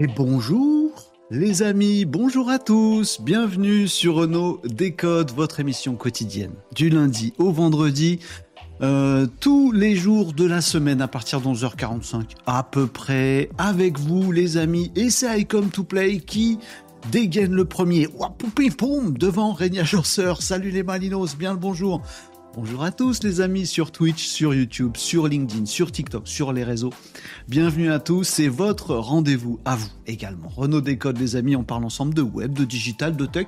Et bonjour les amis, bonjour à tous, bienvenue sur Renault Décode, votre émission quotidienne du lundi au vendredi, euh, tous les jours de la semaine à partir de 11h45 à peu près, avec vous les amis, et c'est Icom to Play qui dégaine le premier, poum, devant Régna Agenceur, salut les Malinos, bien le bonjour, Bonjour à tous les amis sur Twitch, sur YouTube, sur LinkedIn, sur TikTok, sur les réseaux. Bienvenue à tous, c'est votre rendez-vous à vous également. Renault Décode les amis, on parle ensemble de web, de digital, de tech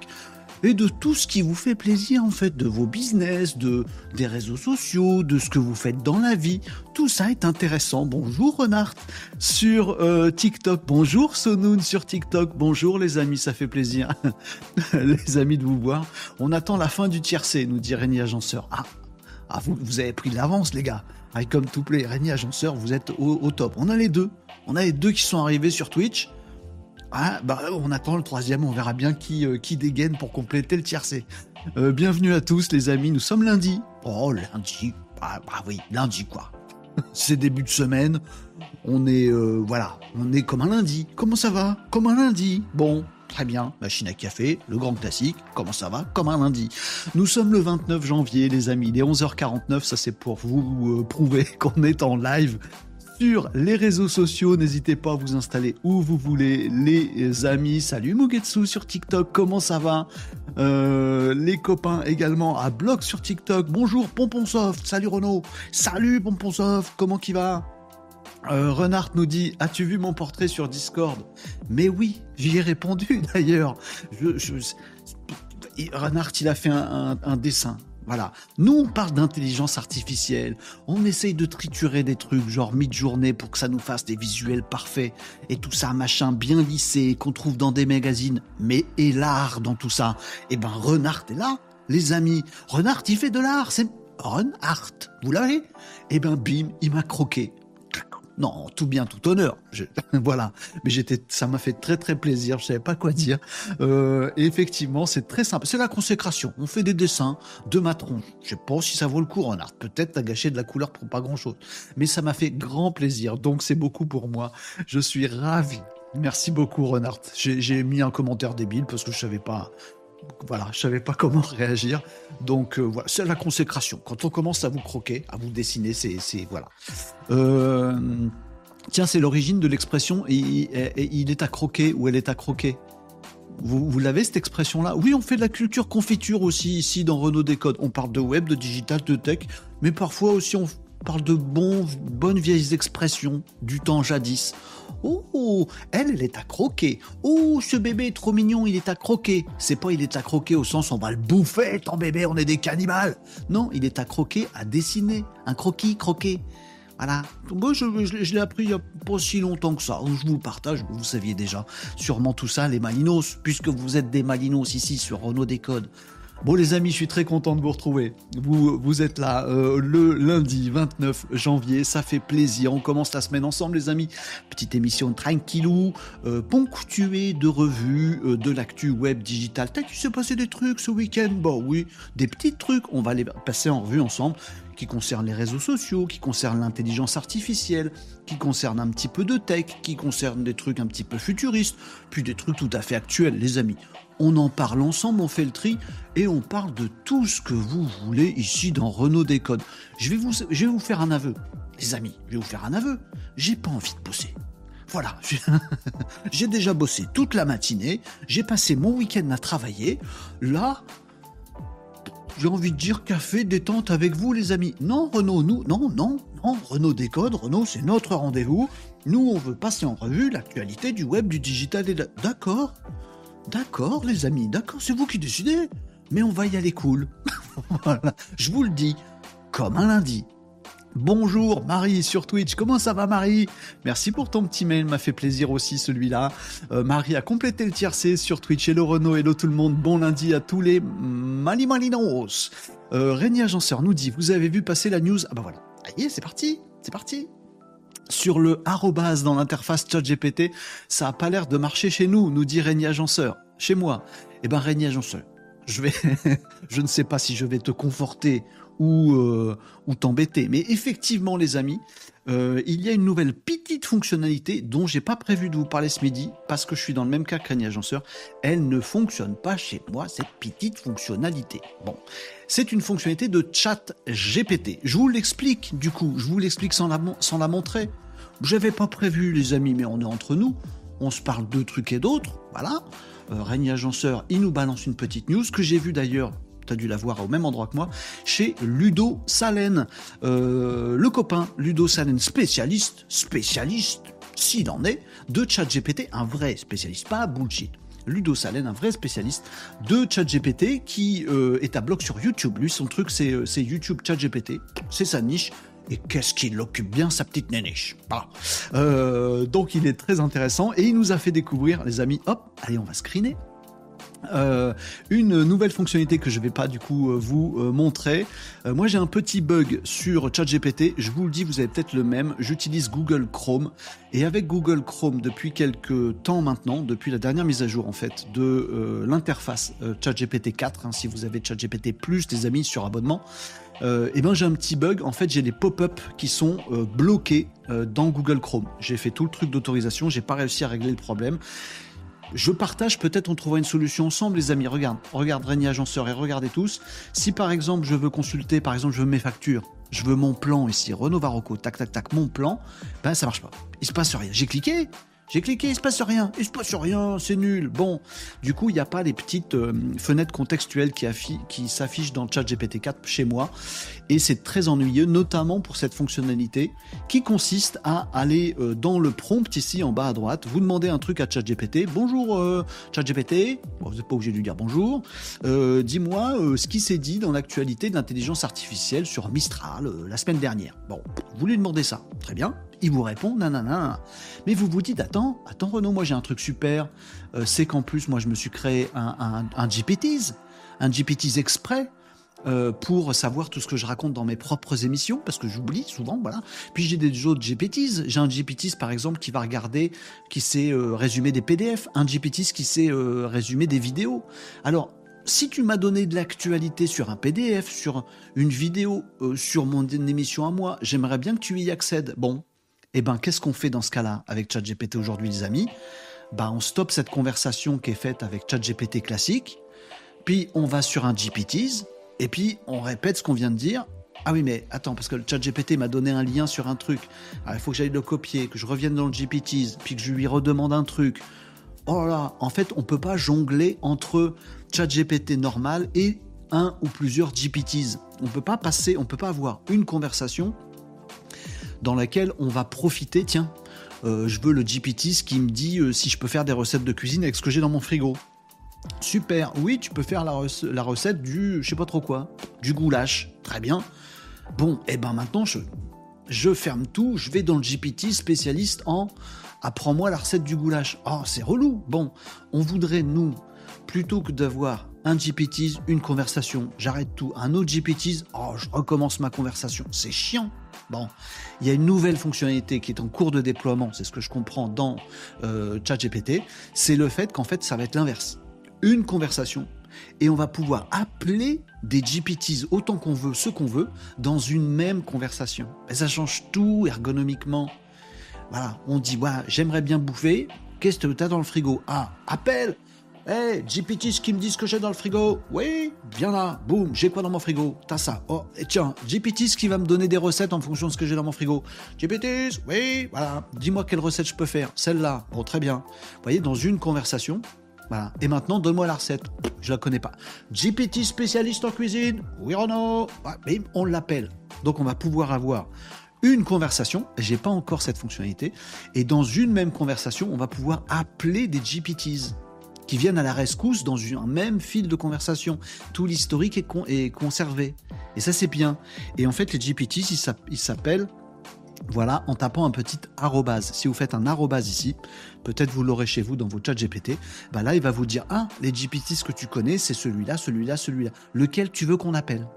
et de tout ce qui vous fait plaisir en fait, de vos business, de des réseaux sociaux, de ce que vous faites dans la vie. Tout ça est intéressant. Bonjour Renard sur euh, TikTok. Bonjour Sonoun sur TikTok. Bonjour les amis, ça fait plaisir les amis de vous voir. On attend la fin du tiercé, nous dit Rémi Agenceur. Ah, ah vous, avez pris de l'avance les gars. I come to play, Rémi Agenceur, vous êtes au, top. On a les deux. On a les deux qui sont arrivés sur Twitch. Ah, bah, on attend le troisième, on verra bien qui, euh, dégaine pour compléter le tiercé. Euh, bienvenue à tous les amis, nous sommes lundi. Oh, lundi, bah, bah oui, lundi quoi. C'est début de semaine, on est, euh, voilà, on est comme un lundi. Comment ça va? Comme un lundi. Bon, Très bien, machine à café, le grand classique, comment ça va? Comme un lundi. Nous sommes le 29 janvier, les amis, il est 11h49, ça c'est pour vous prouver qu'on est en live sur les réseaux sociaux. N'hésitez pas à vous installer où vous voulez, les amis. Salut Mugetsu sur TikTok, comment ça va? Euh, Les copains également à blog sur TikTok. Bonjour Pomponsoft, salut Renaud, salut Pomponsoft, comment qui va euh, Renard nous dit As-tu vu mon portrait sur Discord? Mais oui, j'y ai répondu d'ailleurs. Renard, il a fait un dessin voilà. Nous, on parle d'intelligence artificielle. On essaye de triturer des trucs, genre mid-journée, pour que ça nous fasse des visuels parfaits. Et tout ça, machin bien lissé, qu'on trouve dans des magazines. Mais et l'art dans tout ça Eh ben, Renard est là, les amis. Renard, il fait de l'art. C'est Renard. Vous l'avez? Eh ben, bim, il m'a croqué. Non, tout bien, tout honneur. voilà. Mais j'étais, ça m'a fait très très plaisir. Je savais pas quoi dire. Euh, effectivement, c'est très simple. C'est la consécration. On fait des dessins de ma. Je sais pas si ça vaut le coup, Renard. Peut-être t'as gâché de la couleur pour pas grand chose. Mais ça m'a fait grand plaisir. Donc c'est beaucoup pour moi. Je suis ravi. Merci beaucoup, Renard. J'ai mis un commentaire débile parce que je savais pas voilà, je savais pas comment réagir. Donc euh, voilà, c'est la consécration. Quand on commence à vous croquer, à vous dessiner, c'est voilà. Euh, tiens, c'est l'origine de l'expression il, est à croquer ou elle est à croquer. Vous, vous l'avez cette expression-là? Oui, on fait de la culture confiture aussi ici dans Renault Décode. On parle de web, de digital, de tech, mais parfois aussi on, parle de bonnes vieilles expressions du temps jadis. Oh, elle, elle est à croquer. Oh, ce bébé est trop mignon, il est à croquer. C'est pas il est à croquer au sens on va le bouffer, ton bébé, on est des cannibales. Non, il est à croquer, à dessiner. Un croquis, croquer. Voilà. Moi, je, je, l'ai appris il n'y a pas si longtemps que ça. Je vous partage, vous saviez déjà sûrement tout ça, les Malinos, puisque vous êtes des Malinos ici sur Renault Décode. Bon les amis, je suis très content de vous retrouver. Vous, vous êtes là euh, le lundi 29 janvier, ça fait plaisir. On commence la semaine ensemble les amis. Petite émission tranquillou, euh, ponctuée de revues, euh, de l'actu web digital. T'as qu'il s'est passé des trucs ce week-end Bon oui, des petits trucs. On va les passer en revue ensemble qui concernent les réseaux sociaux, qui concernent l'intelligence artificielle, qui concernent un petit peu de tech, qui concernent des trucs un petit peu futuristes, puis des trucs tout à fait actuels les amis on en parle ensemble, on fait le tri et on parle de tout ce que vous voulez ici dans Renault Décode. Je vais vous, faire un aveu, les amis, je vais vous faire un aveu. J'ai pas envie de bosser. Voilà, j'ai déjà bossé toute la matinée, j'ai passé mon week-end à travailler. Là, j'ai envie de dire café détente avec vous, les amis. Non, Renault, nous, non, non, non, Renault Décode, Renault, c'est notre rendez-vous. Nous, on veut passer en revue l'actualité du web, du digital et de... D'accord? D'accord, les amis, d'accord, c'est vous qui décidez. Mais on va y aller cool. voilà, je vous le dis, comme un lundi. Bonjour Marie sur Twitch, comment ça va Marie? Merci pour ton petit mail, m'a fait plaisir aussi celui-là. Euh, Marie a complété le tiercé sur Twitch. Hello Renaud, hello tout le monde, bon lundi à tous les Malimalinos. Euh, Régnier Agenceur nous dit, vous avez vu passer la news? Ah bah voilà, allez, c'est parti, c'est parti sur le arrobase dans l'interface ChatGPT, ça a pas l'air de marcher chez nous, nous dit Régnier Agenceur. Chez moi. Eh ben, Régnier Agenceur, je ne sais pas si je vais te conforter ou, euh, t'embêter. Mais effectivement, les amis, euh, il y a une nouvelle petite fonctionnalité dont j'ai pas prévu de vous parler ce midi parce que je suis dans le même cas que Régnier Agenceur. Elle ne fonctionne pas chez moi, cette petite fonctionnalité. Bon, c'est une fonctionnalité de chat GPT. Je vous l'explique du coup, je vous l'explique sans la, sans la montrer. J'avais pas prévu, les amis, mais on est entre nous. On se parle de trucs et d'autres. Voilà. Euh, Régnier Agenceur, il nous balance une petite news que j'ai vue d'ailleurs tu as dû la voir au même endroit que moi, chez Ludo Salen. Euh, le copain Ludo Salen, spécialiste, spécialiste, s'il en est, de ChatGPT, un vrai spécialiste, pas bullshit. Ludo Salen, un vrai spécialiste de ChatGPT qui euh, est à bloc sur YouTube. Lui, son truc, c'est euh, YouTube ChatGPT. C'est sa niche. Et qu'est-ce qu'il occupe bien sa petite néniche. donc il est très intéressant et il nous a fait découvrir, les amis, hop, allez, on va screener. Euh, une nouvelle fonctionnalité que je vais pas du coup euh, vous euh, montrer. moi j'ai un petit bug sur ChatGPT, je vous le dis, vous avez peut-être le même. J'utilise Google Chrome et avec Google Chrome depuis quelques temps maintenant, depuis la dernière mise à jour en fait de l'interface ChatGPT 4, hein, si vous avez ChatGPT Plus, les amis sur abonnement. et eh ben j'ai un petit bug. En fait, j'ai des pop-up qui sont bloqués dans Google Chrome. J'ai fait tout le truc d'autorisation, j'ai pas réussi à régler le problème. Je partage, peut-être on trouvera une solution ensemble, les amis. Regarde, regarde Régnier Agenceur et regardez tous. Si par exemple je veux consulter, par exemple je veux mes factures, je veux mon plan ici, Renault Varocco, tac tac tac, mon plan, ben ça marche pas. Il se passe rien. J'ai cliqué, j'ai cliqué, il se passe rien, il se passe rien, c'est nul. Bon, du coup, il n'y a pas les petites euh, fenêtres contextuelles qui, s'affichent dans ChatGPT 4 chez moi. Et c'est très ennuyeux, notamment pour cette fonctionnalité qui consiste à aller euh, dans le prompt ici en bas à droite. Vous demandez un truc à ChatGPT. Bonjour euh, ChatGPT. vous n'êtes pas obligé de lui dire bonjour. Dis-moi ce qui s'est dit dans l'actualité d'intelligence artificielle sur Mistral la semaine dernière. Bon, vous lui demandez ça. Très bien il vous répond nanana. Mais vous vous dites attends, attends Renaud, moi j'ai un truc super, euh, c'est qu'en plus moi je me suis créé un, un, GPTs, un GPTs exprès. Euh, pour savoir tout ce que je raconte dans mes propres émissions, parce que j'oublie souvent, voilà. Puis j'ai des autres GPTs. J'ai un GPTs, par exemple, qui va regarder, qui sait euh, résumer des PDF, un GPTs qui sait résumer des vidéos. Alors, si tu m'as donné de l'actualité sur un PDF, sur une vidéo, sur mon émission à moi, j'aimerais bien que tu y accèdes. Bon, eh ben, qu'est-ce qu'on fait dans ce cas-là avec ChatGPT aujourd'hui, les amis? Ben, On stoppe cette conversation qui est faite avec ChatGPT classique, puis on va sur un GPTs, et puis on répète ce qu'on vient de dire. Ah oui, mais attends, parce que le ChatGPT m'a donné un lien sur un truc. il faut que j'aille le copier, que je revienne dans le GPTs, puis que je lui redemande un truc. Oh là, en fait, on peut pas jongler entre ChatGPT normal et un ou plusieurs GPTs. On peut pas passer, on peut pas avoir une conversation dans laquelle on va profiter, tiens, euh, je veux le GPT qui me dit euh, si je peux faire des recettes de cuisine avec ce que j'ai dans mon frigo. Super, oui, tu peux faire la, recette du, je sais pas trop quoi, du goulash. Très bien. Bon, et eh ben maintenant, je, ferme tout, je vais dans le GPT spécialiste en apprends-moi la recette du goulash. Oh, c'est relou. Bon, on voudrait, nous, plutôt que d'avoir un GPT, une conversation, j'arrête tout, un autre GPT, oh, je recommence ma conversation. C'est chiant. Bon, il y a une nouvelle fonctionnalité qui est en cours de déploiement, c'est ce que je comprends dans euh, ChatGPT, c'est le fait qu'en fait ça va être l'inverse. Une conversation et on va pouvoir appeler des GPTs autant qu'on veut, ce qu'on veut, dans une même conversation. Et ça change tout ergonomiquement. Voilà, on dit, j'aimerais bien bouffer, qu'est-ce que tu as dans le frigo? Ah, appelle Hey, GPT, ce qui me ce que j'ai dans le frigo Oui, viens là, boum, j'ai quoi dans mon frigo? T'as ça. Oh, et tiens, GPT, ce qui va me donner des recettes en fonction de ce que j'ai dans mon frigo. GPT, oui, voilà, dis-moi quelle recette je peux faire. Celle-là, bon, très bien. Vous voyez, dans une conversation, voilà. Et maintenant, donne-moi la recette. Je la connais pas. GPT spécialiste en cuisine. Oui, Renaud. bim, on l'appelle. Donc, on va pouvoir avoir une conversation. J'ai pas encore cette fonctionnalité. Et dans une même conversation, on va pouvoir appeler des GPTs qui viennent à la rescousse dans un même fil de conversation. Tout l'historique est, conservé. Et ça, c'est bien. Et en fait, les GPTs, ils s'appellent voilà, en tapant un petit arrobase. Si vous faites un arrobase ici, peut-être vous l'aurez chez vous dans vos chats GPT, bah là, il va vous dire, ah, les GPTs que tu connais, c'est celui-là, celui-là, celui-là. Lequel tu veux qu'on appelle?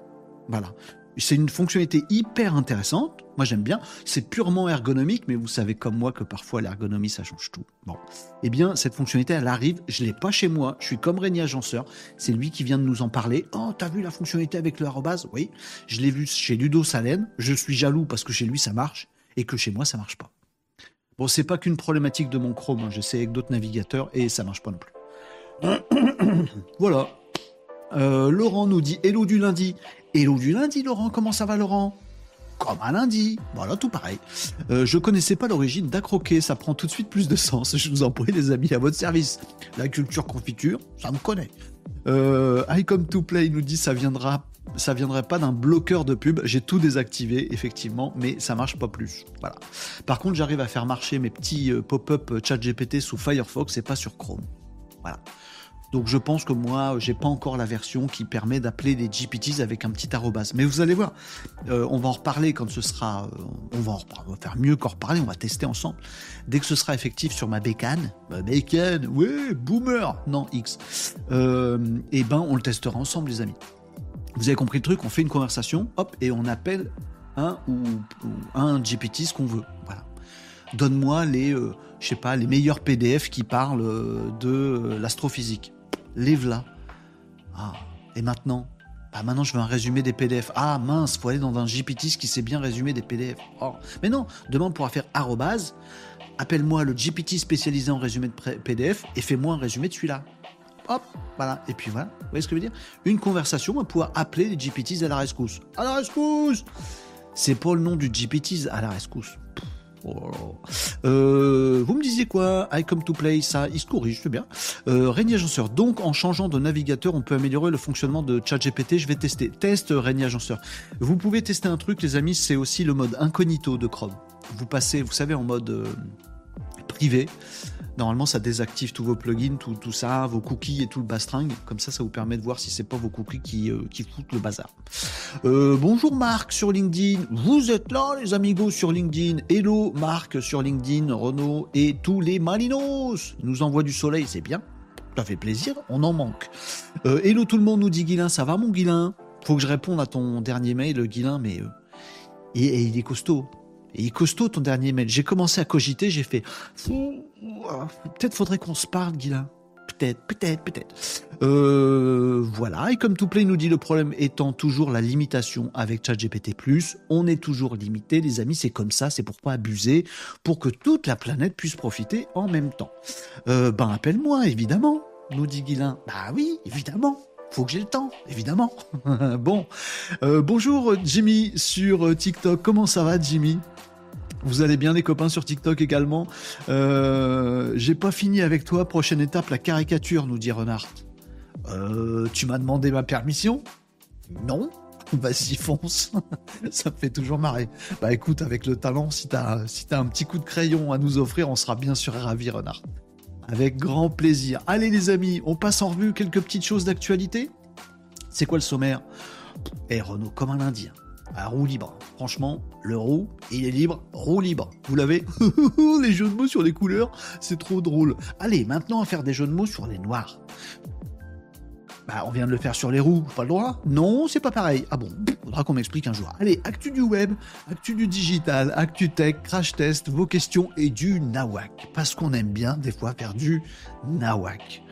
Voilà. C'est une fonctionnalité hyper intéressante. Moi, j'aime bien. C'est purement ergonomique, mais vous savez comme moi que parfois l'ergonomie, ça change tout. Bon. Eh bien, cette fonctionnalité, elle arrive. Je l'ai pas chez moi. Je suis comme Régnier Agenceur. C'est lui qui vient de nous en parler. Oh, t'as vu la fonctionnalité avec le arrobase? Oui. Je l'ai vu chez Ludo Salen. Je suis jaloux parce que chez lui, ça marche et que chez moi, ça marche pas. Bon, c'est pas qu'une problématique de mon Chrome. Hein. J'essaie avec d'autres navigateurs et ça marche pas non plus. voilà. Euh, Laurent nous dit Hello du lundi. Hello du lundi, Laurent. Comment ça va, Laurent? Comme un lundi. Voilà, tout pareil. Euh, je connaissais pas l'origine d'Acroquet. Ça prend tout de suite plus de sens. Je vous en prie, les amis, à votre service. La culture confiture, ça me connaît. Euh, I come to play nous dit ça viendra ça viendrait pas d'un bloqueur de pub. J'ai tout désactivé, effectivement, mais ça marche pas plus. Voilà. Par contre, j'arrive à faire marcher mes petits euh, pop-up chat GPT sous Firefox et pas sur Chrome. Voilà. Donc je pense que moi, j'ai pas encore la version qui permet d'appeler les GPTs avec un petit arrobas. Mais vous allez voir, euh, on va en reparler quand ce sera. Euh, on, va faire mieux qu'en reparler, on va tester ensemble. Dès que ce sera effectif sur ma bécane, ma bécane, ouais, boomer, non X, euh, et eh ben on le testera ensemble, les amis. Vous avez compris le truc, on fait une conversation, hop, et on appelle un ou, un GPT ce qu'on veut. Voilà. Donne-moi les, je sais pas, les meilleurs PDF qui parlent de l'astrophysique lève-la. Ah, et maintenant? Bah maintenant je veux un résumé des PDF. Ah mince, faut aller dans un GPT qui sait bien résumer des PDF. Oh. Mais non, demain on pourra faire arrobase, appelle-moi le GPT spécialisé en résumé de PDF et fais-moi un résumé de celui-là. Hop, voilà. Et puis voilà, vous voyez ce que je veux dire? Une conversation, on va pouvoir appeler les GPTs à la rescousse. À la rescousse C'est pas le nom du GPTs à la rescousse. Oh euh, vous me disiez quoi? I come to play, ça, il se corrige, c'est bien. Euh, Agenceur. Donc, en changeant de navigateur, on peut améliorer le fonctionnement de ChatGPT. Je vais tester. Test Régnier Agenceur. Vous pouvez tester un truc, les amis, c'est aussi le mode incognito de Chrome. Vous passez, vous savez, en mode euh, privé. Normalement, ça désactive tous vos plugins, tout, tout, ça, vos cookies et tout le bastring. Comme ça, ça vous permet de voir si c'est pas vos cookies qui, euh, qui foutent le bazar. Euh, bonjour Marc sur LinkedIn. Vous êtes là, les amigos sur LinkedIn. Hello Marc sur LinkedIn, Renault et tous les Malinos. nous envoient du soleil, c'est bien. Ça fait plaisir, on en manque. Euh, hello tout le monde, nous dit Guilin. Ça va mon Guilin? Faut que je réponde à ton dernier mail, Guilin, mais. et il est costaud. Et costaud ton dernier mail. J'ai commencé à cogiter, j'ai fait peut-être faudrait qu'on se parle, Guilain. Peut-être, peut-être, peut-être. Euh, voilà. Et comme tout play nous dit, le problème étant toujours la limitation avec ChatGPT+. On est toujours limité, les amis. C'est comme ça. C'est pour pas abuser, pour que toute la planète puisse profiter en même temps. Euh, ben appelle-moi, évidemment. Nous dit Guilain. Bah oui, évidemment faut que j'ai le temps, évidemment. bon, euh, bonjour Jimmy sur TikTok. Comment ça va, Jimmy? Vous allez bien les copains sur TikTok également. Euh, j'ai pas fini avec toi. Prochaine étape, la caricature, nous dit Renard. Euh, tu m'as demandé ma permission? Non? Vas-y, fonce. Ça me fait toujours marrer. Bah écoute, avec le talent, si t'as un petit coup de crayon à nous offrir, on sera bien sûr ravis, Renard. Avec grand plaisir. Allez les amis, on passe en revue quelques petites choses d'actualité? C'est quoi le sommaire? Eh Renaud, comme un indien à roue libre. Franchement, le roue, il est libre, roue libre. Vous l'avez Les jeux de mots sur les couleurs, c'est trop drôle. Allez, maintenant à faire des jeux de mots sur les noirs. Bah, on vient de le faire sur les roues, pas le droit? Non, c'est pas pareil. Ah bon, faudra qu'on m'explique un jour. Allez, actu du web, actu du digital, actu tech, crash test, vos questions et du nawak. Parce qu'on aime bien des fois faire du nawak.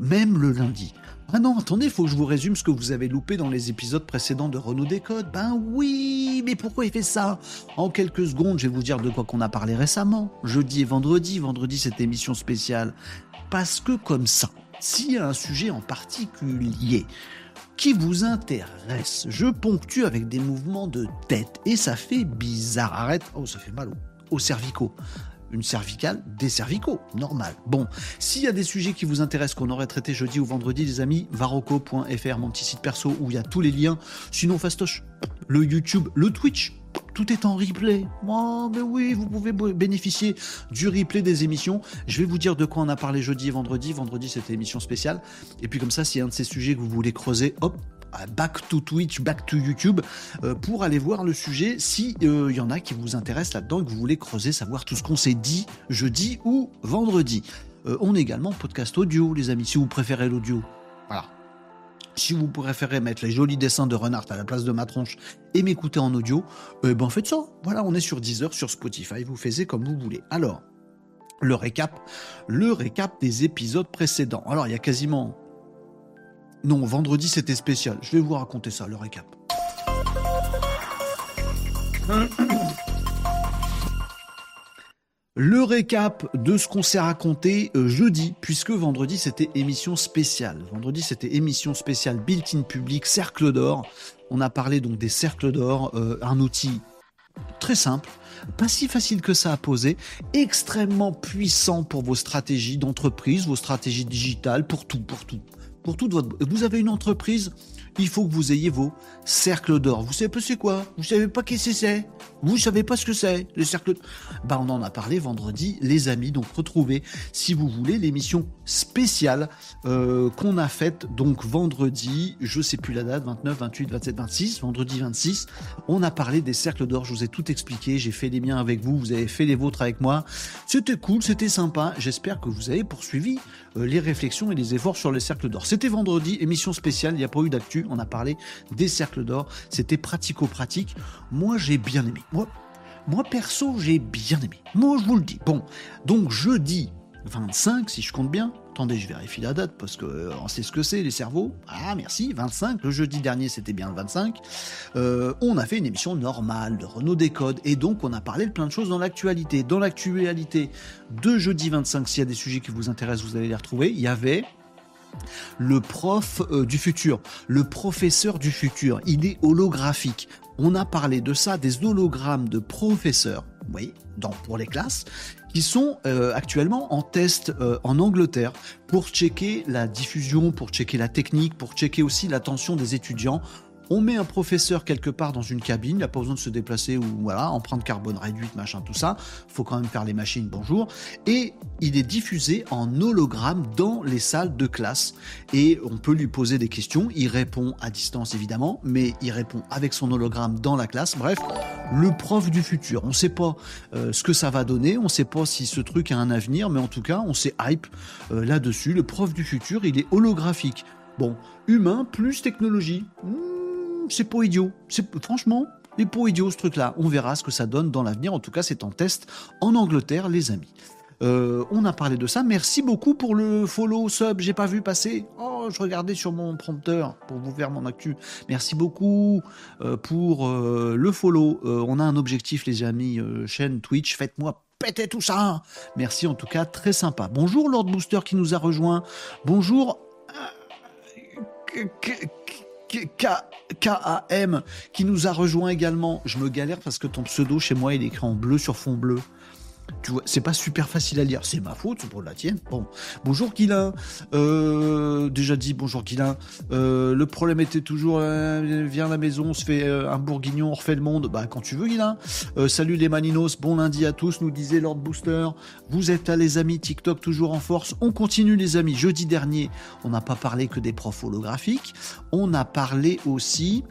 même le lundi. Ah non, attendez, faut que je vous résume ce que vous avez loupé dans les épisodes précédents de Renault Décode. Ben oui, mais pourquoi il fait ça? En quelques secondes, je vais vous dire de quoi qu'on a parlé récemment. Jeudi et vendredi, vendredi cette émission spéciale. Parce que comme ça, s'il y a un sujet en particulier qui vous intéresse, je ponctue avec des mouvements de tête et ça fait bizarre. Arrête, oh ça fait mal au, au cervicaux une cervicale, des cervicaux, normal. Bon, s'il y a des sujets qui vous intéressent qu'on aurait traité jeudi ou vendredi, les amis, varoco.fr, mon petit site perso où il y a tous les liens. Sinon, fastoche, le YouTube, le Twitch, tout est en replay. Oh, mais oui, vous pouvez bénéficier du replay des émissions. Je vais vous dire de quoi on a parlé jeudi et vendredi. Vendredi, c'était émission spéciale. Et puis comme ça, s'il y a un de ces sujets que vous voulez creuser, hop, back to Twitch, back to YouTube, euh, pour aller voir le sujet si il euh, y en a qui vous intéressent là-dedans et que vous voulez creuser, savoir tout ce qu'on s'est dit jeudi ou vendredi. Euh, on est également podcast audio, les amis, si vous préférez l'audio. Voilà. Si vous préférez mettre les jolis dessins de Renard à la place de ma tronche et m'écouter en audio, ben faites ça. Voilà, on est sur Deezer, sur Spotify, vous faites comme vous voulez. Alors, le récap, le récap des épisodes précédents. Alors, il y a quasiment... Non, vendredi c'était spécial. Je vais vous raconter ça, le récap. Le récap de ce qu'on s'est raconté euh, jeudi, puisque vendredi c'était émission spéciale. Vendredi c'était émission spéciale built-in public, cercle d'or. On a parlé donc des cercles d'or, euh, un outil très simple, pas si facile que ça à poser, extrêmement puissant pour vos stratégies d'entreprise, vos stratégies digitales, pour tout, pour tout. Pour toute votre... Vous avez une entreprise, il faut que vous ayez vos cercles d'or. Vous savez pas c'est quoi? Vous savez pas qu'est-ce que c'est? Vous savez pas ce que c'est les cercles? Bah on en a parlé vendredi, les amis. Donc retrouvez, si vous voulez, l'émission spéciale euh, qu'on a faite donc vendredi. Je sais plus la date, 29, 28, 27, 26, vendredi 26. On a parlé des cercles d'or. Je vous ai tout expliqué. J'ai fait les miens avec vous. Vous avez fait les vôtres avec moi. C'était cool, c'était sympa. J'espère que vous avez poursuivi les réflexions et les efforts sur les cercles d'or. C'était vendredi, émission spéciale. Il n'y a pas eu d'actu on a parlé des cercles d'or, c'était pratico-pratique. Moi, j'ai bien aimé. Moi, moi, perso, j'ai bien aimé. Moi, je vous le dis. Bon, donc jeudi 25, si je compte bien. Attendez, je vérifie la date parce que euh, on sait ce que c'est les cerveaux. Ah merci, 25. Le jeudi dernier c'était bien le 25. Euh, on a fait une émission normale de Renault Décode et donc on a parlé de plein de choses dans l'actualité. Dans l'actualité de jeudi 25, s'il y a des sujets qui vous intéressent, vous allez les retrouver. Il y avait le prof euh, du futur, le professeur du futur, il est holographique. On a parlé de ça, des hologrammes de professeurs, oui, pour les classes, qui sont euh, actuellement en test euh, en Angleterre pour checker la diffusion, pour checker la technique, pour checker aussi l'attention des étudiants on met un professeur quelque part dans une cabine, il n'a pas besoin de se déplacer ou voilà, empreinte carbone réduite, machin, tout ça. Faut quand même faire les machines, bonjour. Et il est diffusé en hologramme dans les salles de classe. Et on peut lui poser des questions. Il répond à distance évidemment, mais il répond avec son hologramme dans la classe. Bref, le prof du futur. On ne sait pas euh, ce que ça va donner, on ne sait pas si ce truc a un avenir, mais en tout cas, on s'est hype euh, là-dessus. Le prof du futur, il est holographique. Bon, humain plus technologie. Hmm, c'est pas idiot. C'est franchement, c'est pas idiot ce truc-là. On verra ce que ça donne dans l'avenir. En tout cas, c'est en test en Angleterre, les amis. Euh, on a parlé de ça. Merci beaucoup pour le follow sub. J'ai pas vu passer. Oh, je regardais sur mon prompteur pour vous faire mon actu. Merci beaucoup euh, pour euh, le follow. on a un objectif, les amis. chaîne Twitch. Faites-moi péter tout ça. Merci en tout cas, très sympa. Bonjour Lord Booster qui nous a rejoint. Bonjour. KAM qui nous a rejoint également. Je me galère parce que ton pseudo chez moi il est écrit en bleu sur fond bleu. Tu vois, c'est pas super facile à lire. C'est ma faute, c'est pour la tienne. Bon, bonjour Guilain. Euh, déjà dit bonjour Guilain. Euh, le problème était toujours, euh, viens à la maison, on se fait un bourguignon, on refait le monde. Bah quand tu veux Guilain. salut les Maninos, bon lundi à tous, nous disait Lord Booster. Vous êtes là les amis, TikTok toujours en force. On continue les amis. Jeudi dernier, on n'a pas parlé que des profs holographiques. On a parlé aussi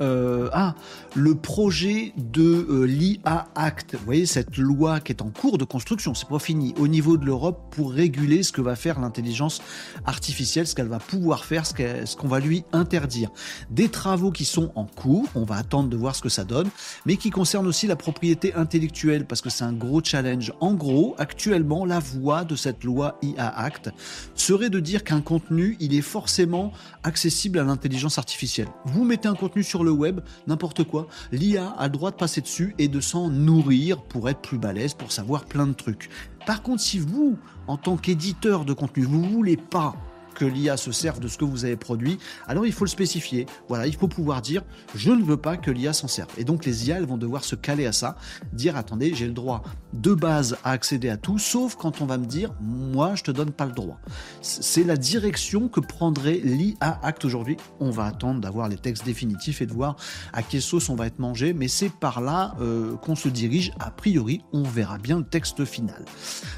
euh, ah, le projet de euh, l'IA Act. Vous voyez, cette loi qui est en cours de construction, c'est pas fini, au niveau de l'Europe pour réguler ce que va faire l'intelligence artificielle, ce qu'elle va pouvoir faire, ce qu'on va lui interdire. Des travaux qui sont en cours, on va attendre de voir ce que ça donne, mais qui concernent aussi la propriété intellectuelle, parce que c'est un gros challenge. En gros, actuellement, la voie de cette loi IA Act serait de dire qu'un contenu, il est forcément accessible à l'intelligence artificielle. Vous mettez un contenu sur le web, n'importe quoi, l'IA a le droit de passer dessus et de s'en nourrir pour être plus balèze, pour savoir plein de trucs. Par contre, si vous, en tant qu'éditeur de contenu, vous voulez pas que l'IA se serve de ce que vous avez produit, alors il faut le spécifier. Voilà, il faut pouvoir dire je ne veux pas que l'IA s'en serve. Et donc les IA, elles vont devoir se caler à ça, dire attendez, j'ai le droit de base à accéder à tout, sauf quand on va me dire moi, je te donne pas le droit. C'est la direction que prendrait l'IA Act aujourd'hui. On va attendre d'avoir les textes définitifs et de voir à quelle sauce on va être mangé, mais c'est par là euh, qu'on se dirige. A priori, on verra bien le texte final.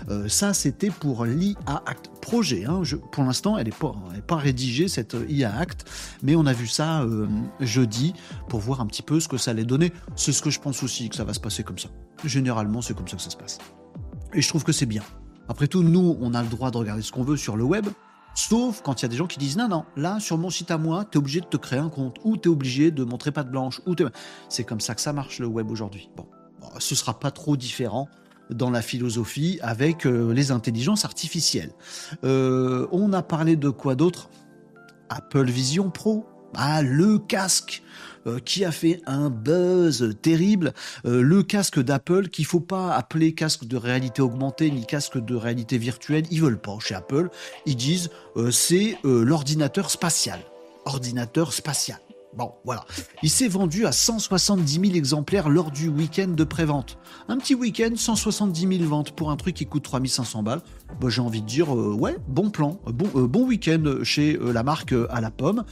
Euh, ça, c'était pour l'IA Act projet. Hein. pour l'instant, elle n'est pas, rédigée, cette euh, IA Act, mais on a vu ça euh, jeudi pour voir un petit peu ce que ça allait donner. C'est ce que je pense aussi, que ça va se passer comme ça. Généralement, c'est comme ça que ça se passe. Et je trouve que c'est bien. Après tout, nous, on a le droit de regarder ce qu'on veut sur le web. Sauf quand il y a des gens qui disent non, non, là, sur mon site à moi, tu es obligé de te créer un compte, ou tu es obligé de montrer pas de blanche, ou c'est comme ça que ça marche le web aujourd'hui. Bon, ce sera pas trop différent dans la philosophie avec euh, les intelligences artificielles. Euh, on a parlé de quoi d'autre? Apple Vision Pro. Ah, le casque euh, qui a fait un buzz terrible, le casque d'Apple qu'il faut pas appeler casque de réalité augmentée ni casque de réalité virtuelle, ils veulent pas chez Apple, ils disent c'est l'ordinateur spatial. Ordinateur spatial. Bon, voilà. Il s'est vendu à 170 000 exemplaires lors du week-end de prévente. Un petit week-end, 170 000 ventes pour un truc qui coûte 3500 balles. Bah, j'ai envie de dire, euh, ouais, bon plan, bon, euh, bon week-end chez euh, la marque à la pomme.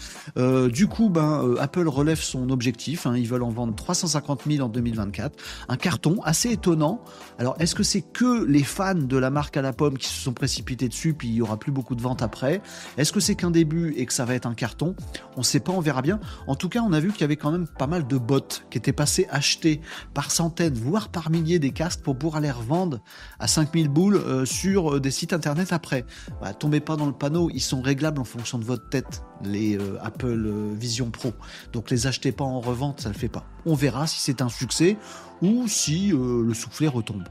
du coup, ben, Apple relève son objectif. Hein. ils veulent en vendre 350 000 en 2024. Un carton assez étonnant. Alors, est-ce que c'est que les fans de la marque à la pomme qui se sont précipités dessus, puis il y aura plus beaucoup de ventes après? Est-ce que c'est qu'un début et que ça va être un carton? On ne sait pas, on verra bien. En tout cas, on a vu qu'il y avait quand même pas mal de bots qui étaient passés acheter par centaines, voire par milliers des casques pour pouvoir les revendre à 5000 boules sur des sites internet après. Bah, tombez pas dans le panneau, ils sont réglables en fonction de votre tête, les euh, Apple euh, Vision Pro. Donc les achetez pas en revente, ça le fait pas. On verra si c'est un succès ou si euh, le soufflet retombe.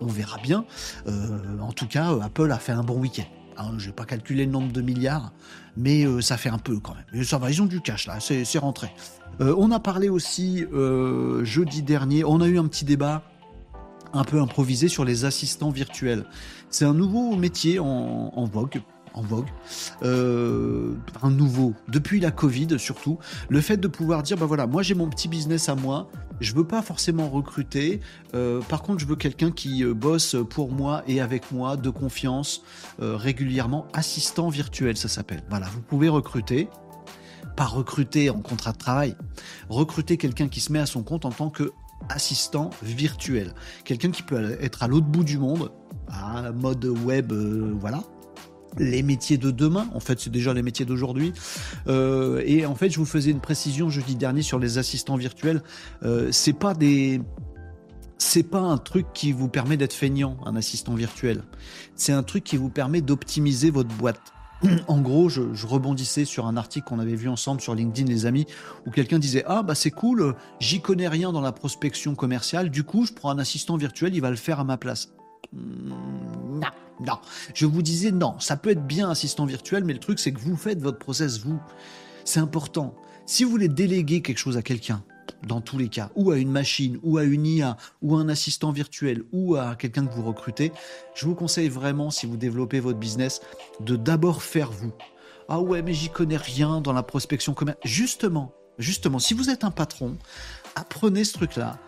On verra bien. en tout cas, Apple a fait un bon week-end. Hein, je vais pas calculer le nombre de milliards, mais ça fait un peu quand même. ça va, ils ont du cash là, c'est rentré. on a parlé aussi jeudi dernier, on a eu un petit débat un peu improvisé sur les assistants virtuels. C'est un nouveau métier en, vogue en vogue, euh, un nouveau, depuis la Covid surtout, le fait de pouvoir dire, bah voilà, moi j'ai mon petit business à moi, je veux pas forcément recruter, euh, par contre je veux quelqu'un qui euh, bosse pour moi et avec moi, de confiance, régulièrement, assistant virtuel ça s'appelle. Voilà, vous pouvez recruter, pas recruter en contrat de travail, recruter quelqu'un qui se met à son compte en tant que assistant virtuel. Quelqu'un qui peut être à l'autre bout du monde, à mode web, euh, voilà. Les métiers de demain, en fait, c'est déjà les métiers d'aujourd'hui. Euh, et en fait, je vous faisais une précision jeudi dernier sur les assistants virtuels. Euh, c'est pas des, c'est pas un truc qui vous permet d'être feignant, un assistant virtuel. C'est un truc qui vous permet d'optimiser votre boîte. en gros, je, rebondissais sur un article qu'on avait vu ensemble sur LinkedIn, les amis, où quelqu'un disait Ah, bah c'est cool, j'y connais rien dans la prospection commerciale, du coup, je prends un assistant virtuel, il va le faire à ma place. Hmm, non, non. Je vous disais non, ça peut être bien assistant virtuel, mais le truc, c'est que vous faites votre process, vous. C'est important. Si vous voulez déléguer quelque chose à quelqu'un, dans tous les cas, ou à une machine, ou à une IA, ou à un assistant virtuel, ou à quelqu'un que vous recrutez, je vous conseille vraiment, si vous développez votre business, de d'abord faire vous. Ah ouais, mais j'y connais rien dans la prospection commerciale. Justement, justement, si vous êtes un patron, apprenez ce truc-là.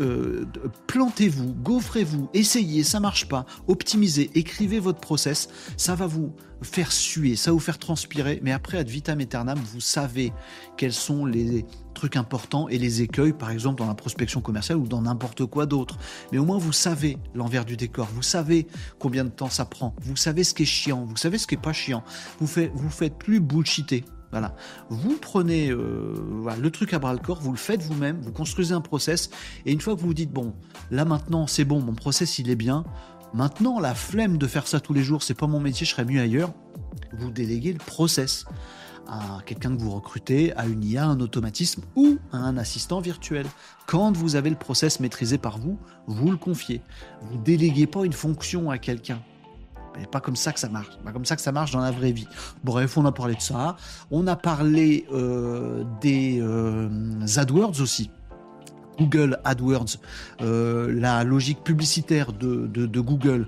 Euh, plantez-vous, gaufrez-vous, essayez, ça marche pas, optimisez, écrivez votre process, ça va vous faire suer, ça va vous faire transpirer, mais après, ad vitam aeternam, vous savez quels sont les trucs importants et les écueils, par exemple dans la prospection commerciale ou dans n'importe quoi d'autre. Mais au moins, vous savez l'envers du décor, vous savez combien de temps ça prend, vous savez ce qui est chiant, vous savez ce qui est pas chiant, vous, faites, vous faites plus bullshiter, voilà. Vous prenez euh, le truc à bras le corps, vous le faites vous-même, vous construisez un process, et une fois que vous vous dites bon, là maintenant c'est bon, mon process il est bien. Maintenant, la flemme de faire ça tous les jours, c'est pas mon métier, je serais mieux ailleurs. Vous déléguez le process à quelqu'un que vous recrutez, à une IA, un automatisme ou à un assistant virtuel. Quand vous avez le process maîtrisé par vous, vous le confiez. Vous déléguez pas une fonction à quelqu'un pas comme ça que ça marche. Pas comme ça que ça marche dans la vraie vie. Bref, on a parlé de ça. On a parlé euh, des euh, AdWords aussi. Google AdWords, euh, la logique publicitaire de, Google,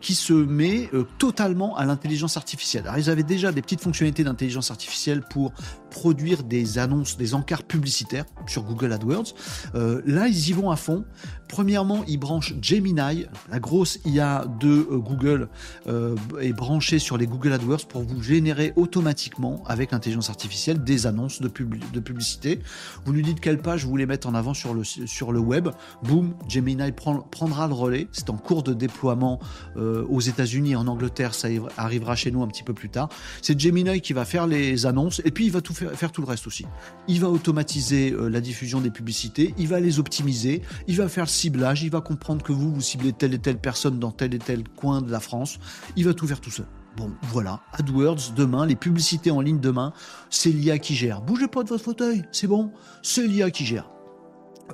qui se met totalement à l'intelligence artificielle. Alors, ils avaient déjà des petites fonctionnalités d'intelligence artificielle pour produire des annonces, des encarts publicitaires sur Google AdWords. Euh, là, ils y vont à fond. Premièrement, ils branchent Gemini, la grosse IA de euh, Google, euh, est branchée sur les Google AdWords pour vous générer automatiquement, avec l'intelligence artificielle, des annonces de, publicité. Vous lui dites quelle page vous voulez mettre en avant sur le, sur le web. Boum, Gemini prendra le relais. C'est en cours de déploiement aux États-Unis en Angleterre. Ça arrivera chez nous un petit peu plus tard. C'est Gemini qui va faire les annonces et puis il va tout faire, tout le reste aussi. Il va automatiser euh, la diffusion des publicités, il va les optimiser, il va faire le ciblage, il va comprendre que vous, vous ciblez telle et telle personne dans tel et tel coin de la France, il va tout faire tout seul. Bon, voilà, AdWords demain, les publicités en ligne demain, c'est l'IA qui gère. Bougez pas de votre fauteuil, c'est bon, c'est l'IA qui gère.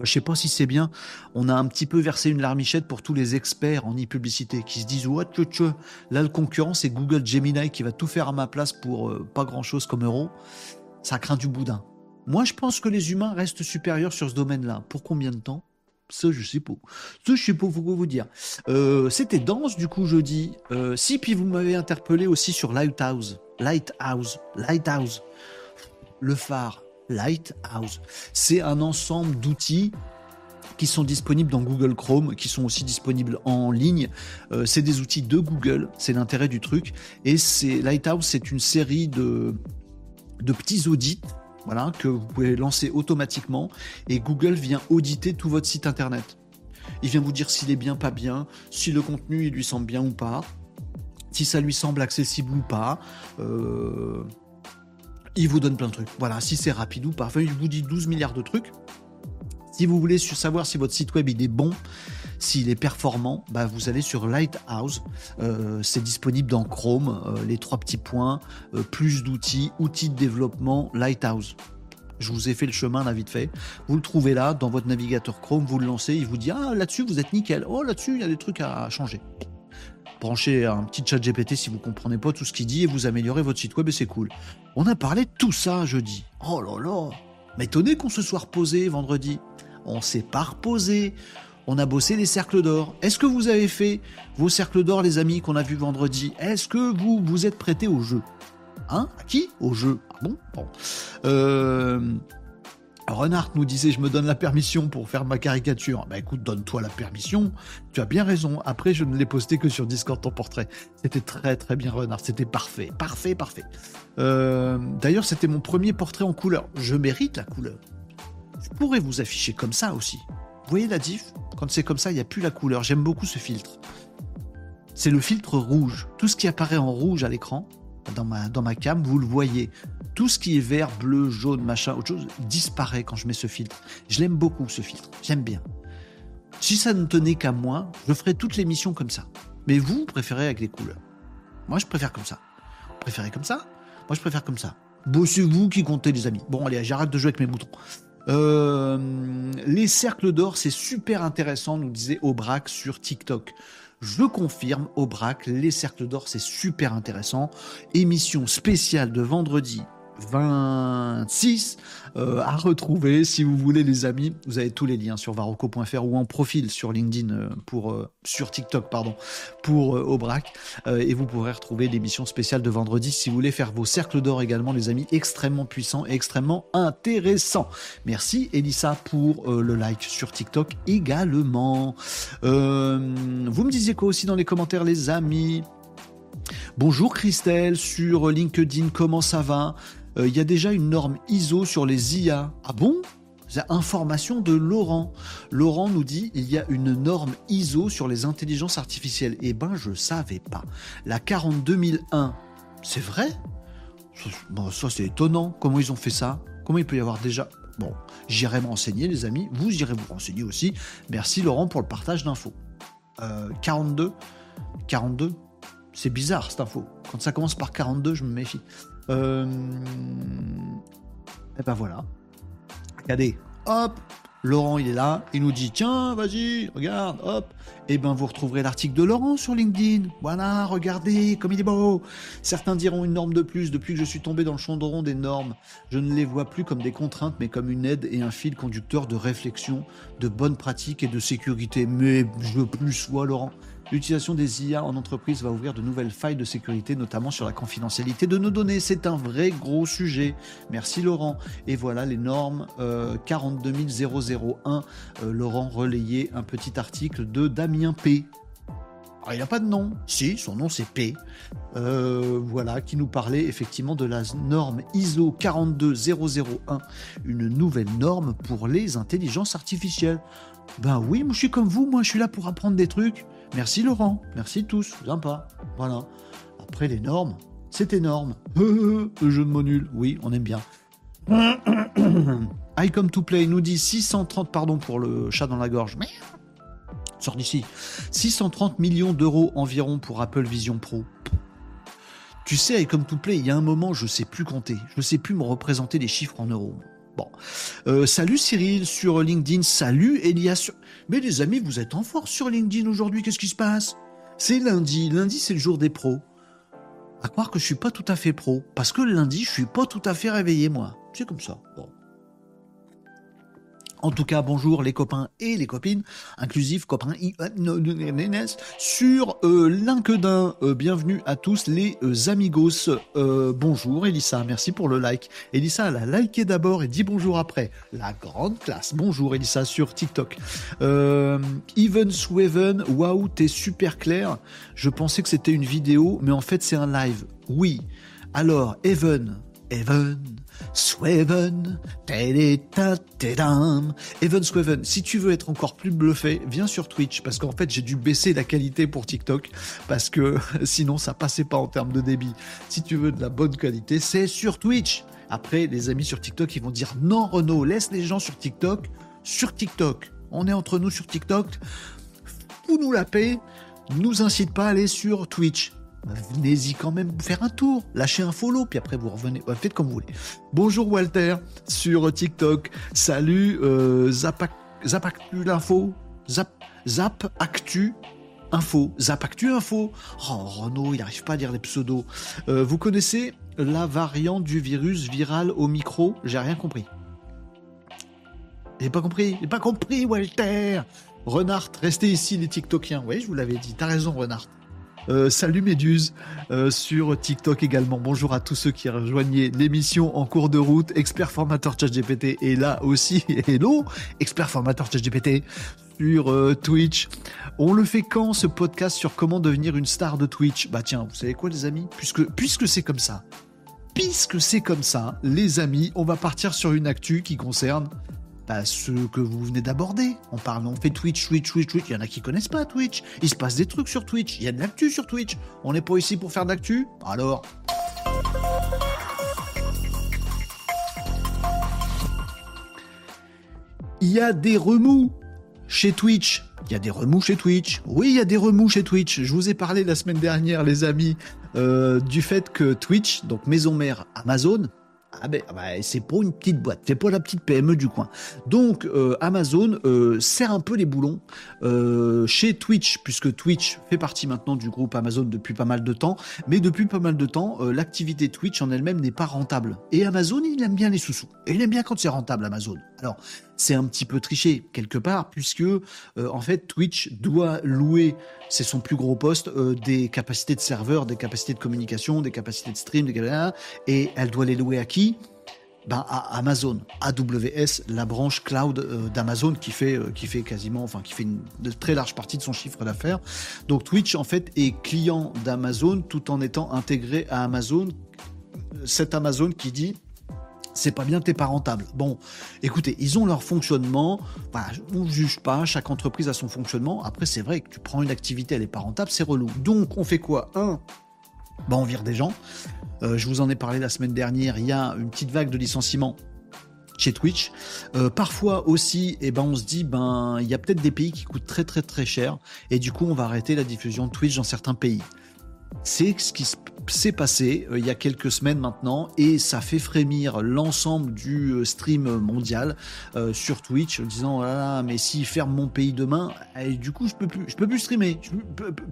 Je sais pas si c'est bien, on a un petit peu versé une larmichette pour tous les experts en e-publicité qui se disent What, là le concurrent c'est Google Gemini qui va tout faire à ma place pour euh, pas grand chose comme euro. Ça craint du boudin. Moi je pense que les humains restent supérieurs sur ce domaine-là. Pour combien de temps? Ça, je sais pas. Ça, je sais pas quoi vous dire. Euh, c'était dense, du coup, jeudi. Euh, si, puis vous m'avez interpellé aussi sur Lighthouse. Lighthouse. Lighthouse. Le phare. Lighthouse. C'est un ensemble d'outils qui sont disponibles dans Google Chrome, qui sont aussi disponibles en ligne. Euh, c'est des outils de Google, c'est l'intérêt du truc. Et c'est Lighthouse, c'est une série de, petits audits voilà, que vous pouvez lancer automatiquement et Google vient auditer tout votre site internet. Il vient vous dire s'il est bien, pas bien, si le contenu il lui semble bien ou pas, si ça lui semble accessible ou pas. Euh, il vous donne plein de trucs. Voilà, si c'est rapide ou pas. Enfin, il vous dit 12 milliards de trucs. Si vous voulez savoir si votre site web il est bon, s'il est performant, bah, vous allez sur Lighthouse. Euh, c'est disponible dans Chrome, euh, les trois petits points, euh, plus d'outils, outils de développement, Lighthouse. Je vous ai fait le chemin là vite fait. Vous le trouvez là dans votre navigateur Chrome, vous le lancez, il vous dit ah là-dessus vous êtes nickel. Oh là-dessus il y a des trucs à changer. Branchez un petit chat GPT si vous comprenez pas tout ce qu'il dit et vous améliorez votre site web et c'est cool. On a parlé de tout ça jeudi. Oh là là, m'étonné qu'on se soit reposé vendredi. On s'est pas reposé on a bossé les cercles d'or. Est-ce que vous avez fait vos cercles d'or, les amis, qu'on a vus vendredi? Est-ce que vous vous êtes prêtés au jeu? Hein? À qui? Au jeu. Ah bon? Bon. Euh... Renard nous disait je me donne la permission pour faire ma caricature. Bah écoute, donne-toi la permission. Tu as bien raison. Après, je ne l'ai posté que sur Discord ton portrait. C'était très très bien Renard. C'était parfait, parfait, parfait. Euh, d'ailleurs, c'était mon premier portrait en couleur. Je mérite la couleur. Je pourrais vous afficher comme ça aussi. Vous voyez la diff? Quand c'est comme ça, il n'y a plus la couleur. J'aime beaucoup ce filtre. C'est le filtre rouge. Tout ce qui apparaît en rouge à l'écran, dans ma, dans ma cam, vous le voyez. Tout ce qui est vert, bleu, jaune, machin, autre chose, disparaît quand je mets ce filtre. Je l'aime beaucoup, ce filtre. J'aime bien. Si ça ne tenait qu'à moi, je ferais toutes les missions comme ça. Mais vous, préférez avec les couleurs. Moi, je préfère comme ça. Vous préférez comme ça? Moi, je préfère comme ça. Bon, c'est vous qui comptez, les amis. Bon, allez, j'arrête de jouer avec mes boutons. Euh, les cercles d'or, c'est super intéressant, nous disait Aubrac sur TikTok. Je confirme, Aubrac, les cercles d'or, c'est super intéressant. Émission spéciale de vendredi 26 euh, à retrouver si vous voulez les amis. Vous avez tous les liens sur varocco.fr ou en profil sur LinkedIn euh, pour euh, sur TikTok pardon pour Aubrac et vous pourrez retrouver l'émission spéciale de vendredi si vous voulez faire vos cercles d'or également les amis extrêmement puissants et extrêmement intéressants. Merci Elissa pour le like sur TikTok également. vous me disiez quoi aussi dans les commentaires les amis? Bonjour Christelle sur LinkedIn, comment ça va? Euh, il y a déjà une norme ISO sur les IA. Ah bon? Information de Laurent. Laurent nous dit il y a une norme ISO sur les intelligences artificielles. Eh ben, je savais pas. La 42001, c'est vrai? Bon, ça c'est étonnant. Comment ils ont fait ça? Comment il peut y avoir déjà Bon, j'irai me renseigner, les amis. Vous irez vous renseigner aussi. Merci Laurent pour le partage d'infos. 42 euh, 42 C'est bizarre cette info. Quand ça commence par 42, je me méfie. Euh... Et ben voilà. Regardez, hop, Laurent il est là, il nous dit tiens, vas-y, regarde, hop. Et ben vous retrouverez l'article de Laurent sur LinkedIn. Voilà, regardez comme il est beau. Certains diront une norme de plus. Depuis que je suis tombé dans le chaudron des normes, je ne les vois plus comme des contraintes, mais comme une aide et un fil conducteur de réflexion, de bonnes pratiques et de sécurité. Mais je veux plus soi, Laurent. L'utilisation des IA en entreprise va ouvrir de nouvelles failles de sécurité, notamment sur la confidentialité de nos données. C'est un vrai gros sujet. Merci Laurent. Et voilà les normes euh, 42001. Euh, Laurent relayé un petit article de Damien P. Alors, il n'a pas de nom. Si, son nom c'est P. Euh, voilà, qui nous parlait effectivement de la norme ISO 42001, une nouvelle norme pour les intelligences artificielles. Ben oui, moi je suis comme vous, moi je suis là pour apprendre des trucs. Merci Laurent, merci tous, sympa. Voilà. Après les normes, c'est énorme. le jeu de mots nul, oui, on aime bien. I come to play nous dit 630, pardon pour le chat dans la gorge. Sors d'ici. 630 millions d'euros environ pour Apple Vision Pro. Tu sais, avec Comme To Play, il y a un moment, je sais plus compter. Je sais plus me représenter les chiffres en euros. Bon. Euh, salut Cyril sur LinkedIn. Salut Elias. Sur... Mais les amis, vous êtes en force sur LinkedIn aujourd'hui. Qu'est-ce qui se passe? C'est lundi. Lundi, c'est le jour des pros. À croire que je suis pas tout à fait pro. Parce que lundi, je suis pas tout à fait réveillé, moi. C'est comme ça. Bon. En tout cas, bonjour les copains et les copines, inclusifs copains sur euh, LinkedIn. Euh, bienvenue à tous les euh, amigos. Euh, bonjour Elissa, merci pour le like. Elissa, elle a liké d'abord et dit bonjour après. La grande classe. Bonjour Elissa sur TikTok. Euh, Even Sweven, waouh, t'es super clair. Je pensais que c'était une vidéo, mais en fait c'est un live. Oui. Alors, Even, Even, Sweven, Even Sweven, si tu veux être encore plus bluffé, viens sur Twitch parce qu'en fait j'ai dû baisser la qualité pour TikTok parce que sinon ça passait pas en termes de débit. Si tu veux de la bonne qualité, c'est sur Twitch. Après, les amis sur TikTok, ils vont dire non Renault, laisse les gens sur TikTok, sur TikTok. On est entre nous sur TikTok. Fous nous la paix. Nous incite pas à aller sur Twitch venez-y quand même faire un tour. Lâchez un follow, puis après vous revenez. faites comme vous voulez. Bonjour Walter sur TikTok. Salut euh, Zap, Actu l'info. Zap Actu Info. Zap Actu Info. Oh Renaud, il n'arrive pas à dire les pseudos. Euh, vous connaissez la variante du virus viral au micro? J'ai rien compris. J'ai pas compris. J'ai pas compris, Walter. Renard, restez ici les TikTokiens. Oui, je vous l'avais dit. T'as raison, Renard. Euh, salut Méduse euh, sur TikTok également. Bonjour à tous ceux qui rejoignaient l'émission en cours de route. Expert formateur ChatGPT est là aussi. Hello, expert formateur ChatGPT sur euh, Twitch. On le fait quand ce podcast sur comment devenir une star de Twitch? Bah tiens, vous savez quoi les amis? Puisque puisque c'est comme ça. Puisque c'est comme ça, les amis, on va partir sur une actu qui concerne bah, ce que vous venez d'aborder. On parle, fait Twitch, Twitch, Twitch, Twitch. Il y en a qui connaissent pas Twitch. Il se passe des trucs sur Twitch. Il y a de l'actu sur Twitch. On n'est pas ici pour faire de l'actu. Alors. Il y a des remous chez Twitch. Il y a des remous chez Twitch. Oui, il y a des remous chez Twitch. Je vous ai parlé la semaine dernière, les amis, euh, du fait que Twitch, donc maison mère Amazon, ah ben, ah ben, c'est pas une petite boîte, c'est pas la petite PME du coin. Donc euh, Amazon euh, sert un peu les boulons euh, chez Twitch, puisque Twitch fait partie maintenant du groupe Amazon depuis pas mal de temps, mais depuis pas mal de temps, l'activité Twitch en elle-même n'est pas rentable. Et Amazon, il aime bien les sous-sous. Et il aime bien quand c'est rentable, Amazon. Alors, c'est un petit peu triché quelque part, puisque en fait Twitch doit louer, c'est son plus gros poste, des capacités de serveur, des capacités de communication, des capacités de stream, des... et elle doit les louer à qui? Ben, à Amazon, AWS, la branche cloud euh, d'Amazon qui fait euh, qui fait quasiment, enfin qui fait une très large partie de son chiffre d'affaires. Donc Twitch en fait est client d'Amazon tout en étant intégré à Amazon. Cet Amazon qui dit c'est pas bien, t'es pas rentable. Bon, écoutez, ils ont leur fonctionnement. On ne juge pas, chaque entreprise a son fonctionnement. Après, c'est vrai que tu prends une activité, elle est pas rentable, c'est relou. Donc, on fait quoi? Un, ben, on vire des gens. Euh, je vous en ai parlé la semaine dernière, il y a une petite vague de licenciements chez Twitch. Euh, parfois aussi, eh ben, on se dit, ben, il y a peut-être des pays qui coûtent très très très cher, et du coup, on va arrêter la diffusion de Twitch dans certains pays. C'est ce qui s'est passé euh, il y a quelques semaines maintenant, et ça fait frémir l'ensemble du stream mondial sur Twitch, en disant, ah, mais s'ils ferment mon pays demain, du coup, je peux plus, je peux plus streamer,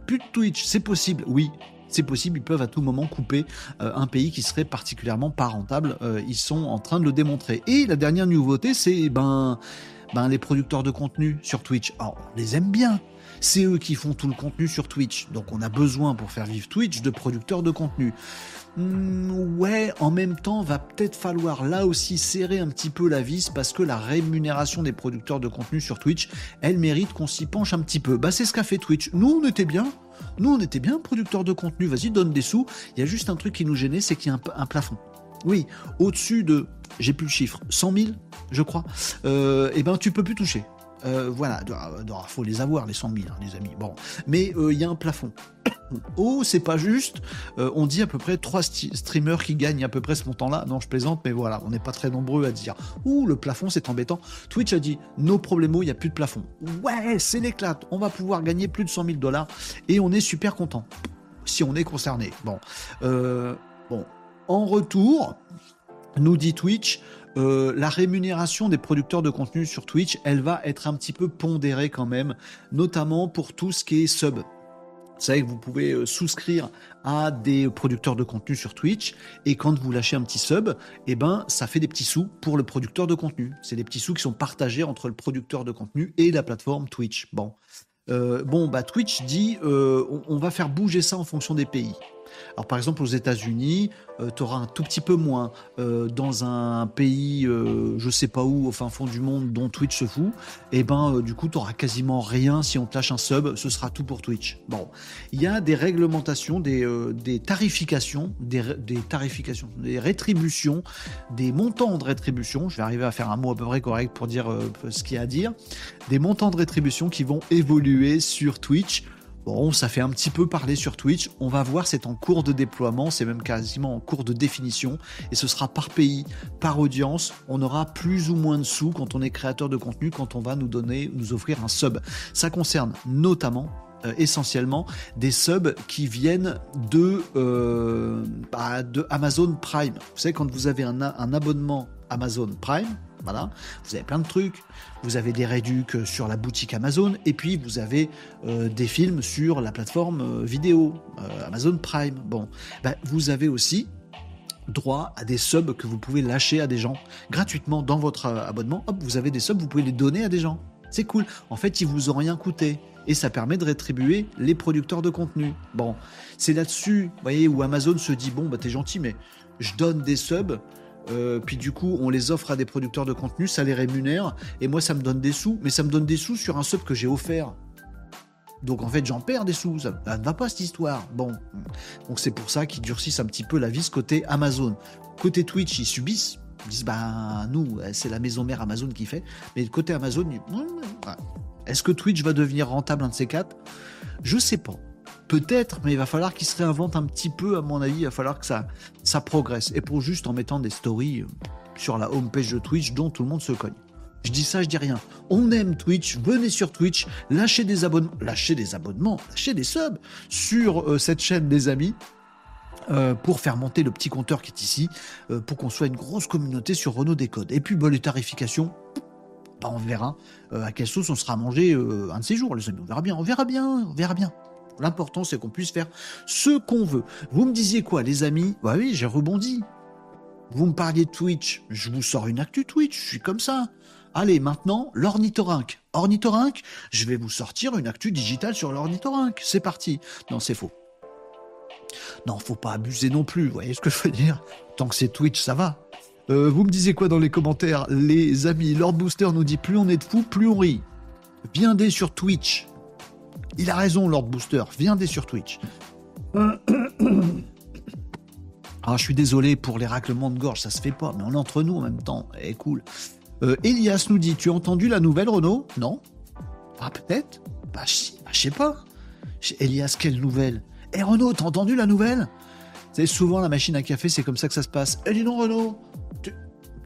plus de Twitch, c'est possible, oui, c'est possible, ils peuvent à tout moment couper euh, un pays qui serait particulièrement pas rentable. Euh, ils sont en train de le démontrer. Et la dernière nouveauté, c'est ben, ben les producteurs de contenu sur Twitch. Alors, on les aime bien. C'est eux qui font tout le contenu sur Twitch. Donc on a besoin pour faire vivre Twitch de producteurs de contenu. Hmm, ouais, en même temps, va peut-être falloir là aussi serrer un petit peu la vis parce que la rémunération des producteurs de contenu sur Twitch, elle mérite qu'on s'y penche un petit peu. Bah c'est ce qu'a fait Twitch. Nous, on était bien. Nous, on était bien producteurs de contenu. Vas-y, donne des sous. Il y a juste un truc qui nous gênait, c'est qu'il y a un, plafond. Oui, au-dessus de, j'ai plus le chiffre, 100 000, je crois, euh, eh ben tu peux plus toucher. Euh, voilà, il faut les avoir, les 100 000, hein, les amis. Bon, mais euh, il y a un plafond. oh, c'est pas juste. Euh, on dit à peu près trois streamers qui gagnent à peu près ce montant-là. Non, je plaisante, mais voilà, on n'est pas très nombreux à dire. Ouh, le plafond, c'est embêtant. Twitch a dit, nos problèmes, il n'y a plus de plafond. Ouais, c'est l'éclate. On va pouvoir gagner plus de 100 000 dollars et on est super content. si on est concerné. Bon, bon. En retour, nous dit Twitch, euh, la rémunération des producteurs de contenu sur Twitch, elle va être un petit peu pondérée quand même, notamment pour tout ce qui est sub. Vous savez que vous pouvez euh, souscrire à des producteurs de contenu sur Twitch et quand vous lâchez un petit sub, eh ben ça fait des petits sous pour le producteur de contenu. C'est des petits sous qui sont partagés entre le producteur de contenu et la plateforme Twitch. Bon, euh, bon bah Twitch dit on va faire bouger ça en fonction des pays. Alors par exemple aux États-Unis, euh, tu auras un tout petit peu moins. Euh, dans un pays, euh, je sais pas où, au fin fond du monde, dont Twitch se fout, et eh ben du coup tu auras quasiment rien si on te lâche un sub, ce sera tout pour Twitch. Bon, il y a des réglementations, des tarifications, des, des, tarifications, des rétributions, des montants de rétribution. Je vais arriver à faire un mot à peu près correct pour dire ce qu'il y a à dire. Des montants de rétribution qui vont évoluer sur Twitch Bon, ça fait un petit peu parler sur Twitch. On va voir, c'est en cours de déploiement, c'est même quasiment en cours de définition. Et ce sera par pays, par audience. On aura plus ou moins de sous quand on est créateur de contenu, quand on va nous donner, nous offrir un sub. Ça concerne notamment euh, essentiellement des subs qui viennent de, euh, bah, de Amazon Prime. Vous savez, quand vous avez un abonnement Amazon Prime, voilà. Vous avez plein de trucs. Vous avez des réducs sur la boutique Amazon. Et puis, vous avez euh, des films sur la plateforme euh, vidéo, euh, Amazon Prime. Bon. Ben, vous avez aussi droit à des subs que vous pouvez lâcher à des gens gratuitement dans votre abonnement. Hop, vous avez des subs, vous pouvez les donner à des gens. C'est cool. En fait, ils vous ont rien coûté. Et ça permet de rétribuer les producteurs de contenu. Bon, c'est là-dessus, vous voyez, où Amazon se dit bon, bah t'es gentil, mais je donne des subs euh, puis du coup, on les offre à des producteurs de contenu, ça les rémunère, et moi, ça me donne des sous, mais ça me donne des sous sur un sub que j'ai offert. Donc en fait, j'en perds des sous, ça, ne va pas cette histoire. Bon, donc c'est pour ça qu'ils durcissent un petit peu la vis côté Amazon. Côté Twitch, ils subissent, ils disent bah nous, c'est la maison mère Amazon qui fait, mais côté Amazon, est-ce que Twitch va devenir rentable un de ces quatre? Je sais pas. Peut-être, mais il va falloir qu'il se réinvente un petit peu, à mon avis. Il va falloir que ça, ça progresse. Et pour juste en mettant des stories euh, sur la homepage de Twitch dont tout le monde se cogne. Je dis ça, je dis rien. On aime Twitch, venez sur Twitch, lâchez des abonnements, lâchez des abonnements, lâchez des subs sur euh, cette chaîne, des amis. Euh, pour faire monter le petit compteur qui est ici, pour qu'on soit une grosse communauté sur Renault Décode. Et puis les tarifications, bah, on verra à quelle sauce on sera mangé un de ces jours, les amis. On verra bien, on verra bien, on verra bien. L'important, c'est qu'on puisse faire ce qu'on veut. Vous me disiez quoi, les amis? Bah oui, j'ai rebondi. Vous me parliez de Twitch. Je vous sors une actu Twitch. Je suis comme ça. Allez, maintenant, l'ornithorynque. Ornithorynque, je vais vous sortir une actu digitale sur l'ornithorynque. C'est parti. Non, c'est faux. Non, faut pas abuser non plus. Vous voyez ce que je veux dire? Tant que c'est Twitch, ça va. Euh, vous me disiez quoi dans les commentaires? Les amis, Lord Booster nous dit plus on est de fous, plus on rit. Viendez sur Twitch. Il a raison, Lord Booster. Viendez sur Twitch. Ah, je suis désolé pour les raclements de gorge, ça se fait pas, mais on est entre nous en même temps. Eh, cool. Euh, Elias nous dit Tu as entendu la nouvelle, Renault Non Ah, peut-être? Bah, bah, je sais pas. Elias, quelle nouvelle? Eh, Renault, t'as entendu la nouvelle? C'est souvent la machine à café, c'est comme ça que ça se passe. Eh, dis donc, Renault, tu,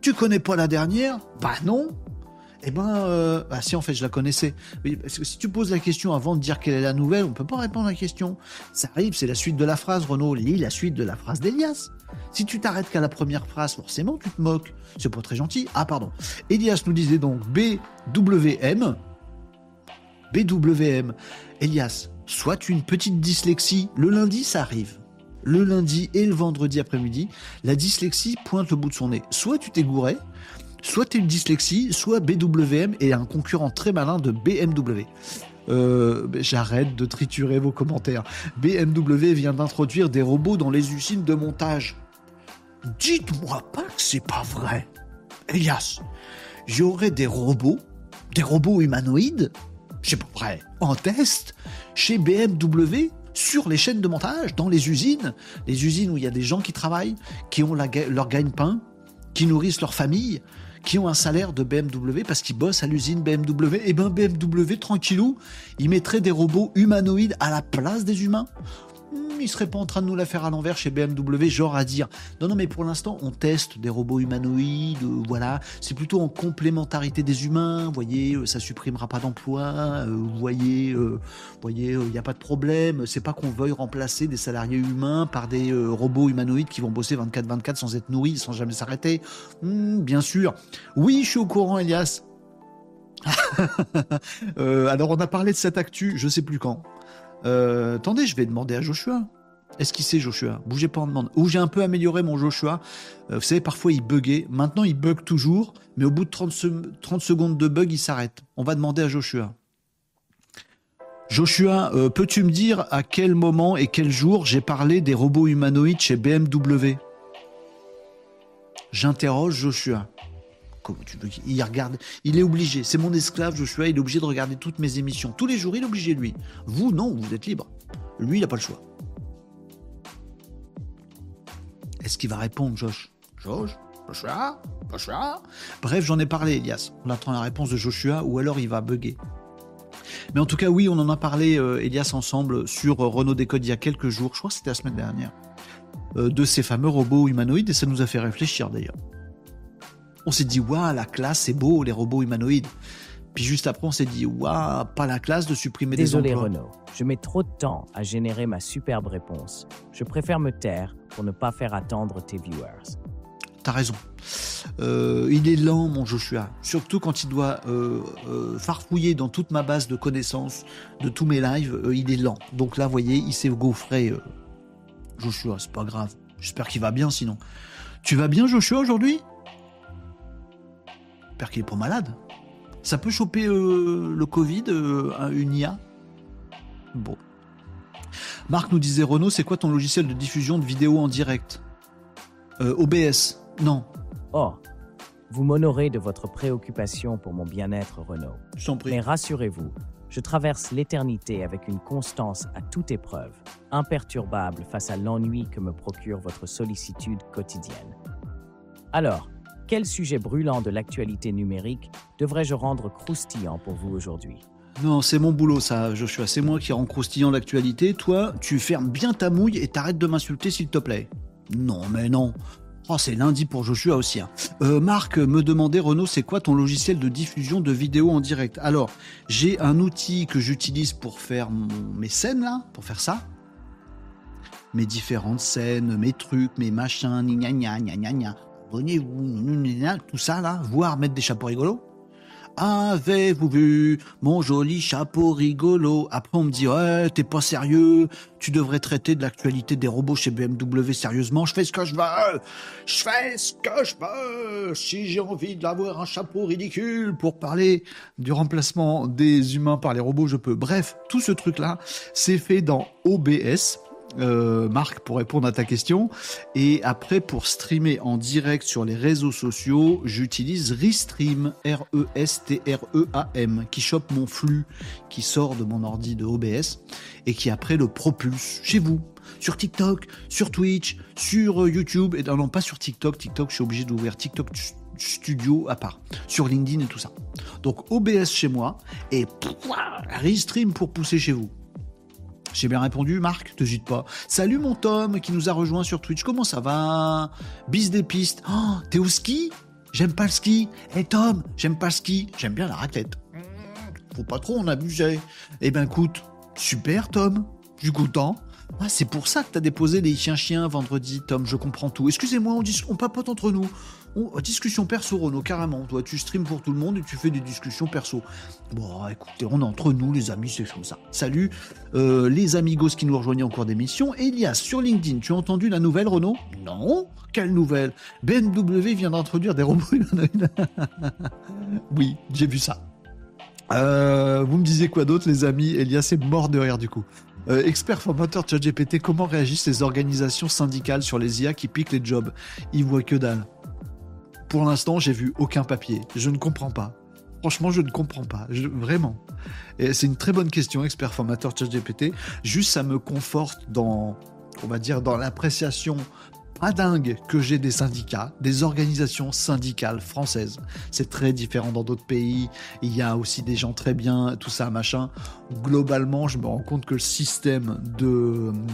tu connais pas la dernière? Bah, non. Eh ben, euh, bah si en fait je la connaissais. parce que si tu poses la question avant de dire quelle est la nouvelle, on peut pas répondre à la question. Ça arrive, c'est la suite de la phrase, Renaud. Lis la suite de la phrase d'Elias. Si tu t'arrêtes qu'à la première phrase, forcément tu te moques. C'est pas très gentil. Ah pardon. Elias nous disait donc BWM. BWM. Elias, soit une petite dyslexie. Le lundi, ça arrive le lundi et le vendredi après-midi, la dyslexie pointe le bout de son nez. Soit tu t'es gouré, soit tu une dyslexie, soit BWM est un concurrent très malin de BMW. Euh, j'arrête de triturer vos commentaires. BMW vient d'introduire des robots dans les usines de montage. Dites-moi pas que c'est pas vrai. Elias, j'aurais des robots, des robots humanoïdes, c'est pas vrai, en test chez BMW sur les chaînes de montage, dans les usines, les usines où il y a des gens qui travaillent, qui ont leur gagne-pain, qui nourrissent leur famille, qui ont un salaire de BMW parce qu'ils bossent à l'usine BMW. Et eh ben BMW, tranquillou, ils mettraient des robots humanoïdes à la place des humains. Il serait pas en train de nous la faire à l'envers chez BMW, genre à dire non, non, mais pour l'instant, on teste des robots humanoïdes, euh, voilà, c'est plutôt en complémentarité des humains, vous voyez, euh, ça supprimera pas d'emplois, euh, vous voyez, voyez, il n'y a pas de problème, c'est pas qu'on veuille remplacer des salariés humains par des robots humanoïdes qui vont bosser 24-24 sans être nourris, sans jamais s'arrêter. Hmm, bien sûr. Oui, je suis au courant, Elias. alors, on a parlé de cette actu, je sais plus quand. Euh, attendez, je vais demander à Joshua. Est-ce qu'il sait Joshua? Bougez pas en demande. Ou j'ai un peu amélioré mon Joshua. Euh, vous savez, parfois il buguait. Maintenant il bug toujours, mais au bout de 30, secondes de bug, il s'arrête. On va demander à Joshua. Joshua, euh, peux-tu me dire à quel moment et quel jour j'ai parlé des robots humanoïdes chez BMW J'interroge Joshua. Il regarde, il est obligé. C'est mon esclave Joshua, il est obligé de regarder toutes mes émissions. Tous les jours, il est obligé lui. Vous, non, vous êtes libre. Lui, il n'a pas le choix. Est-ce qu'il va répondre, Josh? Josh? Joshua? Joshua? Bref, j'en ai parlé, Elias. On attend la réponse de Joshua ou alors il va bugger. Mais en tout cas, oui, on en a parlé, euh, Elias, ensemble sur euh, Renault Décode il y a quelques jours. Je crois que c'était la semaine dernière. Euh, de ces fameux robots humanoïdes et ça nous a fait réfléchir d'ailleurs. On s'est dit, waouh, la classe, c'est beau, les robots humanoïdes. Puis juste après, on s'est dit, waouh, pas la classe de supprimer des emplois. Désolé Renaud, je mets trop de temps à générer ma superbe réponse. Je préfère me taire pour ne pas faire attendre tes viewers. T'as raison. Euh, il est lent, mon Joshua. Surtout quand il doit euh, euh, farfouiller dans toute ma base de connaissances, de tous mes lives, il est lent. Donc là, vous voyez, il s'est gaufré. Joshua, c'est pas grave. J'espère qu'il va bien sinon. Tu vas bien, Joshua, aujourd'hui? J'espère qu'il est pas malade. Ça peut choper le Covid, une IA Bon. Marc nous disait Renault, c'est quoi ton logiciel de diffusion de vidéos en direct? Euh, OBS, non. Oh, vous m'honorez de votre préoccupation pour mon bien-être, Renault. Je prie. Mais rassurez-vous, je traverse l'éternité avec une constance à toute épreuve, imperturbable face à l'ennui que me procure votre sollicitude quotidienne. Alors, quel sujet brûlant de l'actualité numérique devrais-je rendre croustillant pour vous aujourd'hui? Non, c'est mon boulot, ça, Joshua. C'est moi qui rend croustillant l'actualité. Toi, tu fermes bien ta mouille et t'arrêtes de m'insulter, s'il te plaît. Non, mais non. Oh, c'est lundi pour Joshua aussi. Hein. Euh, Marc me demandait, Renaud, c'est quoi ton logiciel de diffusion de vidéos en direct? Alors, j'ai un outil que j'utilise pour faire mes scènes, là, pour faire ça. Mes différentes scènes, mes trucs, mes machins, gna gna gna gna gna. Abonnez-vous, tout ça, là, voire mettre des chapeaux rigolos. Avez-vous vu mon joli chapeau rigolo? Après, on me dit, ouais, t'es pas sérieux, tu devrais traiter de l'actualité des robots chez BMW sérieusement. Je fais ce que je veux, je fais ce que je veux. Si j'ai envie d'avoir un chapeau ridicule pour parler du remplacement des humains par les robots, je peux. Bref, tout ce truc-là, c'est fait dans OBS. Euh, Marc, pour répondre à ta question. Et après, pour streamer en direct sur les réseaux sociaux, j'utilise Restream, R-E-S-T-R-E-A-M, qui chope mon flux qui sort de mon ordi de OBS et qui après le propulse chez vous. Sur TikTok, sur Twitch, sur euh, YouTube, et non, pas sur TikTok. TikTok, je suis obligé d'ouvrir TikTok Studio à part, sur LinkedIn et tout ça. Donc OBS chez moi et Restream pour pousser chez vous. J'ai bien répondu, Marc, te gite pas. Salut mon Tom qui nous a rejoint sur Twitch. Comment ça va? Bis des pistes. Oh, t'es au ski? J'aime pas le ski. Eh Tom, j'aime pas le ski. J'aime bien la raclette. Faut pas trop en abuser. Eh ben écoute, super Tom. Je suis content. Ah, c'est pour ça que t'as déposé les chiens-chiens vendredi, Tom, je comprends tout. Excusez-moi, on, on papote entre nous. Oh, discussion perso, Renaud, carrément. Toi, tu streams pour tout le monde et tu fais des discussions perso. Bon, écoutez, on est entre nous, les amis, c'est comme ça. Salut, euh, les amigos qui nous rejoignent en cours d'émission. Elias, sur LinkedIn, tu as entendu la nouvelle, Renaud? Non Quelle nouvelle? BMW vient d'introduire des robots Oui, j'ai vu ça. Euh, vous me disiez quoi d'autre, les amis? Elias est mort de rire du coup. Euh, expert formateur ChatGPT, comment réagissent les organisations syndicales sur les IA qui piquent les jobs? Ils voient que dalle. Pour l'instant, j'ai vu aucun papier. Je ne comprends pas. Franchement, je ne comprends pas. vraiment. Et c'est une très bonne question, expert formateur ChatGPT. Juste, ça me conforte dans, on va dire, dans l'appréciation pas dingue que j'ai des syndicats, des organisations syndicales françaises. C'est très différent dans d'autres pays. Il y a aussi des gens très bien, tout ça, machin. Globalement, je me rends compte que le système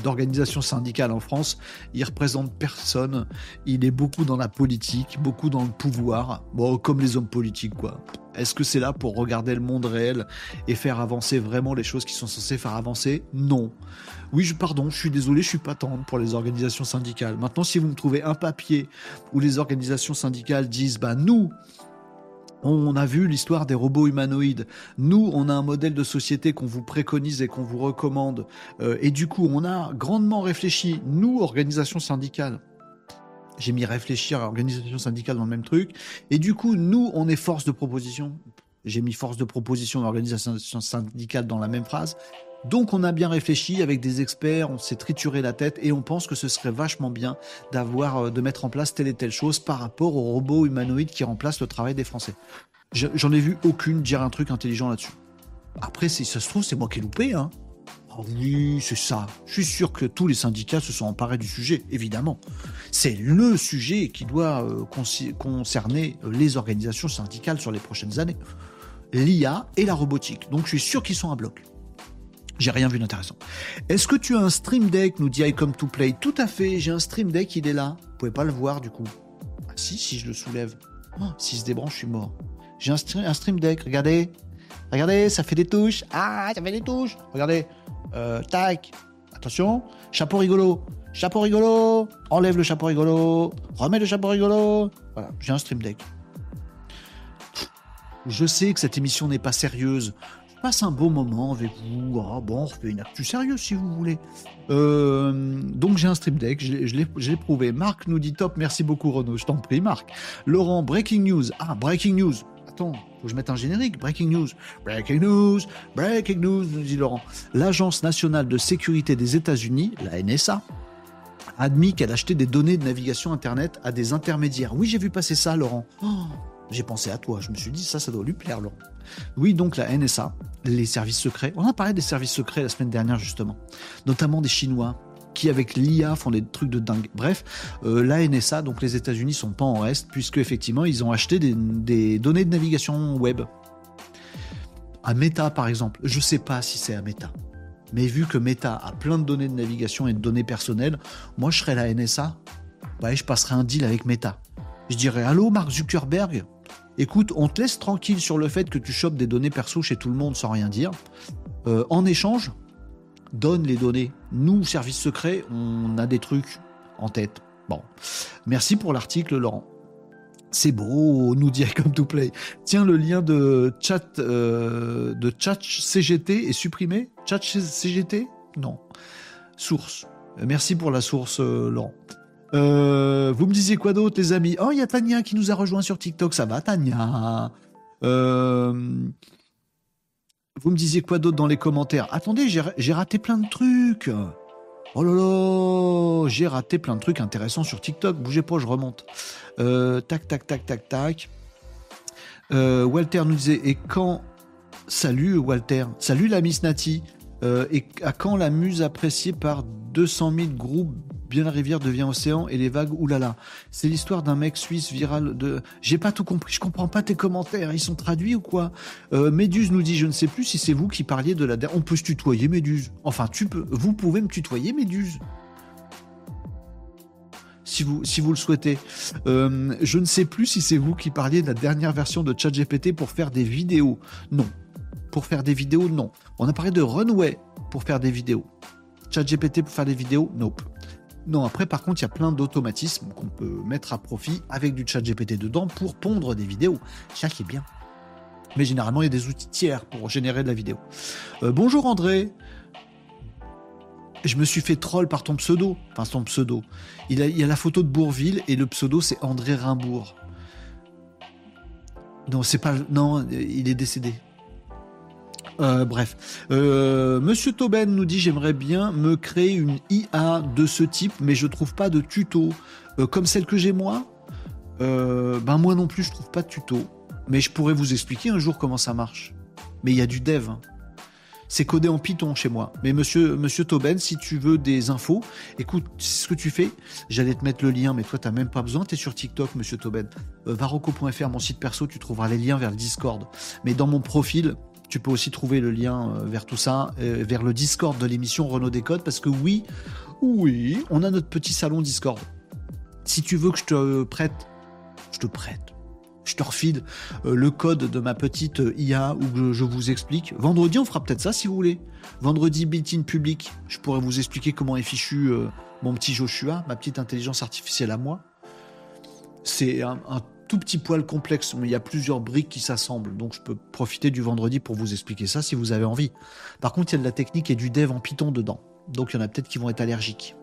d'organisation syndicale en France, il représente personne. Il est beaucoup dans la politique, beaucoup dans le pouvoir. Bon, comme les hommes politiques, quoi. Est-ce que c'est là pour regarder le monde réel et faire avancer vraiment les choses qui sont censées faire avancer? Non. Oui, je, pardon, je suis désolé, je suis pas tendre pour les organisations syndicales. Maintenant, si vous me trouvez un papier où les organisations syndicales disent, bah nous, on a vu l'histoire des robots humanoïdes. Nous, on a un modèle de société qu'on vous préconise et qu'on vous recommande. Euh, et du coup, on a grandement réfléchi, nous, organisations syndicales, j'ai mis réfléchir à organisation syndicale dans le même truc. Et du coup, nous, on est force de proposition. J'ai mis force de proposition d'organisation syndicale dans la même phrase. Donc on a bien réfléchi avec des experts, on s'est trituré la tête et on pense que ce serait vachement bien d'avoir euh, de mettre en place telle et telle chose par rapport aux robots humanoïdes qui remplacent le travail des Français. J'en ai vu aucune dire un truc intelligent là-dessus. Après, ça se trouve, c'est moi qui ai loupé, hein. Ah oui, c'est ça. Je suis sûr que tous les syndicats se sont emparés du sujet, évidemment. C'est le sujet qui doit euh, concerner les organisations syndicales sur les prochaines années. L'IA et la robotique. Donc je suis sûr qu'ils sont à bloc. J'ai rien vu d'intéressant. Est-ce que tu as un Stream Deck nous dit I come to play. Tout à fait, j'ai un Stream Deck, il est là. Vous pouvez pas le voir du coup. Ah si, si je le soulève. Oh, s'il se débranche, je suis mort. J'ai un, un Stream Deck, regardez. Regardez, ça fait des touches. Ah, ça fait des touches. Regardez. Euh, tac. Attention. Chapeau rigolo. Chapeau rigolo. Enlève le chapeau rigolo. Remets le chapeau rigolo. Voilà, j'ai un Stream Deck. Je sais que cette émission n'est pas sérieuse. Passe un beau moment avec vous. Ah bon, on refait une actu sérieuse si vous voulez. Euh, donc j'ai un Stream Deck, je l'ai prouvé. Marc nous dit top, merci beaucoup Renaud, je t'en prie Marc. Laurent, breaking news. Ah, breaking news. Attends, faut que je mette un générique. Breaking news. Breaking news. Breaking news, nous dit Laurent. L'Agence nationale de sécurité des États-Unis, la NSA, a admis qu'elle achetait des données de navigation Internet à des intermédiaires. Oui, j'ai vu passer ça, Laurent. Oh, j'ai pensé à toi. Je me suis dit, ça, ça doit lui plaire, Laurent. Oui, donc la NSA, les services secrets. On a parlé des services secrets la semaine dernière, justement. Notamment des Chinois qui avec l'IA font des trucs de dingue. Bref, euh, la NSA, donc les États-Unis sont pas en reste, puisque effectivement ils ont acheté des, données de navigation web. À Meta par exemple, je sais pas si c'est à Meta, mais vu que Meta a plein de données de navigation et de données personnelles, moi je serais la NSA, ouais, je passerais un deal avec Meta. Je dirais allô Mark Zuckerberg, écoute, on te laisse tranquille sur le fait que tu chopes des données perso chez tout le monde sans rien dire. Euh, en échange, donne les données. Nous, service secret, on a des trucs en tête. Bon. Merci pour l'article, Laurent. C'est beau, nous dit comme to play. Tiens, le lien de chat euh, de chat CGT est supprimé? Chat CGT Non. Source. Merci pour la source, euh, Laurent. Euh, vous me disiez quoi d'autre, les amis? Oh, il y a Tania qui nous a rejoint sur TikTok. Ça va, Tania? Euh, vous me disiez quoi d'autre dans les commentaires? Attendez, j'ai raté plein de trucs. Oh là là, j'ai raté plein de trucs intéressants sur TikTok. Bougez pas, je remonte. Euh, tac, tac, tac, tac, tac. Euh, Walter nous disait et quand Salut Walter. Salut la Miss Nati. Euh, et à quand la muse appréciée par 200 000 groupes bien la rivière devient océan et les vagues, oulala. C'est l'histoire d'un mec suisse viral de. J'ai pas tout compris, je comprends pas tes commentaires, ils sont traduits ou quoi? Euh, Méduse nous dit, je ne sais plus si c'est vous qui parliez de la. On peut se tutoyer, Méduse. Enfin, tu peux, vous pouvez me tutoyer, Méduse. Si vous, le souhaitez. Euh, je ne sais plus si c'est vous qui parliez de la dernière version de ChatGPT pour faire des vidéos. Non. Pour faire des vidéos, non. On a parlé de Runway pour faire des vidéos. ChatGPT pour faire des vidéos, nope. Non, après, par contre, il y a plein d'automatismes qu'on peut mettre à profit avec du chat GPT dedans pour pondre des vidéos. Ça qui est bien. Mais généralement, il y a des outils tiers pour générer de la vidéo. Euh, bonjour André. Je me suis fait troll par ton pseudo. Enfin, son pseudo. Il, y a la photo de Bourville et le pseudo, c'est André Rimbourg. Non, c'est pas. Non, il est décédé. Euh, bref, euh, Monsieur Tauben nous dit j'aimerais bien me créer une IA de ce type, mais je trouve pas de tuto euh, comme celle que j'ai moi? ben moi non plus, je trouve pas de tuto, mais je pourrais vous expliquer un jour comment ça marche. Mais il y a du dev. Hein. C'est codé en Python chez moi. Mais monsieur, monsieur Tauben, si tu veux des infos, écoute, ce que tu fais. J'allais te mettre le lien, mais toi, t'as même pas besoin. T'es sur TikTok, monsieur Tauben. Varoco.fr, mon site perso, tu trouveras les liens vers le Discord. Mais dans mon profil, tu peux aussi trouver le lien euh, vers tout ça, euh, vers le Discord de l'émission Renault Décode, parce que oui, oui, on a notre petit salon Discord. Si tu veux que je te prête, je te prête je te refile euh, le code de ma petite IA où je, vous explique. Vendredi, on fera peut-être ça si vous voulez. Vendredi, built-in public, je pourrais vous expliquer comment est fichu mon petit Joshua, ma petite intelligence artificielle à moi. C'est un, tout petit poil complexe, mais il y a plusieurs briques qui s'assemblent, donc je peux profiter du vendredi pour vous expliquer ça si vous avez envie. Par contre, il y a de la technique et du dev en Python dedans, donc il y en a peut-être qui vont être allergiques.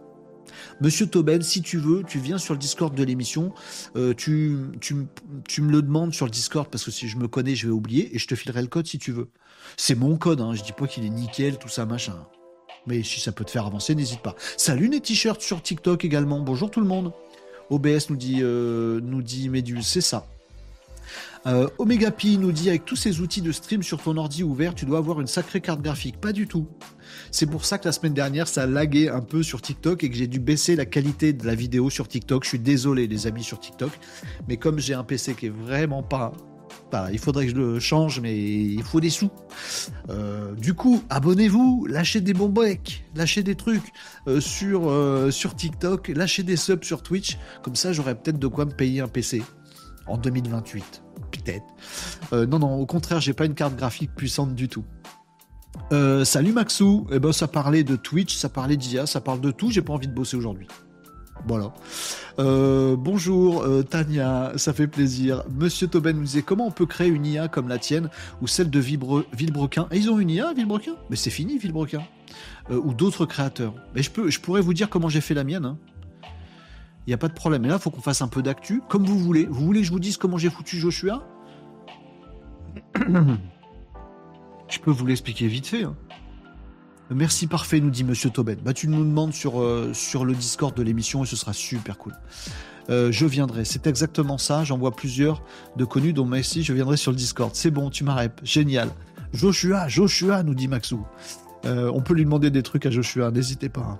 Monsieur Tobel, si tu veux, tu viens sur le Discord de l'émission, euh, tu, me le demandes sur le Discord parce que si je me connais, je vais oublier et je te filerai le code si tu veux. C'est mon code, hein, je dis pas qu'il est nickel, tout ça, machin. Mais si ça peut te faire avancer, n'hésite pas. Salut les t-shirts sur TikTok également. Bonjour tout le monde. OBS nous dit, euh, nous dit c'est ça. Euh, Omega Pi nous dit avec tous ces outils de stream sur ton ordi ouvert, tu dois avoir une sacrée carte graphique. Pas du tout. C'est pour ça que la semaine dernière, ça a lagué un peu sur TikTok et que j'ai dû baisser la qualité de la vidéo sur TikTok. Je suis désolé, les amis sur TikTok. Mais comme j'ai un PC qui est vraiment pas il faudrait que je le change, mais il faut des sous. Euh, du coup, abonnez-vous, lâchez des bons becs, lâchez des trucs euh, sur, sur TikTok, lâchez des subs sur Twitch. Comme ça, j'aurai peut-être de quoi me payer un PC en 2028 peut-être. Euh, non, non, au contraire, j'ai pas une carte graphique puissante du tout. Euh, salut Maxou, eh ben, ça parlait de Twitch, ça parlait d'IA, ça parle de tout, j'ai pas envie de bosser aujourd'hui. Voilà. Euh, bonjour Tania, ça fait plaisir. Monsieur Tauben nous disait comment on peut créer une IA comme la tienne ou celle de Villebrequin? Et ils ont une IA, Villebrequin? Mais c'est fini, Villebrequin. ou d'autres créateurs. Mais je, peux, pourrais vous dire comment j'ai fait la mienne. Hein. Il n'y a pas de problème. Et là, il faut qu'on fasse un peu d'actu, comme vous voulez. Vous voulez que je vous dise comment j'ai foutu Joshua? Je peux vous l'expliquer vite fait. Hein. Merci parfait, nous dit Monsieur Tobet. Bah, tu nous demandes sur, euh, le Discord de l'émission et ce sera super cool. Euh, je viendrai. C'est exactement ça. J'en vois plusieurs de connus, dont merci. Je viendrai sur le Discord. C'est bon, tu m'arrêtes. Génial. Joshua, Joshua, nous dit Maxou. Euh, on peut lui demander des trucs à Joshua. N'hésitez pas. Hein.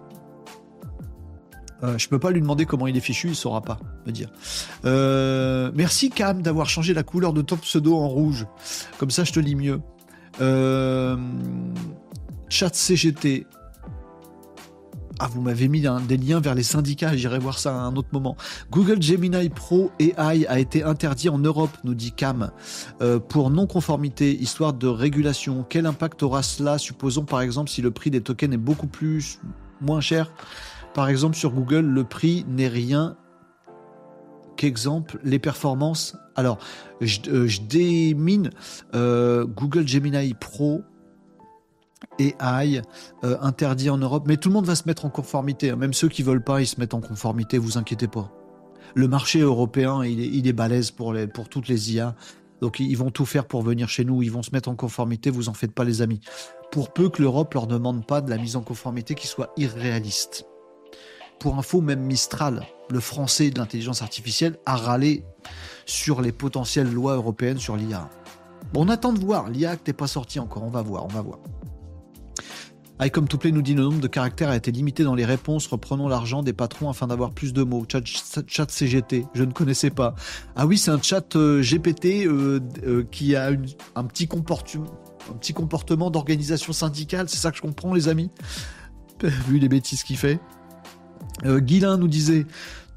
Euh, je peux pas lui demander comment il est fichu, il saura pas me dire. Merci Cam d'avoir changé la couleur de ton pseudo en rouge. Comme ça, je te lis mieux. Euh, chat CGT. Ah, vous m'avez mis des liens vers les syndicats, j'irai voir ça à un autre moment. Google Gemini Pro AI a été interdit en Europe, nous dit Cam, pour non-conformité, histoire de régulation. Quel impact aura cela? Supposons par exemple si le prix des tokens est beaucoup plus moins cher par exemple, sur Google, le prix n'est rien qu'exemple, les performances. Alors, je, euh, démine euh, Google Gemini Pro AI euh, interdit en Europe, mais tout le monde va se mettre en conformité. Hein. Même ceux qui veulent pas, ils se mettent en conformité. Vous inquiétez pas. Le marché européen, il est, il balèze pour toutes les IA. Donc ils vont tout faire pour venir chez nous, ils vont se mettre en conformité, vous en faites pas les amis. Pour peu que l'Europe leur demande pas de la mise en conformité qui soit irréaliste. Pour info, même Mistral, le français de l'intelligence artificielle, a râlé sur les potentielles lois européennes sur l'IA. Bon, on attend de voir. L'IA n'est pas sorti encore. On va voir, on va voir. Icom Touplay nous dit le nombre de caractères a été limité dans les réponses. Reprenons l'argent des patrons afin d'avoir plus de mots. Chat, CGT, je ne connaissais pas. Ah oui, c'est un chat euh, GPT euh, euh, qui a un petit comportement, d'organisation syndicale. C'est ça que je comprends, les amis. Vu les bêtises qu'il fait. Guilin nous disait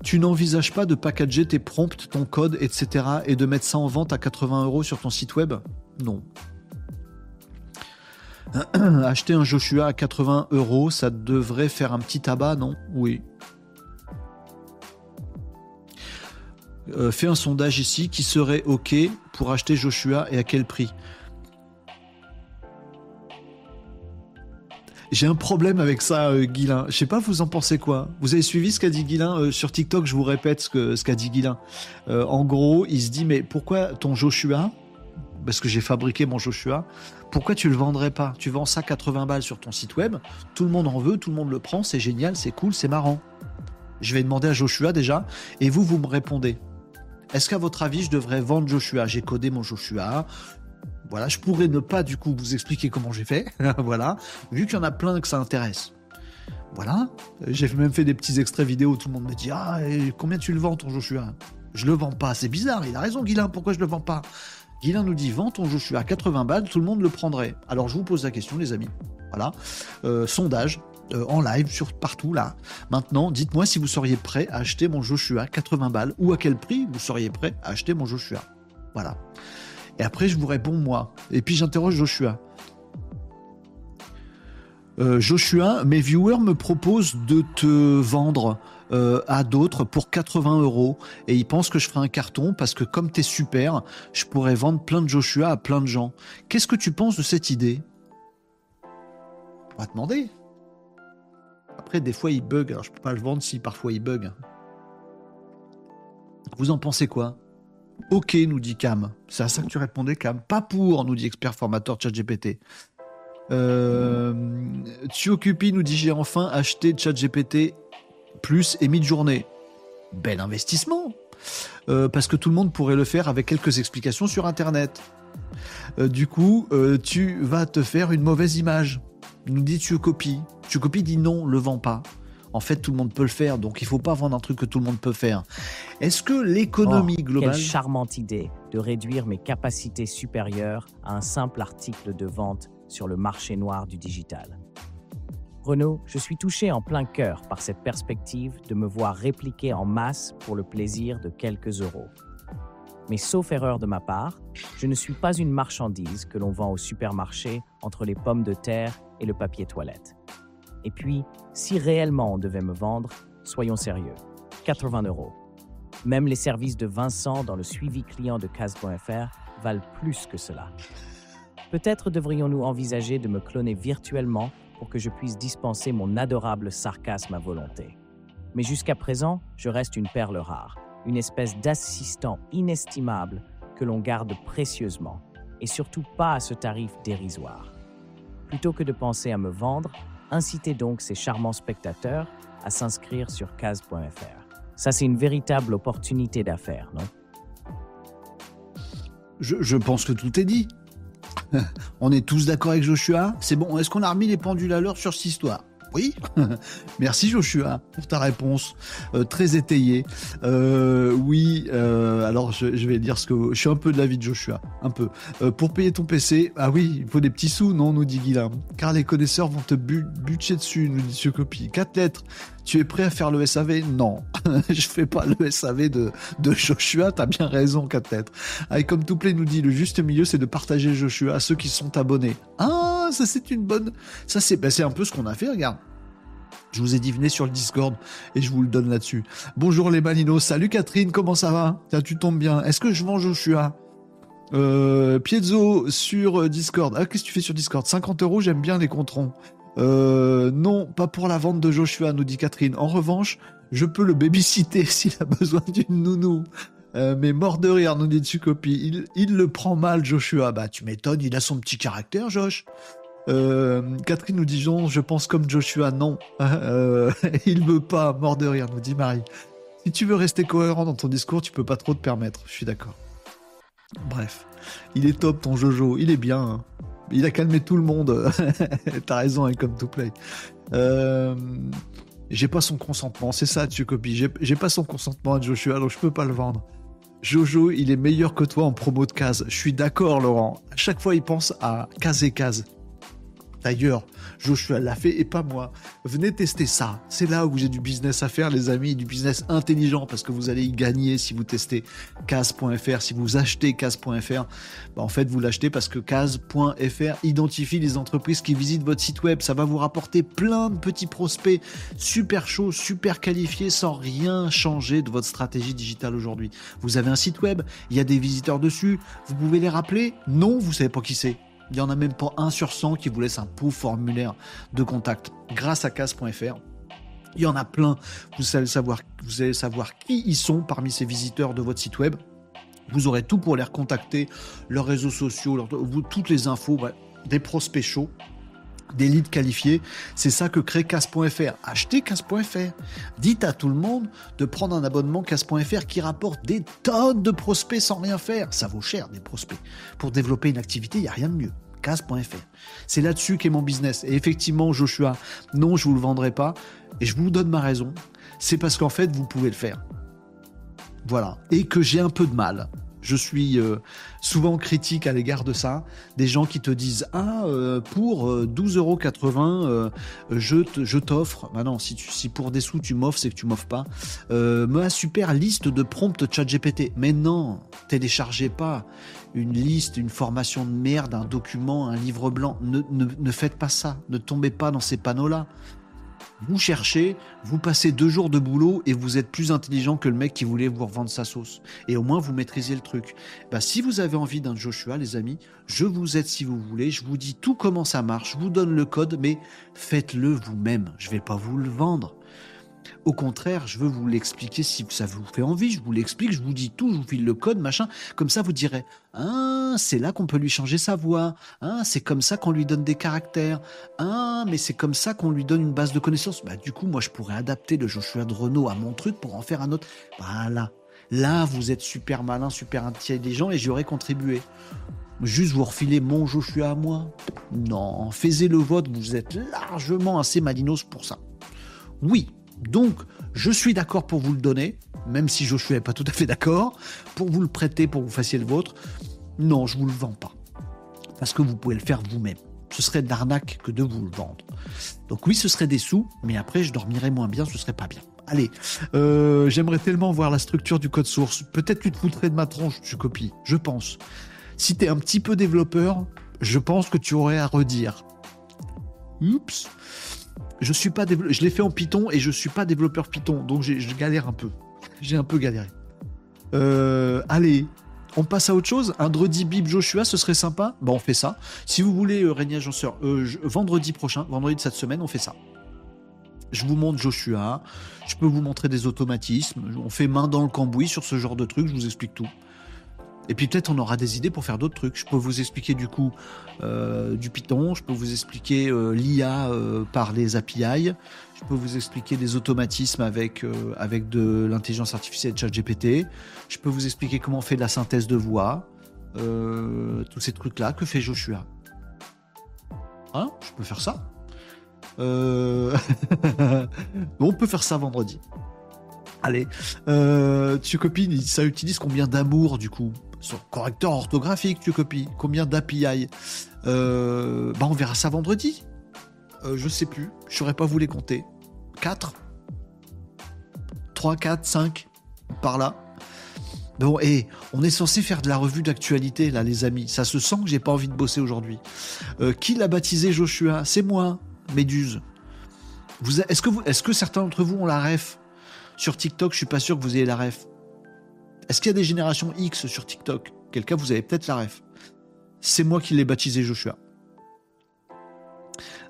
tu n'envisages pas de packager tes prompts, ton code, etc. et de mettre ça en vente à 80 euros sur ton site web? Non. Acheter un Joshua à 80 euros, ça devrait faire un petit tabac, non? Oui. Euh, fais un sondage ici qui serait OK pour acheter Joshua et à quel prix? J'ai un problème avec ça, euh, Guilin. Je sais pas, vous en pensez quoi? Vous avez suivi ce qu'a dit Guilin euh, sur TikTok Je vous répète ce qu'a dit Guilin. Euh, en gros, il se dit mais pourquoi ton Joshua? Parce que j'ai fabriqué mon Joshua. Pourquoi tu le vendrais pas? Tu vends ça 80 balles sur ton site web. Tout le monde en veut, tout le monde le prend. C'est génial, c'est cool, c'est marrant. Je vais demander à Joshua déjà, et vous, vous me répondez. Est-ce qu'à votre avis, je devrais vendre Joshua? J'ai codé mon Joshua, Voilà, je pourrais ne pas du coup vous expliquer comment j'ai fait. voilà, vu qu'il y en a plein que ça intéresse. Voilà, j'ai même fait des petits extraits vidéo. Tout le monde me dit ah combien tu le vends ton Joshua? Je le vends pas. C'est bizarre. Il a raison, Guilain. Pourquoi je le vends pas? Guilain nous dit vends ton Joshua à 80 balles. Tout le monde le prendrait. Alors je vous pose la question, les amis. Voilà, euh, sondage. Euh, en live sur partout là. Maintenant, dites-moi si vous seriez prêt à acheter mon Joshua 80 balles ou à quel prix vous seriez prêt à acheter mon Joshua. Voilà. Et après, je vous réponds moi. Et puis j'interroge Joshua. Euh, Joshua, mes viewers me proposent de te vendre euh, à d'autres pour 80 euros et ils pensent que je ferai un carton parce que comme t'es super, je pourrais vendre plein de Joshua à plein de gens. Qu'est-ce que tu penses de cette idée? On va demander. Après, des fois, il bug. Alors, je peux pas le vendre si parfois il bug. Vous en pensez quoi? Ok, nous dit Cam. C'est à ça que tu répondais, Cam. Pas pour, nous dit expert formateur ChatGPT. Euh, Tsuokupi nous dit j'ai enfin acheté ChatGPT plus et mid-journée. Bel investissement. Euh, parce que tout le monde pourrait le faire avec quelques explications sur Internet. Euh, du coup, euh, tu vas te faire une mauvaise image. Nous dit Tsuokupi. Tsuokupi dit non, le vend pas en fait, tout le monde peut le faire, donc il faut pas vendre un truc que tout le monde peut faire. Est-ce que l'économie oh, globale... Quelle charmante idée de réduire mes capacités supérieures à un simple article de vente sur le marché noir du digital. Renaud, je suis touché en plein cœur par cette perspective de me voir répliquer en masse pour le plaisir de quelques euros. Mais sauf erreur de ma part, je ne suis pas une marchandise que l'on vend au supermarché entre les pommes de terre et le papier toilette. Et puis, si réellement on devait me vendre, soyons sérieux, 80 euros. Même les services de Vincent dans le suivi client de Cas.fr valent plus que cela. Peut-être devrions-nous envisager de me cloner virtuellement pour que je puisse dispenser mon adorable sarcasme à volonté. Mais jusqu'à présent, je reste une perle rare, une espèce d'assistant inestimable que l'on garde précieusement, et surtout pas à ce tarif dérisoire. Plutôt que de penser à me vendre, incitez donc ces charmants spectateurs à s'inscrire sur case.fr. Ça, c'est une véritable opportunité d'affaires, non? Je, je pense que tout est dit. On est tous d'accord avec Joshua C'est bon, est-ce qu'on a remis les pendules à l'heure sur cette histoire oui, merci Joshua pour ta réponse euh, très étayée. Euh, oui, euh, alors je, vais dire ce que je suis un peu de l'avis de Joshua, un peu. pour payer ton PC, ah oui, il faut des petits sous, non, nous dit Guillaume. Car les connaisseurs vont te butcher dessus, nous dit Copie. Quatre lettres. Tu es prêt à faire le SAV Non, je fais pas le SAV de, de Joshua, t'as bien raison, ah, comme tout plaît nous dit, le juste milieu, c'est de partager Joshua à ceux qui sont abonnés. Ah, ça c'est une bonne... Ça c'est bah, un peu ce qu'on a fait, regarde. Je vous ai dit, venez sur le Discord et je vous le donne là-dessus. Bonjour les Malinos. Salut Catherine, comment ça va? Tiens, tu tombes bien. Est-ce que je vends Joshua? Euh, Piezo sur euh, Discord. Ah, qu'est-ce que tu fais sur Discord? 50 euros, j'aime bien les controns. Euh, non, pas pour la vente de Joshua, nous dit Catherine. En revanche, je peux le babysitter s'il a besoin d'une nounou. Euh, mais mort de rire, nous dit Tsukopi. Il, le prend mal, Joshua. Bah, tu m'étonnes, il a son petit caractère, Josh. Euh, Catherine nous dit je pense comme Joshua, non. Euh, il veut pas, mort de rire, nous dit Marie. Si tu veux rester cohérent dans ton discours, tu peux pas trop te permettre. Je suis d'accord. Bref, il est top ton Jojo, il est bien. Hein. Il a calmé tout le monde. T'as raison, hein, comme to play. Euh, j'ai pas son consentement, c'est ça, tu copies. J'ai pas son consentement à Joshua, donc je peux pas le vendre. Jojo, il est meilleur que toi en promo de case. Je suis d'accord, Laurent. À chaque fois, il pense à case et case. D'ailleurs, Joshua l'a fait et pas moi. Venez tester ça. C'est là où j'ai du business à faire, les amis, du business intelligent parce que vous allez y gagner si vous testez Case.fr, si vous achetez Case.fr. Bah, en fait, vous l'achetez parce que Case.fr identifie les entreprises qui visitent votre site web. Ça va vous rapporter plein de petits prospects super chauds, super qualifiés sans rien changer de votre stratégie digitale aujourd'hui. Vous avez un site web, il y a des visiteurs dessus. Vous pouvez les rappeler? Non, vous savez pas qui c'est. Il n'y en a même pas un sur 100 qui vous laisse un pauvre formulaire de contact grâce à casse.fr. Il y en a plein. Vous allez savoir, vous allez savoir qui ils sont parmi ces visiteurs de votre site web. Vous aurez tout pour les recontacter, leurs réseaux sociaux, toutes les infos, des prospects chauds des leads qualifiés. C'est ça que crée Casse.fr. Achetez Casse.fr. Dites à tout le monde de prendre un abonnement Casse.fr qui rapporte des tonnes de prospects sans rien faire. Ça vaut cher des prospects. Pour développer une activité, il n'y a rien de mieux. Casse.fr. C'est là-dessus qu'est mon business. Et effectivement, Joshua, non, je vous le vendrai pas. Et je vous donne ma raison. C'est parce qu'en fait, vous pouvez le faire. Voilà. Et que j'ai un peu de mal je suis euh, souvent critique à l'égard de ça. Des gens qui te disent Ah, euh, pour 12,80 euh, je, je t'offre. Bah non, si, pour des sous tu m'offres, c'est que tu m'offres pas. ma super liste de prompts ChatGPT. Mais non, téléchargez pas une liste, une formation de merde, un document, un livre blanc. Ne faites pas ça. Ne tombez pas dans ces panneaux-là. Vous cherchez, vous passez deux jours de boulot et vous êtes plus intelligent que le mec qui voulait vous revendre sa sauce. Et au moins, vous maîtrisez le truc. Bah, si vous avez envie d'un Joshua, les amis, je vous aide si vous voulez. Je vous dis tout comment ça marche. Je vous donne le code, mais faites-le vous-même. Je vais pas vous le vendre. Au contraire, je veux vous l'expliquer si ça vous fait envie. Je vous l'explique, je vous dis tout, je vous file le code, machin. Comme ça, vous direz Ah, c'est là qu'on peut lui changer sa voix. Ah, c'est comme ça qu'on lui donne des caractères. Ah, mais c'est comme ça qu'on lui donne une base de connaissances. Bah, du coup, moi, je pourrais adapter le Joshua de Renault à mon truc pour en faire un autre. Voilà. Là, vous êtes super malin, super intelligent et j'y aurais contribué. Juste vous refiler mon Joshua à moi Non, faisez le vote, vous êtes largement assez malinos pour ça. Oui, donc, je suis d'accord pour vous le donner, même si je suis pas tout à fait d'accord, pour vous le prêter, pour vous fassiez le vôtre. Non, je vous le vends pas. Parce que vous pouvez le faire vous-même. Ce serait de l'arnaque que de vous le vendre. Donc oui, ce serait des sous, mais après, je dormirais moins bien, ce serait pas bien. Allez, euh, j'aimerais tellement voir la structure du code source. Peut-être tu te foutrais de ma tronche, tu copies, je pense. Si tu es un petit peu développeur, je pense que tu aurais à redire. Oups je suis pas je l'ai fait en Python et je suis pas développeur Python, donc je galère un peu. J'ai un peu galéré. Euh, allez, on passe à autre chose. Un vendredi Bib Joshua, ce serait sympa. Bon, on fait ça. Si vous voulez, euh, Régnier Agenceur, euh, vendredi prochain, vendredi de cette semaine, on fait ça. Je vous montre Joshua. Je peux vous montrer des automatismes. On fait main dans le cambouis sur ce genre de truc. Je vous explique tout. Et puis peut-être on aura des idées pour faire d'autres trucs. Je peux vous expliquer du coup euh, du Python, je peux vous expliquer euh, l'IA euh, par les API, je peux vous expliquer des automatismes avec, de l'intelligence artificielle ChatGPT, je peux vous expliquer comment on fait de la synthèse de voix, tous ces trucs-là que fait Joshua. Hein? Je peux faire ça. on peut faire ça vendredi. Allez, tu copines, ça utilise combien d'amour du coup? Sur correcteur orthographique, tu copies. Combien d'API euh, bah On verra ça vendredi. Euh, je sais plus. Je saurais pas vous les compter. 4 3, 4, 5 Par là. Bon, et on est censé faire de la revue d'actualité, là, les amis. Ça se sent que j'ai pas envie de bosser aujourd'hui. Euh, qui l'a baptisé Joshua? C'est moi, Méduse. est-ce, que est-ce que certains d'entre vous ont la ref? Sur TikTok, je suis pas sûr que vous ayez la ref. Est-ce qu'il y a des générations X sur TikTok? Quel cas vous avez peut-être la ref. C'est moi qui l'ai baptisé Joshua.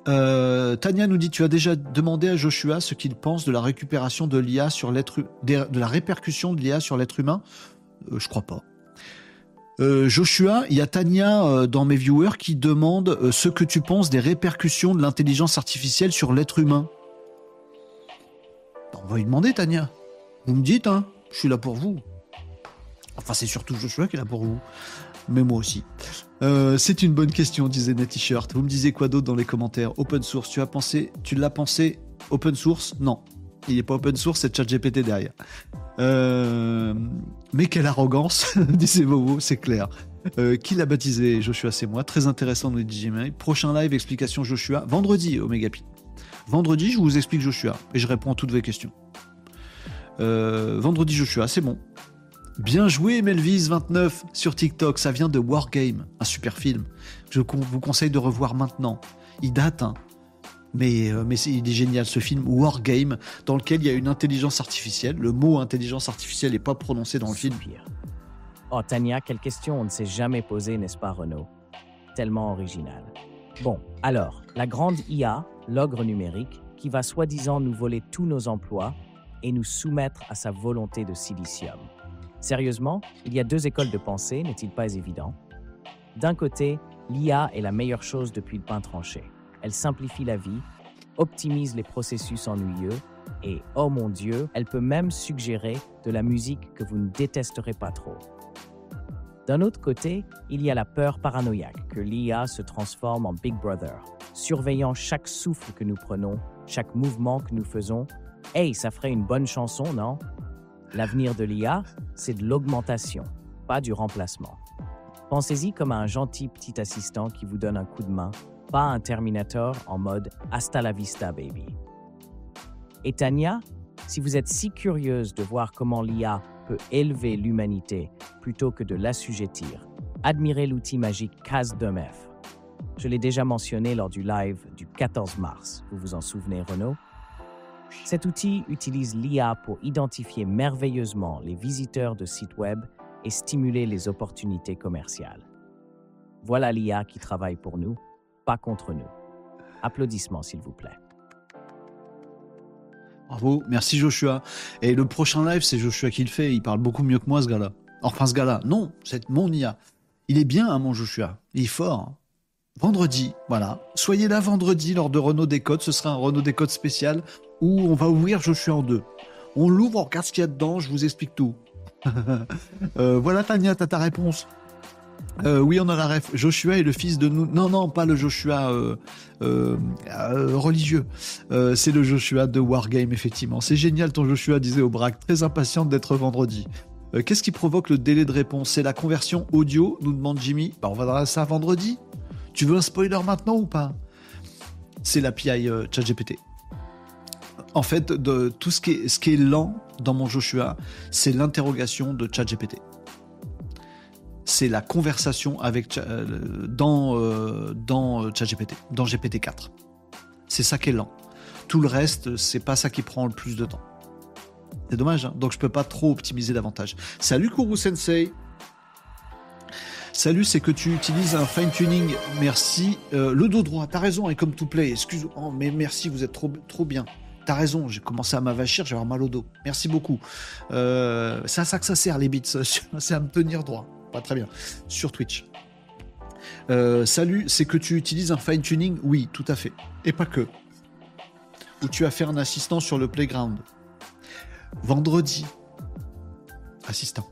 Euh, Tania nous dit tu as déjà demandé à Joshua ce qu'il pense de la récupération de l'IA sur l'être de la répercussion de l'IA sur l'être humain? Euh, Je crois pas. Euh, Joshua, il y a Tania dans mes viewers qui demande ce que tu penses des répercussions de l'intelligence artificielle sur l'être humain. On va lui demander, Tania. Vous me dites, hein Je suis là pour vous. Enfin, c'est surtout Joshua qui est là pour vous. Mais moi aussi. Euh, c'est une bonne question, disait Net T-shirt. Vous me disiez quoi d'autre dans les commentaires? Open source, tu as pensé, tu l'as pensé? Open source? Non. Il n'est pas open source, c'est ChatGPT derrière. Euh, mais quelle arrogance, disait Bobo, c'est clair. Euh, qui l'a baptisé Joshua, c'est moi. Très intéressant, nous dit Gmail. Prochain live, explication Joshua. Vendredi, Omegapi. Vendredi, je vous explique Joshua et je réponds à toutes vos questions. vendredi, Joshua, c'est bon. Bien joué Melvis29 sur TikTok, ça vient de Wargame, un super film. Je vous conseille de revoir maintenant. Il date, hein. mais, euh, il est génial ce film Wargame, dans lequel il y a une intelligence artificielle. Le mot intelligence artificielle n'est pas prononcé dans le film. Oh Tania, quelle question on ne s'est jamais posée, n'est-ce pas Renaud? Tellement original. Bon, alors, la grande IA, l'ogre numérique, qui va soi-disant nous voler tous nos emplois et nous soumettre à sa volonté de silicium. Sérieusement, il y a deux écoles de pensée, n'est-il pas évident? D'un côté, l'IA est la meilleure chose depuis le pain tranché. elle simplifie la vie, optimise les processus ennuyeux et, oh mon Dieu, elle peut même suggérer de la musique que vous ne détesterez pas trop. D'un autre côté, il y a la peur paranoïaque que l'IA se transforme en Big Brother, surveillant chaque souffle que nous prenons, chaque mouvement que nous faisons. Hey, ça ferait une bonne chanson, non? L'avenir de l'IA, c'est de l'augmentation, pas du remplacement. Pensez-y comme à un gentil petit assistant qui vous donne un coup de main, pas un Terminator en mode hasta la vista, baby. Et Tania, si vous êtes si curieuse de voir comment l'IA peut élever l'humanité plutôt que de l'assujettir, admirez l'outil magique Cas2Mef. Je l'ai déjà mentionné lors du live du 14 mars, vous vous en souvenez Renaud? Cet outil utilise l'IA pour identifier merveilleusement les visiteurs de sites web et stimuler les opportunités commerciales. Voilà l'IA qui travaille pour nous, pas contre nous. Applaudissements s'il vous plaît. Bravo, merci Joshua. Et le prochain live, c'est Joshua qui le fait. Il parle beaucoup mieux que moi, ce gars-là. Enfin, ce gars-là. Non, c'est mon IA. Il est bien, hein, mon Joshua. Il est fort. Hein. Vendredi, voilà. Soyez là vendredi lors de Renault Décode. Ce sera un Renault Décode spécial où on va ouvrir Joshua en deux. On l'ouvre, on regarde ce qu'il y a dedans, je vous explique tout. Euh, voilà, Tania, t'as ta réponse. Euh, oui, on a la ref. Joshua est le fils de nous. Non, non, pas le Joshua euh, religieux. c'est le Joshua de Wargame, effectivement. C'est génial, ton Joshua, disait Aubrac. Très impatiente d'être vendredi. Qu'est-ce qui provoque le délai de réponse? C'est la conversion audio, nous demande Jimmy. Bah, on va voir ça vendredi. Tu veux un spoiler maintenant ou pas? C'est l'API ChatGPT. En fait, tout ce qui, est, lent dans mon Joshua, c'est l'interrogation de ChatGPT c'est la conversation avec euh, dans euh, dans euh, ChatGPT, dans GPT-4. C'est ça qui est lent. Tout le reste, c'est pas ça qui prend le plus de temps. C'est dommage, hein donc je peux pas trop optimiser davantage. Salut Kuru Sensei. Salut, c'est que tu utilises un fine tuning. Merci. le dos droit, t'as raison. Et comme tout plaît, excuse. Oh, mais merci, vous êtes trop bien. T'as raison, j'ai commencé à m'avachir, j'ai avoir mal au dos. Merci beaucoup. c'est à ça que ça sert les bits, c'est à me tenir droit très bien. Sur Twitch. Euh, salut, c'est que tu utilises un fine tuning Oui, tout à fait. Et pas que. Ou tu as fait un assistant sur le playground? Vendredi. Assistant.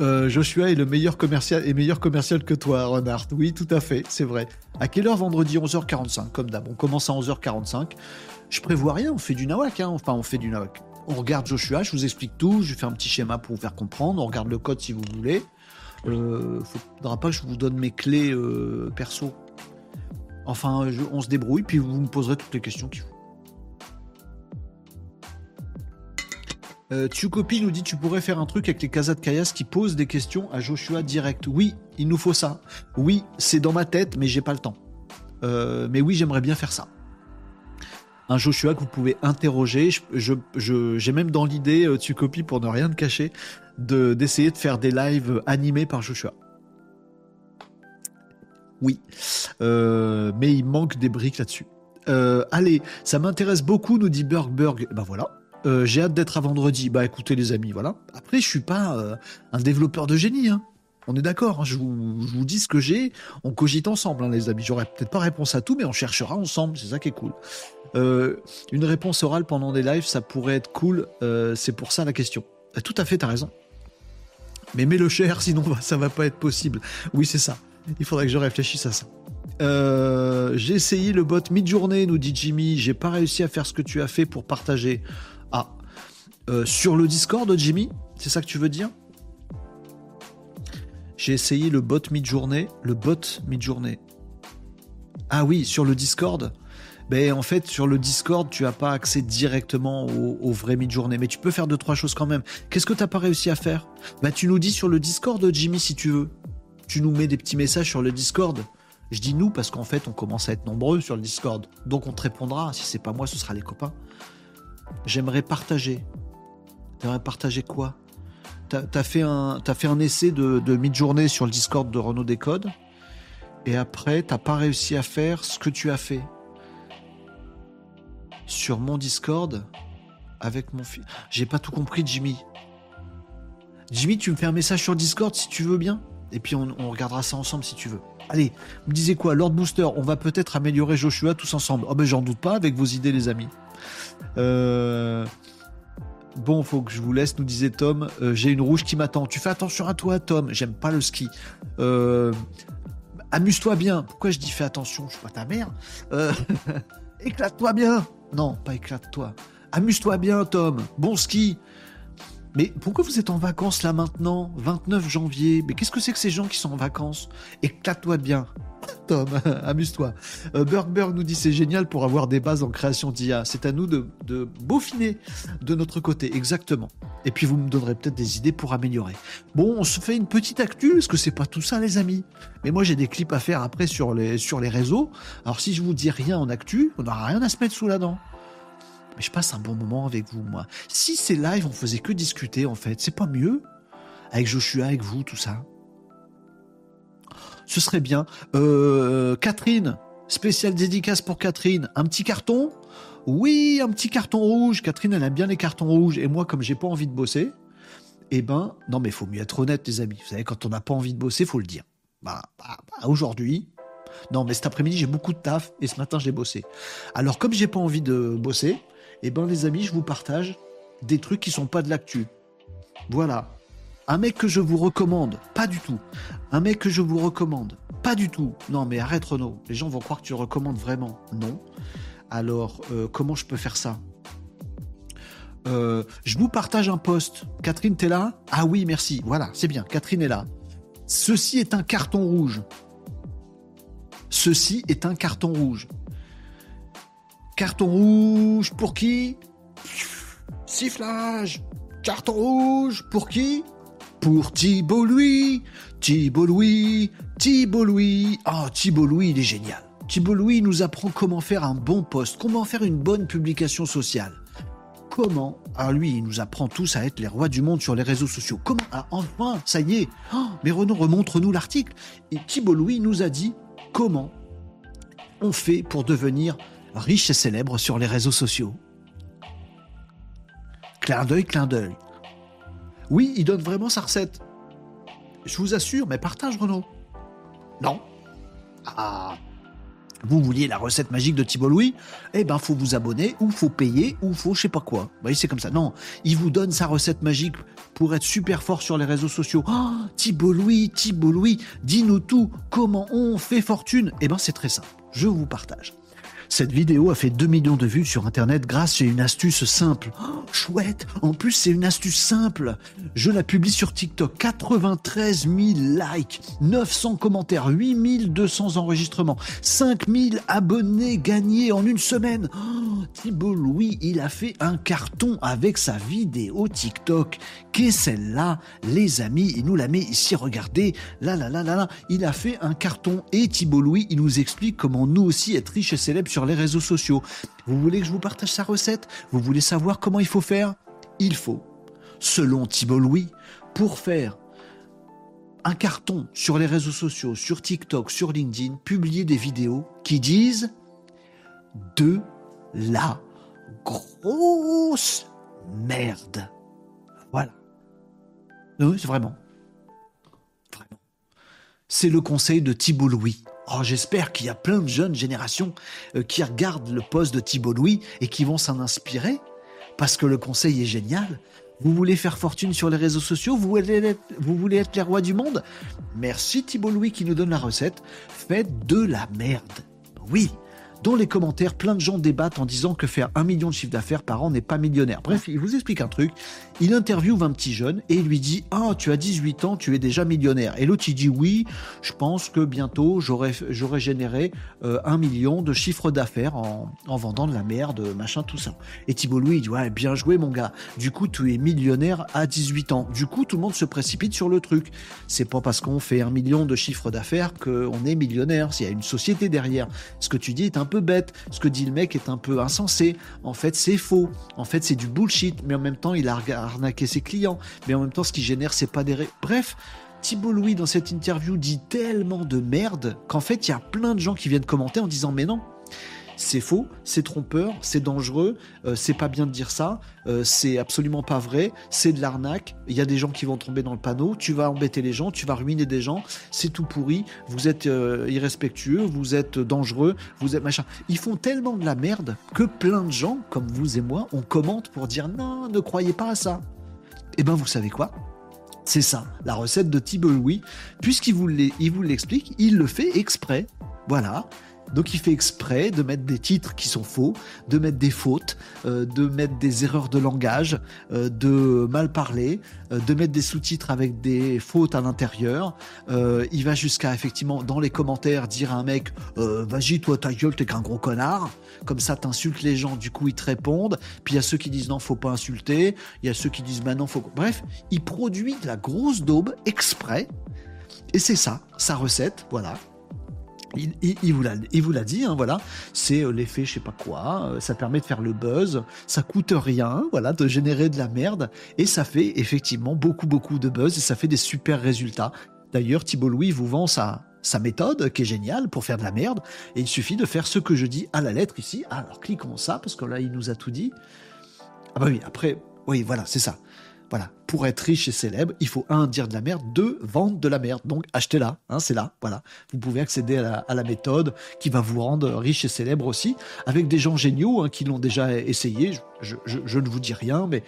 Euh, Joshua est le meilleur commercial et meilleur commercial que toi, Renard. Oui, tout à fait, c'est vrai. À quelle heure vendredi? 11h45, comme d'hab. On commence à 11h45. Je prévois rien, on fait du nawak, hein. enfin on fait du nawak. On regarde Joshua, je vous explique tout, je fais un petit schéma pour vous faire comprendre, on regarde le code si vous voulez. Euh, faudra pas que je vous donne mes clés euh, perso. Enfin, on se débrouille, puis vous me poserez toutes les questions qu'il faut. Euh, Tsukopi nous dit tu pourrais faire un truc avec les Kazat Kayas qui posent des questions à Joshua direct. Oui, il nous faut ça. Oui, c'est dans ma tête, mais j'ai pas le temps. Euh, mais oui, j'aimerais bien faire ça. Un Joshua que vous pouvez interroger. J'ai même dans l'idée, tu copies pour ne rien te cacher, d'essayer de, faire des lives animés par Joshua. Oui, euh, mais il manque des briques là-dessus. Euh, allez, ça m'intéresse beaucoup, nous dit Burgberg. Ben voilà, euh, j'ai hâte d'être à vendredi. Bah écoutez les amis, voilà. Après, je suis pas un développeur de génie. Hein. On est d'accord, hein. je, vous, dis ce que j'ai, on cogite ensemble, hein, les amis. J'aurais peut-être pas réponse à tout, mais on cherchera ensemble, c'est ça qui est cool. Une réponse orale pendant des lives, ça pourrait être cool, c'est pour ça la question. Tout à fait, t'as raison. Mais mets-le cher, sinon ça va pas être possible. Oui, c'est ça. Il faudrait que je réfléchisse à ça. Euh, j'ai essayé le bot mid-journée, nous dit Jimmy. J'ai pas réussi à faire ce que tu as fait pour partager. Ah, euh, sur le Discord, Jimmy C'est ça que tu veux dire? J'ai essayé le bot mid-journée. Le bot mid-journée. Ah oui, sur le Discord ben, en fait, sur le Discord, tu n'as pas accès directement au, vrai mid-journée. Mais tu peux faire deux, trois choses quand même. Qu'est-ce que tu n'as pas réussi à faire? Bah, Tu nous dis sur le Discord, Jimmy, si tu veux. Tu nous mets des petits messages sur le Discord. Je dis nous parce qu'en fait, on commence à être nombreux sur le Discord. Donc, on te répondra. Si c'est pas moi, ce sera les copains. J'aimerais partager. J'aimerais partager quoi? T'as fait un essai de, de mid-journée sur le Discord de Renault Décode. Et après, t'as pas réussi à faire ce que tu as fait sur mon Discord avec mon fils. J'ai pas tout compris, Jimmy. Jimmy, tu me fais un message sur Discord si tu veux bien Et puis on, regardera ça ensemble si tu veux. Allez, me disiez quoi Lord Booster, on va peut-être améliorer Joshua tous ensemble. Oh ben j'en doute pas avec vos idées les amis. Euh... Bon, faut que je vous laisse, nous disait Tom. Euh, j'ai une rouge qui m'attend. Tu fais attention à toi, Tom. J'aime pas le ski. Euh, amuse-toi bien. Pourquoi je dis fais attention? Je suis pas ta mère. Éclate-toi bien. Non, pas éclate-toi. Amuse-toi bien, Tom. Bon ski. Mais pourquoi vous êtes en vacances là maintenant 29 janvier? Mais qu'est-ce que c'est que ces gens qui sont en vacances? Éclate-toi bien. Tom, amuse-toi. Euh, nous dit c'est génial pour avoir des bases en création d'IA. C'est à nous de, de beaufiner de notre côté, exactement. Et puis vous me donnerez peut-être des idées pour améliorer. Bon, on se fait une petite actu, est-ce que c'est pas tout ça les amis Mais moi j'ai des clips à faire après sur les, sur les réseaux. Alors si je vous dis rien en actu, on n'aura rien à se mettre sous la dent mais je passe un bon moment avec vous, moi. Si c'est live, on faisait que discuter, en fait, c'est pas mieux? Avec Joshua, avec vous, tout ça Ce serait bien. Euh, Catherine, spéciale dédicace pour Catherine. Un petit carton? Oui, un petit carton rouge. Catherine, elle aime bien les cartons rouges. Et moi, comme j'ai pas envie de bosser, eh ben, non, mais il faut mieux être honnête, les amis. Vous savez, quand on n'a pas envie de bosser, faut le dire. Bah, bah, bah, aujourd'hui, non, mais cet après-midi, j'ai beaucoup de taf et ce matin, j'ai bossé. Alors, comme j'ai pas envie de bosser, eh ben les amis, je vous partage des trucs qui sont pas de l'actu. Voilà. Un mec que je vous recommande, pas du tout. Un mec que je vous recommande, pas du tout. Non mais arrête Renaud, les gens vont croire que tu recommandes vraiment. Non. Alors, euh, comment je peux faire ça? Euh, Je vous partage un post. Catherine, t'es là? Ah oui, merci. Voilà, c'est bien. Catherine est là. Ceci est un carton rouge. Ceci est un carton rouge. Carton rouge pour qui? Sifflage Carton rouge pour qui? Pour Thibault Louis Thibault Louis Thibault Louis Oh, Thibault Louis, il est génial. Thibault Louis nous apprend comment faire un bon poste, comment faire une bonne publication sociale. Comment? Alors lui, il nous apprend tous à être les rois du monde sur les réseaux sociaux. Comment? Ah, Enfin, ça y est oh, Mais Renaud, remontre-nous l'article. Et Thibault Louis nous a dit comment on fait pour devenir riche et célèbre sur les réseaux sociaux. Clin d'œil, clin d'œil. Oui, il donne vraiment sa recette. Je vous assure, mais partage Renaud. Non. Ah. Vous vouliez la recette magique de Thibault Louis? Eh ben, faut vous abonner, ou faut payer, ou faut je sais pas quoi. Vous voyez, c'est comme ça. Non, il vous donne sa recette magique pour être super fort sur les réseaux sociaux. Oh, Thibault Louis, Thibault Louis, dis-nous tout. Comment on fait fortune? Eh ben, c'est très simple. Je vous partage. Cette vidéo a fait 2 millions de vues sur Internet grâce à une astuce simple. Oh, chouette En plus, c'est une astuce simple. Je la publie sur TikTok. 93 000 likes, 900 commentaires, 8200 enregistrements, 5000 abonnés gagnés en une semaine. Oh, Thibault Louis, il a fait un carton avec sa vidéo TikTok. Qu'est celle-là Les amis, il nous la met ici, regardez. Là, là, là, là, là. Il a fait un carton. Et Thibault Louis, il nous explique comment nous aussi être riches et célèbres sur les réseaux sociaux. Vous voulez que je vous partage sa recette? Vous voulez savoir comment il faut faire? Il faut, selon Thibault Louis, pour faire un carton sur les réseaux sociaux, sur TikTok, sur LinkedIn, publier des vidéos qui disent de la grosse merde. Voilà. Oui, c'est vraiment. Vraiment. C'est le conseil de Thibault Louis. Oh, j'espère qu'il y a plein de jeunes générations euh, qui regardent le poste de Thibault Louis et qui vont s'en inspirer parce que le conseil est génial. Vous voulez faire fortune sur les réseaux sociaux? Vous voulez, être, les rois du monde? Merci Thibault Louis qui nous donne la recette. Faites de la merde. Oui, dans les commentaires, plein de gens débattent en disant que faire un million de chiffre d'affaires par an n'est pas millionnaire. Bref, il vous explique un truc. Il interviewe un petit jeune et il lui dit Ah, tu as 18 ans, tu es déjà millionnaire. Et l'autre, il dit Oui, je pense que bientôt j'aurai, généré euh, un million de chiffre d'affaires en, vendant de la merde, machin, tout ça. Et Thibault Louis, il dit Ouais, bien joué, mon gars. Du coup, tu es millionnaire à 18 ans. Du coup, tout le monde se précipite sur le truc. C'est pas parce qu'on fait un million de chiffre d'affaires qu'on est millionnaire. S'il y a une société derrière. Ce que tu dis est un peu bête. Ce que dit le mec est un peu insensé. En fait, c'est faux. En fait, c'est du bullshit. Mais en même temps, il a arnaqué ses clients. Mais en même temps, ce qui génère, c'est pas des... Bref, Thibault Louis, dans cette interview, dit tellement de merde qu'en fait, il y a plein de gens qui viennent commenter en disant Mais non, c'est faux, c'est trompeur, c'est dangereux, euh, c'est pas bien de dire ça, euh, c'est absolument pas vrai, c'est de l'arnaque, il y a des gens qui vont tomber dans le panneau, tu vas embêter les gens, tu vas ruiner des gens, c'est tout pourri, vous êtes euh, irrespectueux, vous êtes dangereux, vous êtes machin. Ils font tellement de la merde que plein de gens, comme vous et moi, on commente pour dire non, ne croyez pas à ça. Eh ben, vous savez quoi? C'est ça, la recette de Thibault Louis. Puisqu'il vous l'explique, il le fait exprès. Voilà. Donc il fait exprès de mettre des titres qui sont faux, de mettre des fautes, euh, de mettre des erreurs de langage, euh, de mal parler, euh, de mettre des sous-titres avec des fautes à l'intérieur. il va jusqu'à effectivement dans les commentaires dire à un mec vas-y toi ta gueule t'es qu'un gros connard. Comme ça t'insultes les gens, du coup ils te répondent. Puis il y a ceux qui disent non faut pas insulter. Il y a ceux qui disent bah non faut. Bref, il produit de la grosse daube exprès. Et c'est ça, sa recette, voilà. Il, vous l'a, dit, hein, voilà. C'est euh, l'effet, je sais pas quoi. Euh, ça permet de faire le buzz. Ça coûte rien, voilà, de générer de la merde. Et ça fait effectivement beaucoup, beaucoup de buzz et ça fait des super résultats. D'ailleurs, Thibault Louis vous vend sa, sa méthode qui est géniale pour faire de la merde. Et il suffit de faire ce que je dis à la lettre ici. Alors cliquons ça parce que là, il nous a tout dit. Ah bah oui, après, oui, voilà, c'est ça. Voilà, pour être riche et célèbre, il faut un dire de la merde, deux vendre de la merde. Donc achetez-la, hein, c'est là, voilà. Vous pouvez accéder à la, méthode qui va vous rendre riche et célèbre aussi, avec des gens géniaux hein, qui l'ont déjà essayé. Je, ne vous dis rien, mais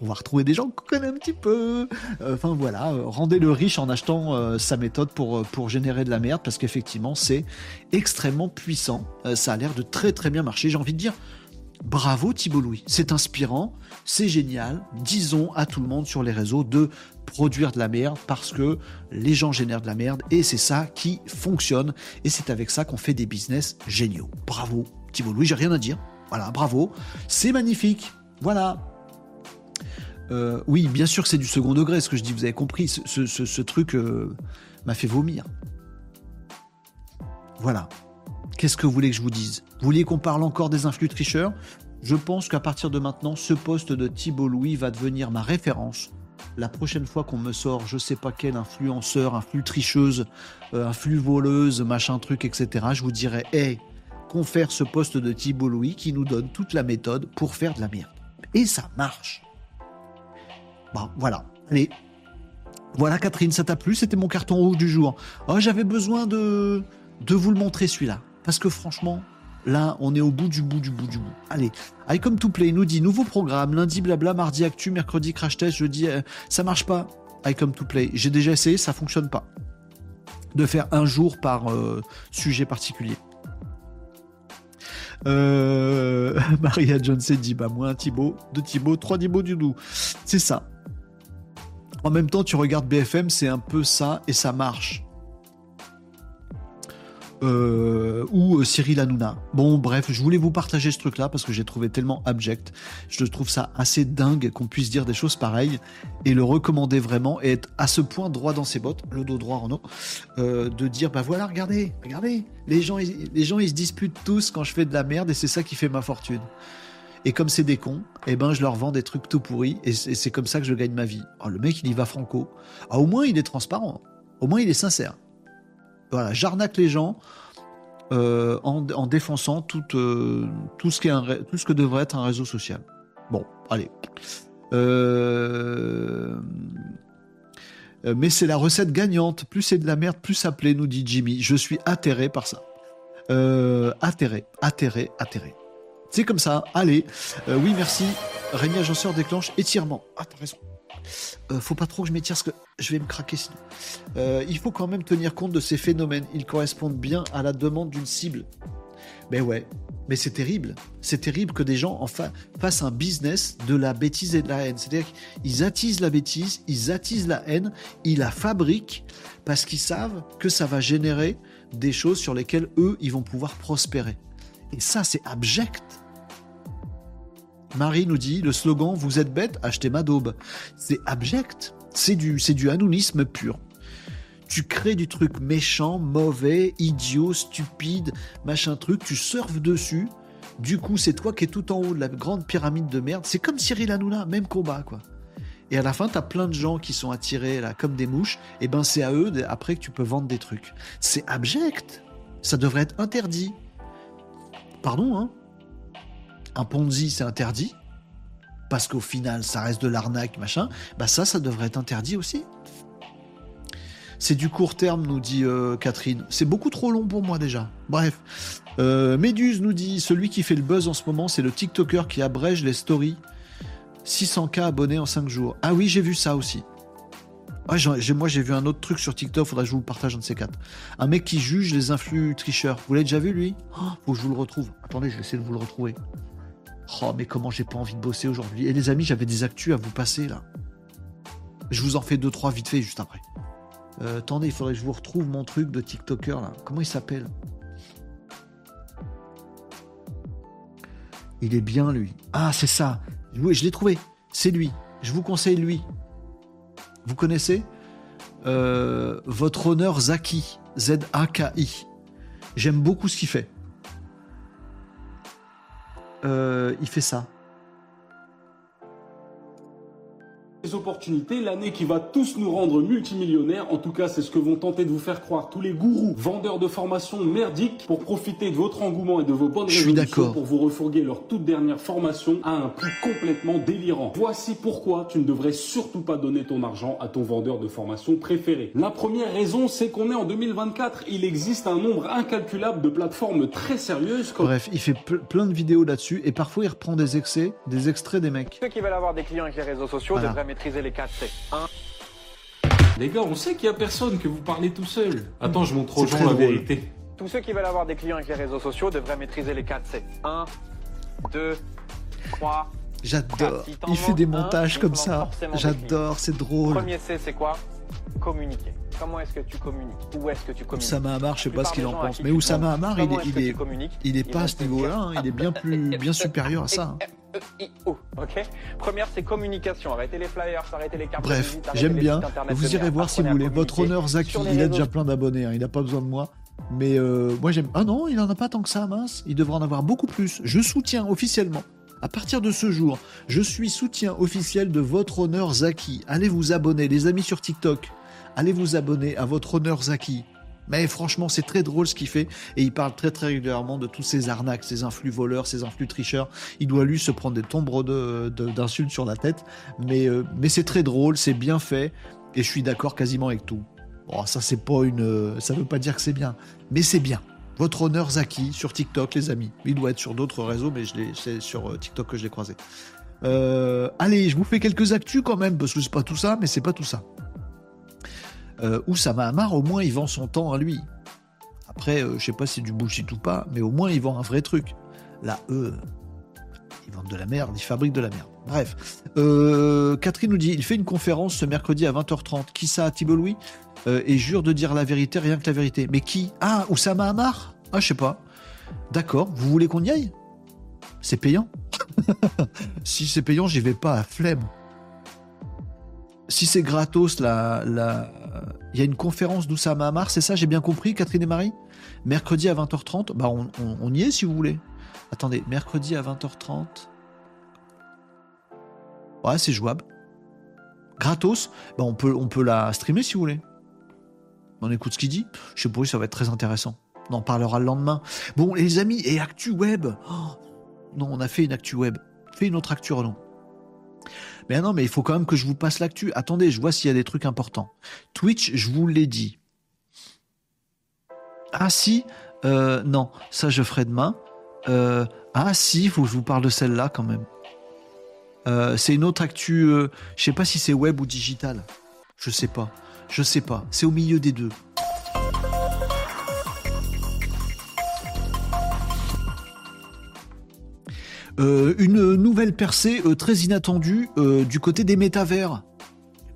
on va retrouver des gens qu'on connaît un petit peu. Euh, enfin voilà, euh, rendez-le riche en achetant euh, sa méthode pour, pour générer de la merde, parce qu'effectivement c'est extrêmement puissant. ça a l'air de très très bien marcher. J'ai envie de dire, Bravo Thibault Louis, c'est inspirant, c'est génial. Disons à tout le monde sur les réseaux de produire de la merde parce que les gens génèrent de la merde et c'est ça qui fonctionne et c'est avec ça qu'on fait des business géniaux. Bravo Thibault Louis, j'ai rien à dire. Voilà, bravo, c'est magnifique. Voilà. Euh, oui, bien sûr c'est du second degré, ce que je dis, vous avez compris, ce, truc euh, m'a fait vomir. Voilà. Qu'est-ce que vous voulez que je vous dise? Vous voulez qu'on parle encore des influx tricheurs? Je pense qu'à partir de maintenant, ce poste de Thibault Louis va devenir ma référence. La prochaine fois qu'on me sort, je sais pas quel influenceur, influx tricheuse, euh, influx voleuse, machin truc, etc., je vous dirai, hé, confère ce poste de Thibault Louis qui nous donne toute la méthode pour faire de la merde. Et ça marche. Bon, voilà. Allez. Voilà, Catherine, ça t'a plu? C'était mon carton rouge du jour. Oh, j'avais besoin de, de vous le montrer celui-là. Parce que franchement, là, on est au bout du bout du bout du bout. Allez, iCome to Play nous dit nouveau programme, lundi blabla, mardi actu, mercredi crash test, jeudi, euh, ça marche pas. iCome to Play, j'ai déjà essayé, ça fonctionne pas. De faire un jour par euh, sujet particulier. Euh, Maria Johnson dit bah moi un Thibaut, deux Thibaut, trois Thibaut du doux. C'est ça. En même temps, tu regardes BFM, c'est un peu ça et ça marche. Euh, ou euh, Cyril Hanouna. Bon, bref, je voulais vous partager ce truc-là parce que j'ai trouvé tellement abject. Je trouve ça assez dingue qu'on puisse dire des choses pareilles et le recommander vraiment et être à ce point droit dans ses bottes, le dos droit Renaud, euh, de dire bah voilà, regardez, regardez, les gens, ils, les gens ils se disputent tous quand je fais de la merde et c'est ça qui fait ma fortune. Et comme c'est des cons, eh ben je leur vends des trucs tout pourris et c'est comme ça que je gagne ma vie. Oh, le mec il y va franco. Ah, au moins il est transparent. Au moins il est sincère. Voilà, j'arnaque les gens euh, en, défonçant tout, euh, tout, ce qui est tout ce que devrait être un réseau social. Bon, allez. Euh, mais c'est la recette gagnante. Plus c'est de la merde, plus ça plaît, nous dit Jimmy. Je suis atterré par ça. atterré, atterré, atterré. C'est comme ça. Allez. oui, merci. Régnier Agenceur déclenche étirement. Ah, t'as raison. Euh, faut pas trop que je m'étire parce que je vais me craquer sinon. Euh, il faut quand même tenir compte de ces phénomènes. Ils correspondent bien à la demande d'une cible. Mais ouais, mais c'est terrible. C'est terrible que des gens enfin fassent un business de la bêtise et de la haine. C'est-à-dire qu'ils attisent la bêtise, ils attisent la haine, ils la fabriquent parce qu'ils savent que ça va générer des choses sur lesquelles eux, ils vont pouvoir prospérer. Et ça, c'est abject. Marie nous dit le slogan Vous êtes bête, achetez ma daube. C'est abject. C'est du, c'est du anonymisme pur. Tu crées du truc méchant, mauvais, idiot, stupide, machin truc, tu surfes dessus. Du coup, c'est toi qui es tout en haut de la grande pyramide de merde. C'est comme Cyril Hanouna, même combat, quoi. Et à la fin, t'as plein de gens qui sont attirés là comme des mouches. Et ben, c'est à eux après que tu peux vendre des trucs. C'est abject. Ça devrait être interdit. pardon, hein, un Ponzi, c'est interdit, parce qu'au final, ça reste de l'arnaque, machin, bah ça, ça devrait être interdit aussi. C'est du court terme, nous dit euh, Catherine. C'est beaucoup trop long pour moi déjà. Bref. Euh, Méduse nous dit celui qui fait le buzz en ce moment, c'est le TikToker qui abrège les stories. 600K abonnés en 5 jours. Ah oui, j'ai vu ça aussi. Moi, j'ai vu un autre truc sur TikTok, faudrait que je vous partage un de ces quatre. Un mec qui juge les influx tricheurs. Vous l'avez déjà vu, lui? Oh, Faut que je vous le retrouve. Attendez, je vais essayer de vous le retrouver. Oh, mais comment j'ai pas envie de bosser aujourd'hui. Et les amis, j'avais des actus à vous passer, là. Je vous en fais deux, trois vite fait, juste après. Euh, attendez, il faudrait que je vous retrouve mon truc de TikToker, là. Comment il s'appelle? Il est bien, lui. Ah, c'est ça. Oui, je l'ai trouvé. C'est lui. Je vous conseille lui. Vous connaissez? Euh, Votre honneur Zaki. Z-A-K-I. J'aime beaucoup ce qu'il fait. Euh, il fait ça. Opportunités, l'année qui va tous nous rendre multimillionnaires. En tout cas, c'est ce que vont tenter de vous faire croire tous les gourous, vendeurs de formation merdiques pour profiter de votre engouement et de vos bonnes résolutions pour vous refourguer leur toute dernière formation à un prix complètement délirant. Voici pourquoi tu ne devrais surtout pas donner ton argent à ton vendeur de formation préféré. La première raison, c'est qu'on est en 2024. Il existe un nombre incalculable de plateformes très sérieuses. Bref, il fait plein de vidéos là-dessus et parfois il reprend des excès, des extraits des mecs. Ceux qui veulent avoir des clients avec les réseaux sociaux devraient maîtriser les 4 C. 1. Les gars, on sait qu'il y a personne, que vous parlez tout seul. Attends, je montre aux gens la vérité. Tous ceux qui veulent avoir des clients avec les réseaux sociaux devraient maîtriser les 4 C. 1, 2, 3. J'adore. Il fait des montages comme ça. J'adore, c'est drôle. Premier C, c'est quoi? Communiquer. Comment est-ce que tu communiques? Où est-ce que tu communiques? Oussama Hamar, je sais pas ce qu'il en pense, mais Oussama Hamar, il est, il est, il est pas à ce niveau-là, hein. il est bien plus, bien supérieur à ça. Hein. Ok? Première, c'est communication. Arrêtez les flyers, arrêtez les cartes. Bref, j'aime bien. Vous irez voir si vous voulez. Votre honneur, Zaki, il a déjà plein d'abonnés. Hein. Il n'a pas besoin de moi. Mais euh, moi, j'aime. Ah non, il n'en a pas tant que ça, mince. Il devrait en avoir beaucoup plus. Je soutiens officiellement. À partir de ce jour, je suis soutien officiel de votre honneur Zaki. Allez vous abonner, les amis sur TikTok. Allez vous abonner à votre honneur Zaki. Mais franchement, c'est très drôle ce qu'il fait. Et il parle très très régulièrement de tous ces arnaques, ces influx voleurs, ces influx tricheurs. Il doit lui se prendre des tombres d'insultes sur la tête. Mais, euh, mais c'est très drôle, c'est bien fait. Et je suis d'accord quasiment avec tout. Ça, c'est pas une. Ça veut pas dire que c'est bien. Mais c'est bien. Votre honneur Zaki sur TikTok, les amis. Il doit être sur d'autres réseaux, mais c'est sur euh, TikTok que je l'ai croisé. Euh, allez, je vous fais quelques actus quand même, parce que c'est pas tout ça, mais c'est pas tout ça euh, Oussama Hamar, au moins, il vend son temps à lui. Après, euh, je sais pas si c'est du bullshit ou pas, mais au moins, il vend un vrai truc. Là, eux, ils vendent de la merde, ils fabriquent de la merde. Bref. Euh, Catherine nous dit il fait une conférence ce mercredi à 20h30. Qui ça, Thibault Louis euh, Et jure de dire la vérité, rien que la vérité. Mais qui? Ah, Oussama Hamar Ah, je sais pas. D'accord, vous voulez qu'on y aille? C'est payant Si c'est payant, j'y vais pas à flemme si c'est gratos, la, la... il y a une conférence d'Oussama Hamar, c'est ça, j'ai bien compris, Catherine et Marie? Mercredi à 20h30, bah on, y est si vous voulez. Attendez, mercredi à 20h30. Ouais, c'est jouable. Gratos, bah on, peut, on peut la streamer si vous voulez. On écoute ce qu'il dit. Je sais pas, ça va être très intéressant. On en parlera le lendemain. Bon, les amis, et Actu Web? Oh, non, on a fait une Actu Web. Fait une autre Actu Renault. Mais non, mais il faut quand même que je vous passe l'actu. Attendez, je vois s'il y a des trucs importants. Twitch, je vous l'ai dit. Ah si, euh, non, ça je ferai demain. Euh, ah si, faut que je vous parle de celle-là quand même. Euh, c'est une autre actu, je sais pas si c'est web ou digital. Je sais pas. Je sais pas. C'est au milieu des deux. Euh, une nouvelle percée euh, très inattendue euh, du côté des métavers.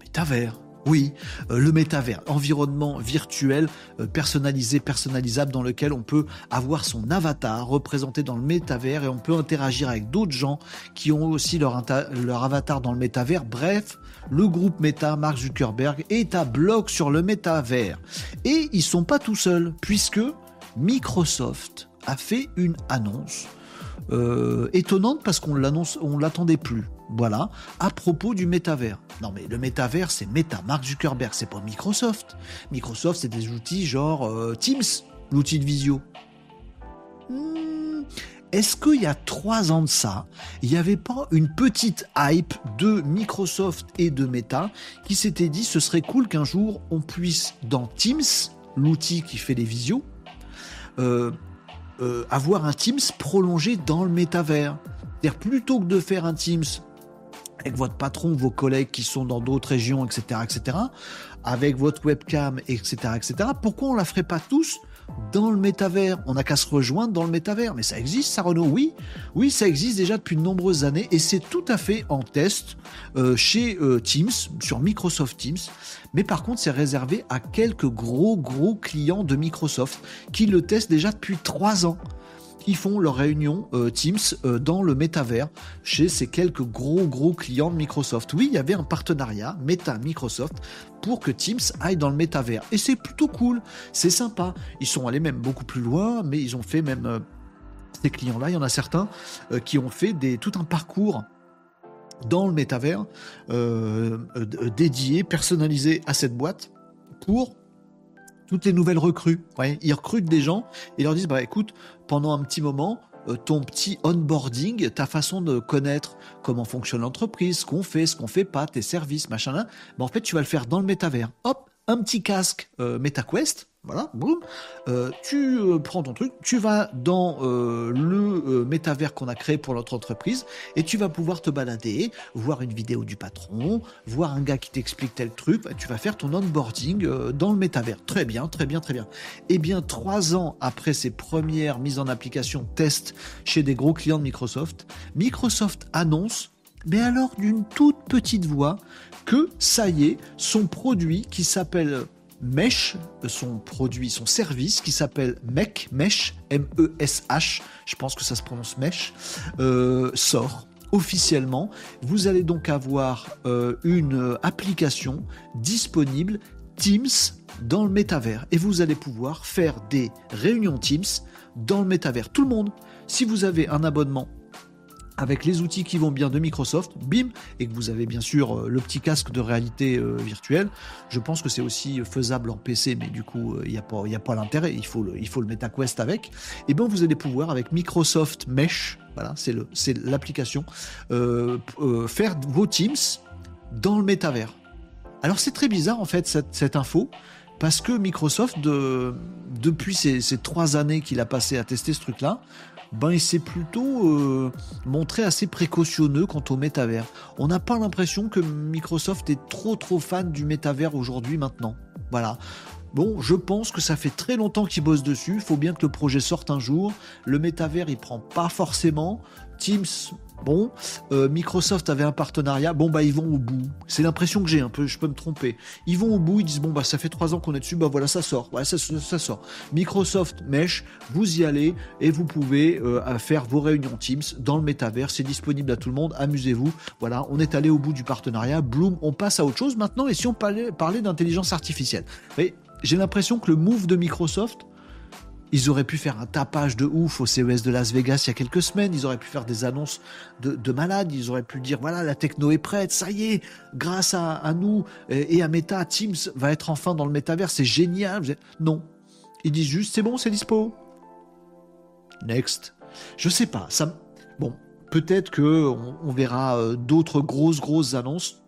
Métavers? Oui, le métavers, environnement virtuel personnalisé, personnalisable dans lequel on peut avoir son avatar représenté dans le métavers et on peut interagir avec d'autres gens qui ont aussi leur, leur avatar dans le métavers. Bref, le groupe Meta, Mark Zuckerberg, est à bloc sur le métavers. Et ils sont pas tout seuls, puisque Microsoft a fait une annonce euh, étonnante parce qu'on l'annonce, on l'attendait plus. Voilà, à propos du métavers. Non mais le métavers, c'est Meta, Mark Zuckerberg, c'est pas Microsoft. Microsoft, c'est des outils genre euh, Teams, l'outil de visio. Hmm. Est-ce qu'il y a trois ans de ça, il n'y avait pas une petite hype de Microsoft et de Meta qui s'était dit ce serait cool qu'un jour on puisse dans Teams, l'outil qui fait les visios, euh, euh, avoir un Teams prolongé dans le métavers. C'est-à-dire plutôt que de faire un Teams avec votre patron, vos collègues qui sont dans d'autres régions, etc., etc., avec votre webcam, etc., etc., pourquoi on la ferait pas tous dans le métavers. On n'a qu'à se rejoindre dans le métavers. Mais ça existe, ça, Renault Oui, oui, ça existe déjà depuis de nombreuses années et c'est tout à fait en test euh, chez euh, Teams, sur Microsoft Teams. Mais par contre, c'est réservé à quelques gros, gros clients de Microsoft qui le testent déjà depuis trois ans qui font leur réunion euh, Teams euh, dans le métavers chez ces quelques gros gros clients de Microsoft. Oui, il y avait un partenariat Meta-Microsoft pour que Teams aille dans le métavers. Et c'est plutôt cool, c'est sympa. Ils sont allés même beaucoup plus loin, mais ils ont fait même... Euh, ces clients-là, il y en a certains qui ont fait des, tout un parcours dans le métavers dédié, personnalisé à cette boîte pour toutes les nouvelles recrues. ils recrutent des gens et leur disent bah écoute, pendant un petit moment, euh, ton petit onboarding, ta façon de connaître comment fonctionne l'entreprise, ce qu'on fait, ce qu'on fait pas, tes services, machin là, bah, en fait tu vas le faire dans le métavers. Hop, un petit casque euh, MetaQuest, voilà, boum. Euh, tu euh, prends ton truc, tu vas dans euh, le métavers qu'on a créé pour notre entreprise et tu vas pouvoir te balader, voir une vidéo du patron, voir un gars qui t'explique tel truc. Tu vas faire ton onboarding dans le métavers. Très bien, très bien, très bien. Eh bien, trois ans après ces premières mises en application test chez des gros clients de Microsoft, Microsoft annonce mais alors d'une toute petite voix que ça y est, son produit qui s'appelle Mesh, son produit, son service qui s'appelle Mech, Mesh, M-E-S-H, je pense que ça se prononce Mesh, euh, sort officiellement. Vous allez donc avoir euh, une application disponible Teams dans le métavers et vous allez pouvoir faire des réunions Teams dans le métavers. Tout le monde, si vous avez un abonnement avec les outils qui vont bien de Microsoft, bim, et que vous avez bien sûr euh, le petit casque de réalité euh, virtuelle, je pense que c'est aussi faisable en PC, mais du coup, il euh, n'y a pas, l'intérêt, il faut le, MetaQuest avec, et eh bien vous allez pouvoir avec Microsoft Mesh, voilà, c'est l'application, faire vos Teams dans le métavers. Alors c'est très bizarre en fait cette, info, parce que Microsoft, depuis ces, ces trois années qu'il a passé à tester ce truc-là, ben il s'est plutôt euh, montré assez précautionneux quant au métavers. On n'a pas l'impression que Microsoft est trop trop fan du métavers aujourd'hui maintenant. Voilà. Bon, je pense que ça fait très longtemps qu'ils bossent dessus. Faut bien que le projet sorte un jour. Le métavers, il prend pas forcément. Teams, Bon, euh, Microsoft avait un partenariat. Bon, bah, ils vont au bout. C'est l'impression que j'ai un peu. Je peux me tromper. Ils vont au bout. Ils disent bon, bah, ça fait trois ans qu'on est dessus. Bah, voilà, ça sort. Voilà, ça, sort. Microsoft Mesh, vous y allez et vous pouvez euh, faire vos réunions Teams dans le métavers. C'est disponible à tout le monde. Amusez-vous. Voilà, on est allé au bout du partenariat. Bloom, on passe à autre chose maintenant. Et si on parlait, parlait d'intelligence artificielle, j'ai l'impression que le move de Microsoft ils auraient pu faire un tapage de ouf au CES de Las Vegas il y a quelques semaines. Ils auraient pu faire des annonces de, malades. Ils auraient pu dire voilà, la techno est prête. Ça y est, grâce à, nous et à Meta, Teams va être enfin dans le métavers. C'est génial. Non. Ils disent juste c'est bon, c'est dispo. Next. Je sais pas. Ça... Bon, peut-être que on verra euh, d'autres grosses, grosses annonces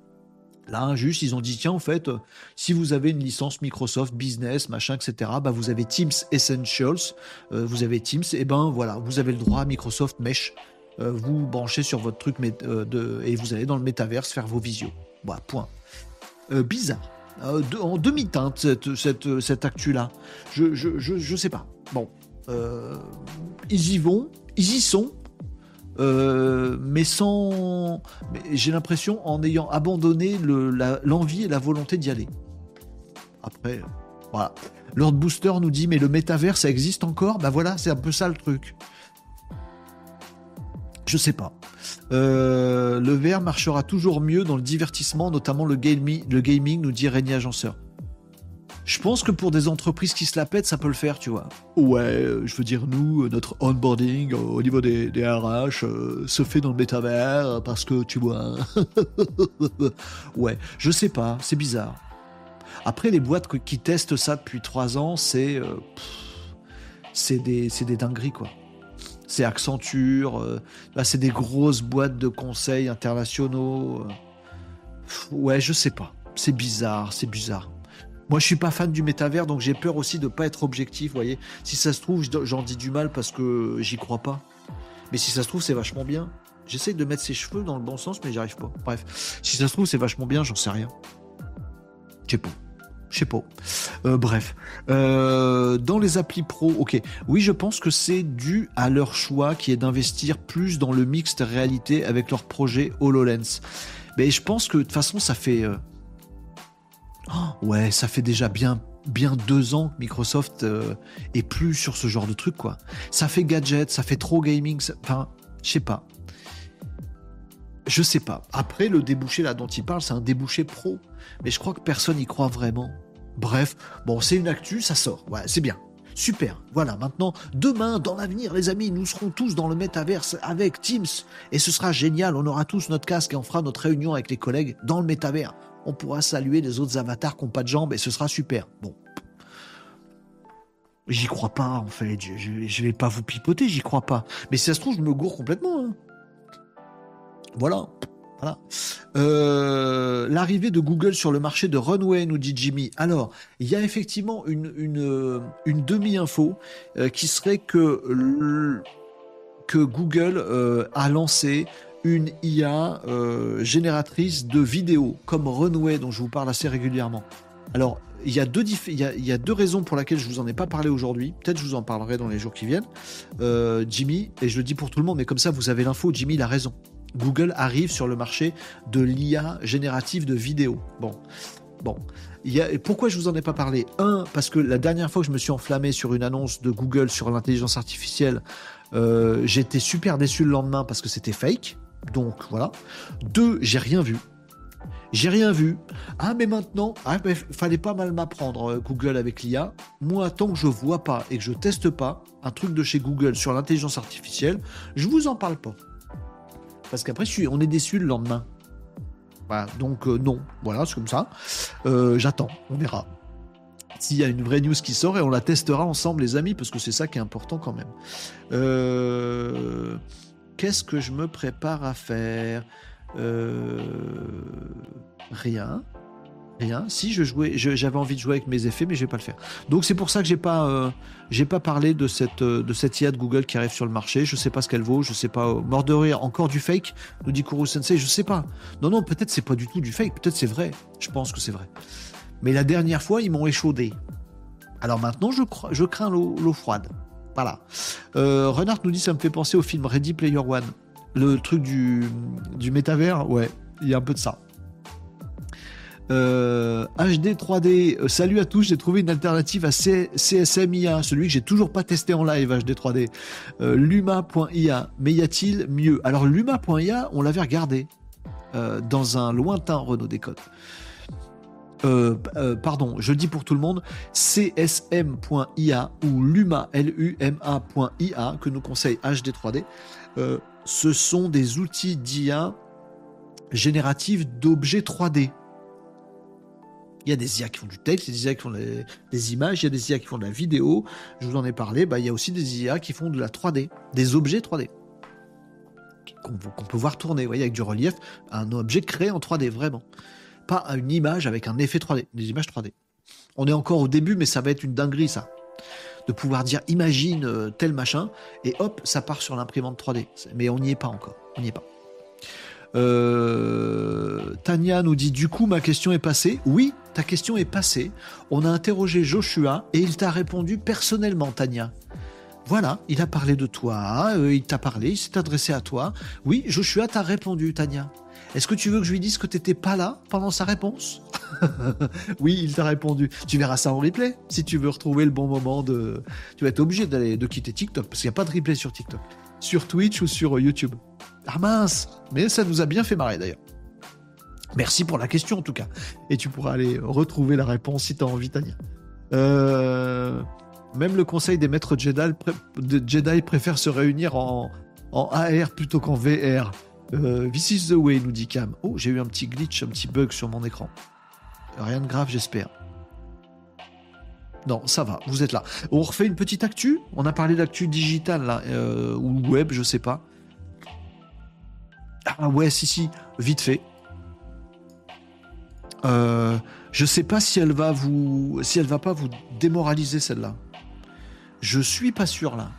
Là, juste, ils ont dit, tiens, en fait, euh, si vous avez une licence Microsoft Business, machin, etc., bah, vous avez Teams Essentials, euh, vous avez Teams, et ben voilà, vous avez le droit à Microsoft Mesh. Euh, vous branchez sur votre truc et vous allez dans le métaverse faire vos visios. Voilà, point. bizarre. en demi-teinte, cette, cette, cette actu-là. Je, je, je, je, sais pas. Bon. ils y vont, ils y sont, euh, mais sans. J'ai l'impression en ayant abandonné l'envie et la volonté d'y aller. Après, voilà. Lord Booster nous dit mais le métavers ça existe encore? Bah voilà, c'est un peu ça le truc. Je sais pas. Euh, le VR marchera toujours mieux dans le divertissement, notamment le, gaming, le gaming, nous dit Régnier Agenceur. Je pense que pour des entreprises qui se la pètent, ça peut le faire, tu vois. Ouais, euh, je veux dire, nous, euh, notre onboarding euh, au niveau des, RH se fait dans le métavers parce que, tu vois. ouais, je sais pas, c'est bizarre. Après, les boîtes qui testent ça depuis trois ans, c'est. c'est des, des dingueries, quoi. C'est Accenture, là c'est des grosses boîtes de conseils internationaux. ouais, je sais pas. C'est bizarre, c'est bizarre. Moi, je suis pas fan du métavers, donc j'ai peur aussi de pas être objectif. Vous voyez, si ça se trouve, j'en dis du mal parce que j'y crois pas. Mais si ça se trouve, c'est vachement bien. J'essaye de mettre ses cheveux dans le bon sens, mais j'y arrive pas. Bref, si ça se trouve, c'est vachement bien, j'en sais rien. Je sais pas. Je sais pas. Euh, bref. Euh, dans les applis pro, ok. Oui, je pense que c'est dû à leur choix qui est d'investir plus dans le mixte réalité avec leur projet HoloLens. Mais je pense que de toute façon, ça fait. Euh, oh, ouais, ça fait déjà bien bien deux ans que Microsoft est plus sur ce genre de truc, quoi. Ça fait gadget, ça fait trop gaming, enfin, je sais pas. Je sais pas. Après, le débouché là dont il parle, c'est un débouché pro. Mais je crois que personne n'y croit vraiment. Bref, bon, c'est une actu, ça sort. Ouais, c'est bien. Super. Voilà, maintenant, demain, dans l'avenir, les amis, nous serons tous dans le métaverse avec Teams. Et ce sera génial. On aura tous notre casque et on fera notre réunion avec les collègues dans le métavers. On pourra saluer les autres avatars qui n'ont pas de jambes et ce sera super. Bon. J'y crois pas, en fait. Je, je, vais pas vous pipoter, j'y crois pas. Mais si ça se trouve, je me gourre complètement. Hein. Voilà. Voilà. Euh, l'arrivée de Google sur le marché de Runway, nous dit Jimmy. Alors, il y a effectivement une, une demi-info euh, qui serait que, Google euh, a lancé une IA génératrice de vidéos, comme Runway, dont je vous parle assez régulièrement. Alors, il y, a deux il, y a, deux raisons pour lesquelles je vous en ai pas parlé aujourd'hui. Peut-être je vous en parlerai dans les jours qui viennent. Jimmy, et je le dis pour tout le monde, mais comme ça vous avez l'info, Jimmy il a raison. Google arrive sur le marché de l'IA générative de vidéos. Bon, bon. Pourquoi je vous en ai pas parlé? Un, parce que la dernière fois que je me suis enflammé sur une annonce de Google sur l'intelligence artificielle, euh, j'étais super déçu le lendemain parce que c'était fake. Donc voilà. Deux, j'ai rien vu. J'ai rien vu. Ah, mais maintenant, ah, fallait pas mal m'apprendre euh, Google avec l'IA. Moi, tant que je vois pas et que je teste pas un truc de chez Google sur l'intelligence artificielle, je vous en parle pas. Parce qu'après, on est déçu le lendemain. Donc euh, non, voilà, c'est comme ça. Euh, j'attends, on verra. S'il y a une vraie news qui sort et on la testera ensemble, les amis, parce que c'est ça qui est important quand même. Euh, qu'est-ce que je me prépare à faire? Rien. Rien. Si je jouais, j'avais envie de jouer avec mes effets, mais je vais pas le faire. Donc c'est pour ça que j'ai pas, euh, j'ai pas parlé de cette, euh, de cette IA de Google qui arrive sur le marché. Je sais pas ce qu'elle vaut. Je sais pas. Euh, mort de rire. Encore du fake. Nous dit Kuro Sensei. Je sais pas. Non non. Peut-être c'est pas du tout du fake. Peut-être c'est vrai. Je pense que c'est vrai. Mais la dernière fois ils m'ont échaudé. Alors maintenant je, je crains l'eau froide. Voilà. Renard nous dit ça me fait penser au film Ready Player One. Le truc du, métavers. Ouais. Il y a un peu de ça. HD euh, 3D, euh, salut à tous, j'ai trouvé une alternative à CSMIA, celui que j'ai toujours pas testé en live, HD 3D. Euh, Luma.ia, mais y a-t-il mieux? Alors Luma.ia, on l'avait regardé dans un lointain Renault Décode. pardon, je dis pour tout le monde, csm.ia ou luma, L-U-M-A.ia, que nous conseille HD 3D, ce sont des outils d'IA génératifs d'objets 3D. Il y a des IA qui font du texte, des IA qui font des, images, il y a des IA qui font de la vidéo. Je vous en ai parlé. Bah, il y a aussi des IA qui font de la 3D, des objets 3D qu'on peut voir tourner, vous voyez, avec du relief, un objet créé en 3D, vraiment. Pas une image avec un effet 3D, des images 3D. On est encore au début, mais ça va être une dinguerie, ça. De pouvoir dire, imagine euh, tel machin, et hop, ça part sur l'imprimante 3D. Mais on n'y est pas encore. On n'y est pas. Euh, Tania nous dit du coup ma question est passée. Oui, ta question est passée. On a interrogé Joshua et il t'a répondu personnellement, Tania. Voilà, il a parlé de toi, euh, il t'a parlé, il s'est adressé à toi. Oui, Joshua t'a répondu, Tania. Est-ce que tu veux que je lui dise que tu n'étais pas là pendant sa réponse Oui, il t'a répondu. Tu verras ça en replay si tu veux retrouver le bon moment de. Tu vas être obligé d'aller de quitter TikTok parce qu'il n'y a pas de replay sur TikTok, sur Twitch ou sur YouTube. Ah mince Mais ça nous a bien fait marrer d'ailleurs. Merci pour la question en tout cas. Et tu pourras aller retrouver la réponse si tu as envie, Tania. Euh, même le conseil des maîtres Jedi, Jedi préfère se réunir en, AR plutôt qu'en VR. Euh, This is the way, nous dit Cam. Oh, j'ai eu un petit glitch, un petit bug sur mon écran. Rien de grave, j'espère. Non, ça va, vous êtes là. On refait une petite actu? On a parlé d'actu digital, là, euh, ou web, je sais pas. Ah ouais, si, si, vite fait. Euh, je sais pas si elle va vous, si elle va pas vous démoraliser celle-là. Je suis pas sûr là.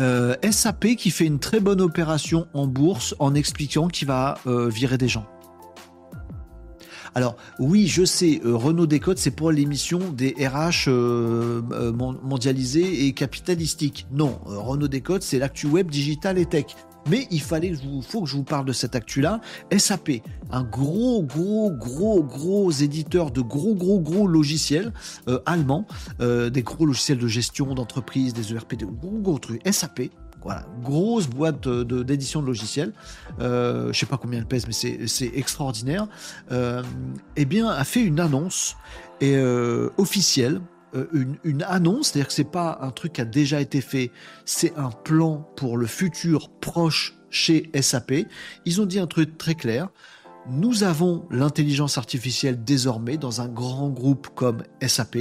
Euh, SAP qui fait une très bonne opération en bourse en expliquant qu'il va euh, virer des gens. Alors oui, je sais, euh, Renault Décode, c'est pour l'émission des RH mondialisés et capitalistiques. Non, Renault Décode, c'est l'actu web, digital et tech. Mais il fallait que je vous, faut que je vous parle de cette actu-là. SAP, un gros, gros, gros, gros éditeur de gros, gros, gros logiciels euh, allemands, euh, des gros logiciels de gestion d'entreprise, des ERP, des gros, gros trucs. SAP, voilà, grosse boîte d'édition de, logiciels. Euh, je sais pas combien elle pèse, mais c'est extraordinaire. Euh, eh bien, a fait une annonce et, euh, officielle euh, une, annonce, c'est-à-dire que c'est pas un truc qui a déjà été fait, c'est un plan pour le futur proche chez SAP. Ils ont dit un truc très clair. Nous avons l'intelligence artificielle désormais dans un grand groupe comme SAP.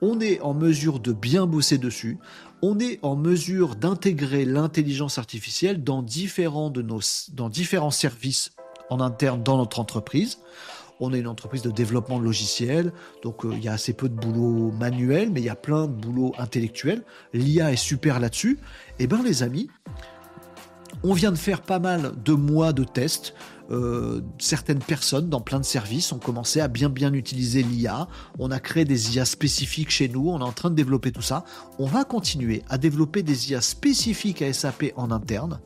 On est en mesure de bien bosser dessus. On est en mesure d'intégrer l'intelligence artificielle dans différents de nos, dans différents services en interne dans notre entreprise. On est une entreprise de développement de logiciels, donc euh, il y a assez peu de boulot manuel, mais il y a plein de boulot intellectuel. L'IA est super là-dessus. Eh bien les amis, on vient de faire pas mal de mois de tests. Euh, certaines personnes dans plein de services ont commencé à bien bien utiliser l'IA. On a créé des IA spécifiques chez nous. On est en train de développer tout ça. On va continuer à développer des IA spécifiques à SAP en interne.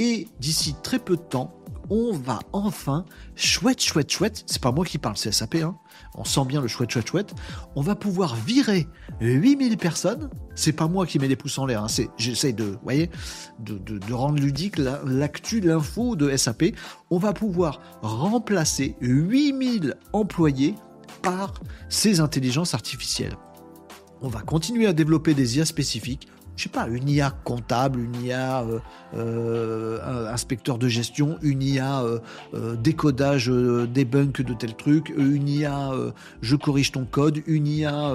Et d'ici très peu de temps, on va enfin, chouette, chouette, chouette, c'est pas moi qui parle, c'est SAP, hein. on sent bien le chouette, chouette, chouette, on va pouvoir virer 8000 personnes, c'est pas moi qui mets les pouces en l'air, hein. j'essaie de, voyez, de, rendre ludique l'actu, l'info de SAP, on va pouvoir remplacer 8000 employés par ces intelligences artificielles. On va continuer à développer des IA spécifiques je sais pas, une IA comptable, une IA euh, euh, inspecteur de gestion, une IA euh, décodage des bugs de tel truc, une IA je corrige ton code, une IA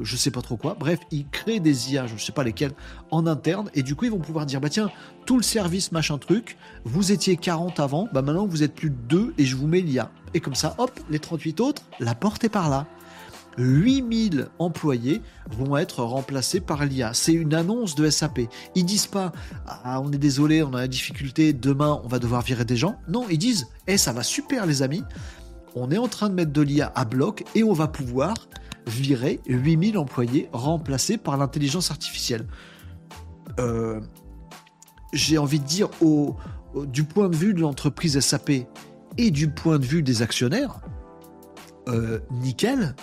je sais pas trop quoi. Bref, ils créent des IA, je sais pas lesquelles, en interne, et du coup ils vont pouvoir dire bah tiens, tout le service machin truc, vous étiez 40 avant, bah maintenant vous êtes plus de 2 et je vous mets l'IA. Et comme ça, hop, les 38 autres, la porte est par là. 8000 employés vont être remplacés par l'IA. C'est une annonce de SAP. Ils disent pas ah, on est désolé, on a la difficulté, demain on va devoir virer des gens. Non, ils disent eh ça va super les amis. On est en train de mettre de l'IA à bloc et on va pouvoir virer 8000 employés remplacés par l'intelligence artificielle. Euh, j'ai envie de dire du point de vue de l'entreprise SAP et du point de vue des actionnaires, euh, nickel,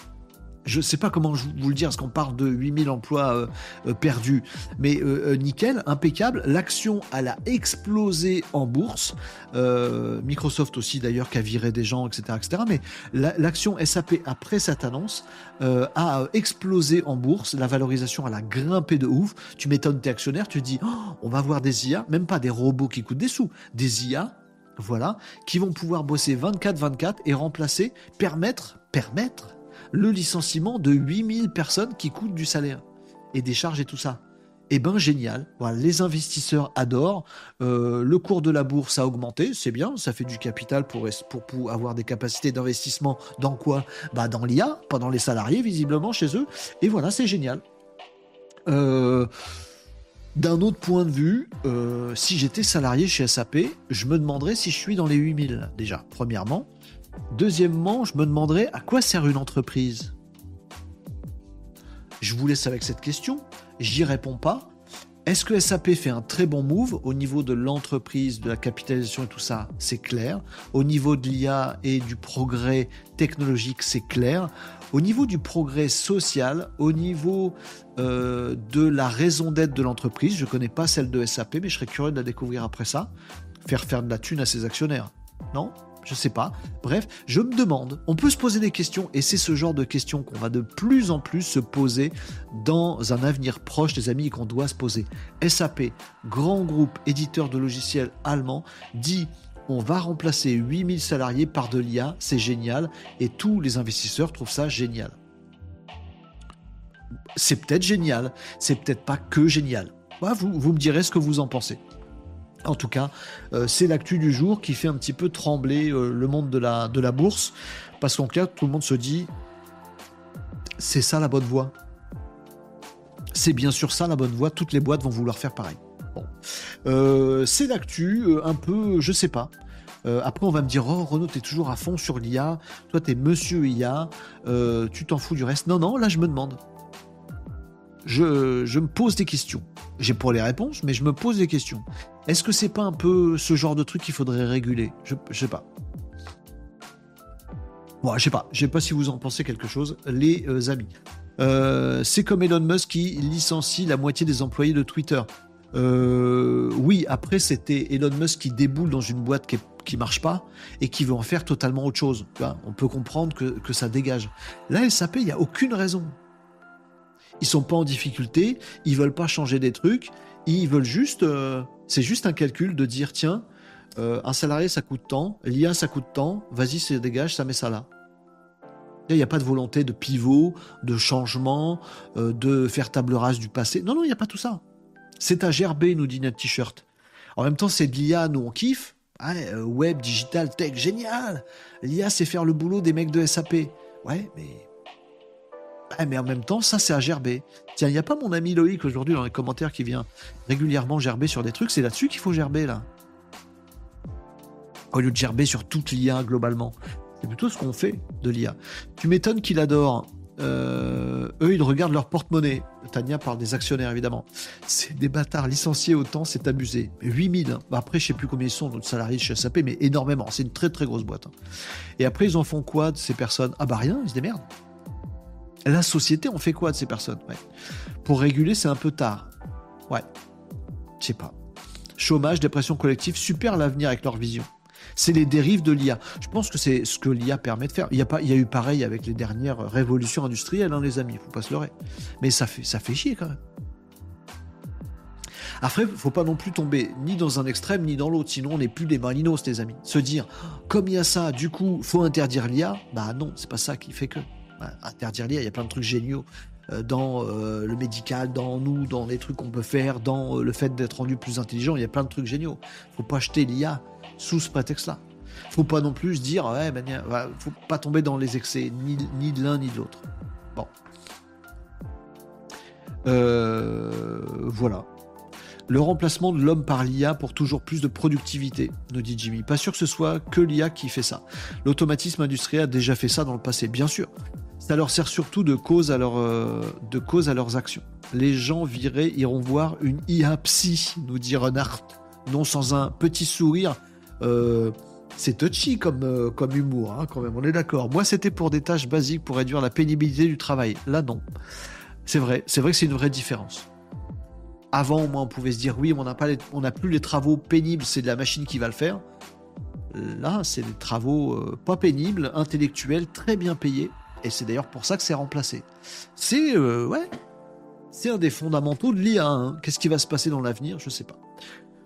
je ne sais pas comment vous le dire, parce qu'on parle de 8000 emplois euh, euh, perdus, mais euh, nickel, impeccable. L'action, elle a explosé en bourse. Microsoft aussi, d'ailleurs, qui a viré des gens, etc. etc. mais l'action SAP, après cette annonce, a explosé en bourse. La valorisation, elle a grimpé de ouf. Tu m'étonnes tes actionnaires, tu dis, oh, on va voir des IA, même pas des robots qui coûtent des sous, des IA voilà, qui vont pouvoir bosser 24-24 et remplacer, permettre, permettre le licenciement de 8000 personnes qui coûtent du salaire et des charges et tout ça. Eh ben génial, voilà, les investisseurs adorent, euh, le cours de la bourse a augmenté, c'est bien, ça fait du capital pour, avoir des capacités d'investissement dans quoi? Bah dans l'IA, pas dans les salariés visiblement chez eux, et voilà, c'est génial. Euh, d'un autre point de vue, euh, si j'étais salarié chez SAP, je me demanderais si je suis dans les 8000 déjà, premièrement. Deuxièmement, je me demanderais à quoi sert une entreprise Je vous laisse avec cette question, j'y réponds pas. Est-ce que SAP fait un très bon move au niveau de l'entreprise, de la capitalisation et tout ça? C'est clair. Au niveau de l'IA et du progrès technologique, c'est clair. Au niveau du progrès social, au niveau euh, de la raison d'être de l'entreprise, je ne connais pas celle de SAP, mais je serais curieux de la découvrir après ça. Faire faire de la thune à ses actionnaires. Non? Je sais pas. Bref, je me demande, on peut se poser des questions et c'est ce genre de questions qu'on va de plus en plus se poser dans un avenir proche, des amis, qu'on doit se poser. SAP, grand groupe éditeur de logiciels allemand, dit on va remplacer 8000 salariés par de l'IA, c'est génial, et tous les investisseurs trouvent ça génial. C'est peut-être génial, c'est peut-être pas que génial. vous, vous me direz ce que vous en pensez. En tout cas, euh, c'est l'actu du jour qui fait un petit peu trembler euh, le monde de la, bourse, parce qu'en clair, tout le monde se dit, c'est ça la bonne voie. C'est bien sûr ça la bonne voie, toutes les boîtes vont vouloir faire pareil. Euh, c'est l'actu, un peu, je sais pas. après, on va me dire, oh Renaud, t'es toujours à fond sur l'IA, toi t'es monsieur IA, tu t'en fous du reste? Non, non, là je me demande. Je, je me pose des questions. J'ai pour les réponses, mais je me pose des questions. Est-ce que c'est pas un peu ce genre de truc qu'il faudrait réguler je, sais pas. Bon, je sais pas. Je sais pas si vous en pensez quelque chose, les euh, amis. Euh, c'est comme Elon Musk qui licencie la moitié des employés de Twitter. Euh, oui, après c'était Elon Musk qui déboule dans une boîte qui, marche pas et qui veut en faire totalement autre chose. On peut comprendre que, ça dégage. Là, SAP, il n'y a aucune raison. Ils sont pas en difficulté, ils veulent pas changer des trucs, ils veulent juste, c'est juste un calcul de dire tiens, euh, un salarié ça coûte tant, l'IA ça coûte tant, vas-y c'est dégage, ça met ça là. Il n'y a pas de volonté de pivot, de changement, euh, de faire table rase du passé. Non, non, il n'y a pas tout ça. C'est à gerber, nous dit notre t-shirt. En même temps, c'est de l'IA, nous on kiffe. web, digital, tech, génial. L'IA, c'est faire le boulot des mecs de SAP. Ouais, mais eh, mais en même temps, ça, c'est à gerber. Tiens, il n'y a pas mon ami Loïc aujourd'hui dans les commentaires qui vient régulièrement gerber sur des trucs. C'est là-dessus qu'il faut gerber, là. Au lieu de gerber sur toute l'IA globalement. C'est plutôt ce qu'on fait de l'IA. Tu m'étonnes qu'il adore. Euh, eux, ils regardent leur porte-monnaie. Tania parle des actionnaires, évidemment. C'est des bâtards licenciés autant, c'est abusé. 8000. Hein. Bah, après, je sais plus combien ils sont, notre salariés chez SAP, mais énormément. C'est une très très grosse boîte. Hein. Et après, ils en font quoi de ces personnes? Ah bah rien, ils se démerdent. La société, on fait quoi de ces personnes? Pour réguler, c'est un peu tard. Ouais. Je sais pas. Chômage, dépression collective, super l'avenir avec leur vision. C'est les dérives de l'IA. Je pense que c'est ce que l'IA permet de faire. Il y, a pas, il y a eu pareil avec les dernières révolutions industrielles, hein, les amis, il faut pas se leurrer. Mais ça fait, ça fait chier quand même. Après, faut pas non plus tomber ni dans un extrême ni dans l'autre, sinon on n'est plus des marinos, les amis. Se dire, comme il y a ça, du coup, faut interdire l'IA, bah non, c'est pas ça qui fait que. Interdire l'IA, il y a plein de trucs géniaux euh, dans euh, le médical, dans nous, dans les trucs qu'on peut faire, dans euh, le fait d'être rendu plus intelligent, il y a plein de trucs géniaux. Faut pas acheter l'IA sous ce prétexte-là. Faut pas non plus dire, ouais, ben, faut pas tomber dans les excès, ni, ni de l'un ni de l'autre. Bon. voilà. Le remplacement de l'homme par l'IA pour toujours plus de productivité, nous dit Jimmy. Pas sûr que ce soit que l'IA qui fait ça. L'automatisme industriel a déjà fait ça dans le passé, bien sûr. Ça leur sert surtout de cause à, euh, de cause à leurs actions. Les gens virés iront voir une IA psy, nous dit Renard. Non sans un petit sourire. Euh, c'est touchy comme, euh, comme humour, hein, quand même, on est d'accord. Moi, c'était pour des tâches basiques pour réduire la pénibilité du travail. Là, non. C'est vrai, c'est vrai que c'est une vraie différence. Avant, au moins, on pouvait se dire oui, on n'a plus les travaux pénibles, c'est de la machine qui va le faire. Là, c'est des travaux pas pénibles, intellectuels, très bien payés. Et c'est d'ailleurs pour ça que c'est remplacé. C'est euh, ouais, c'est un des fondamentaux de l'IA. Hein. Qu'est-ce qui va se passer dans l'avenir Je sais pas.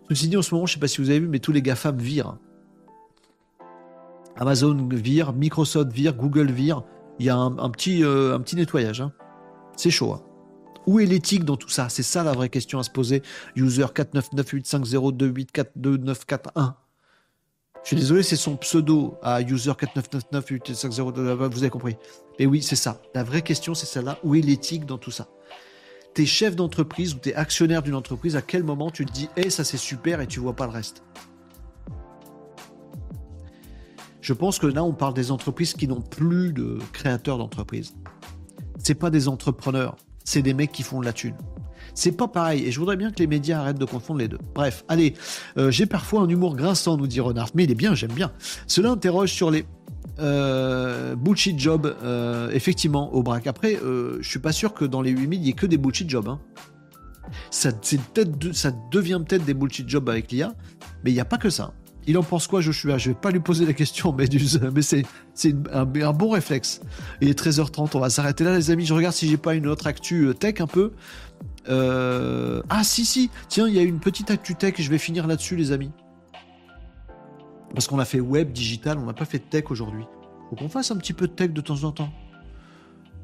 Ceci dit, en ce moment, je sais pas si vous avez vu, mais tous les GAFAM virent. Amazon vire, Microsoft vire, Google vire. Il y a un, petit, euh, un petit nettoyage. Hein. C'est chaud. Hein. Où est l'éthique dans tout ça? C'est ça la vraie question à se poser. User 4998502842941. Je suis désolé, c'est son pseudo à user4999 vous avez compris. Mais oui, c'est ça. La vraie question, c'est celle-là. Où est l'éthique dans tout ça? T'es chef d'entreprise ou t'es actionnaire d'une entreprise, à quel moment tu te dis, hé, ça c'est super et tu vois pas le reste? Je pense que là, on parle des entreprises qui n'ont plus de créateurs d'entreprise. C'est pas des entrepreneurs, c'est des mecs qui font de la thune. C'est pas pareil. Et je voudrais bien que les médias arrêtent de confondre les deux. Bref, allez, euh, j'ai parfois un humour grinçant, nous dit Renard, mais il est bien, j'aime bien. Cela interroge sur les euh, bullshit jobs, euh, effectivement, au braque. Après, je suis pas sûr que dans les 8000, il y ait que des bullshit jobs. Hein. Ça, devient peut-être des bullshit jobs avec l'IA, mais il n'y a pas que ça. Il en pense quoi, Joshua? Je vais pas lui poser la question, mais, mais c'est un, un, bon réflexe. Il est 13h30, on va s'arrêter là, les amis. Je regarde si j'ai pas une autre actu tech un peu. Euh, ah si si, tiens, il y a une petite actu tech, je vais finir là-dessus les amis. Parce qu'on a fait web, digital, on n'a pas fait tech aujourd'hui. Faut qu'on fasse un petit peu de tech de temps en temps.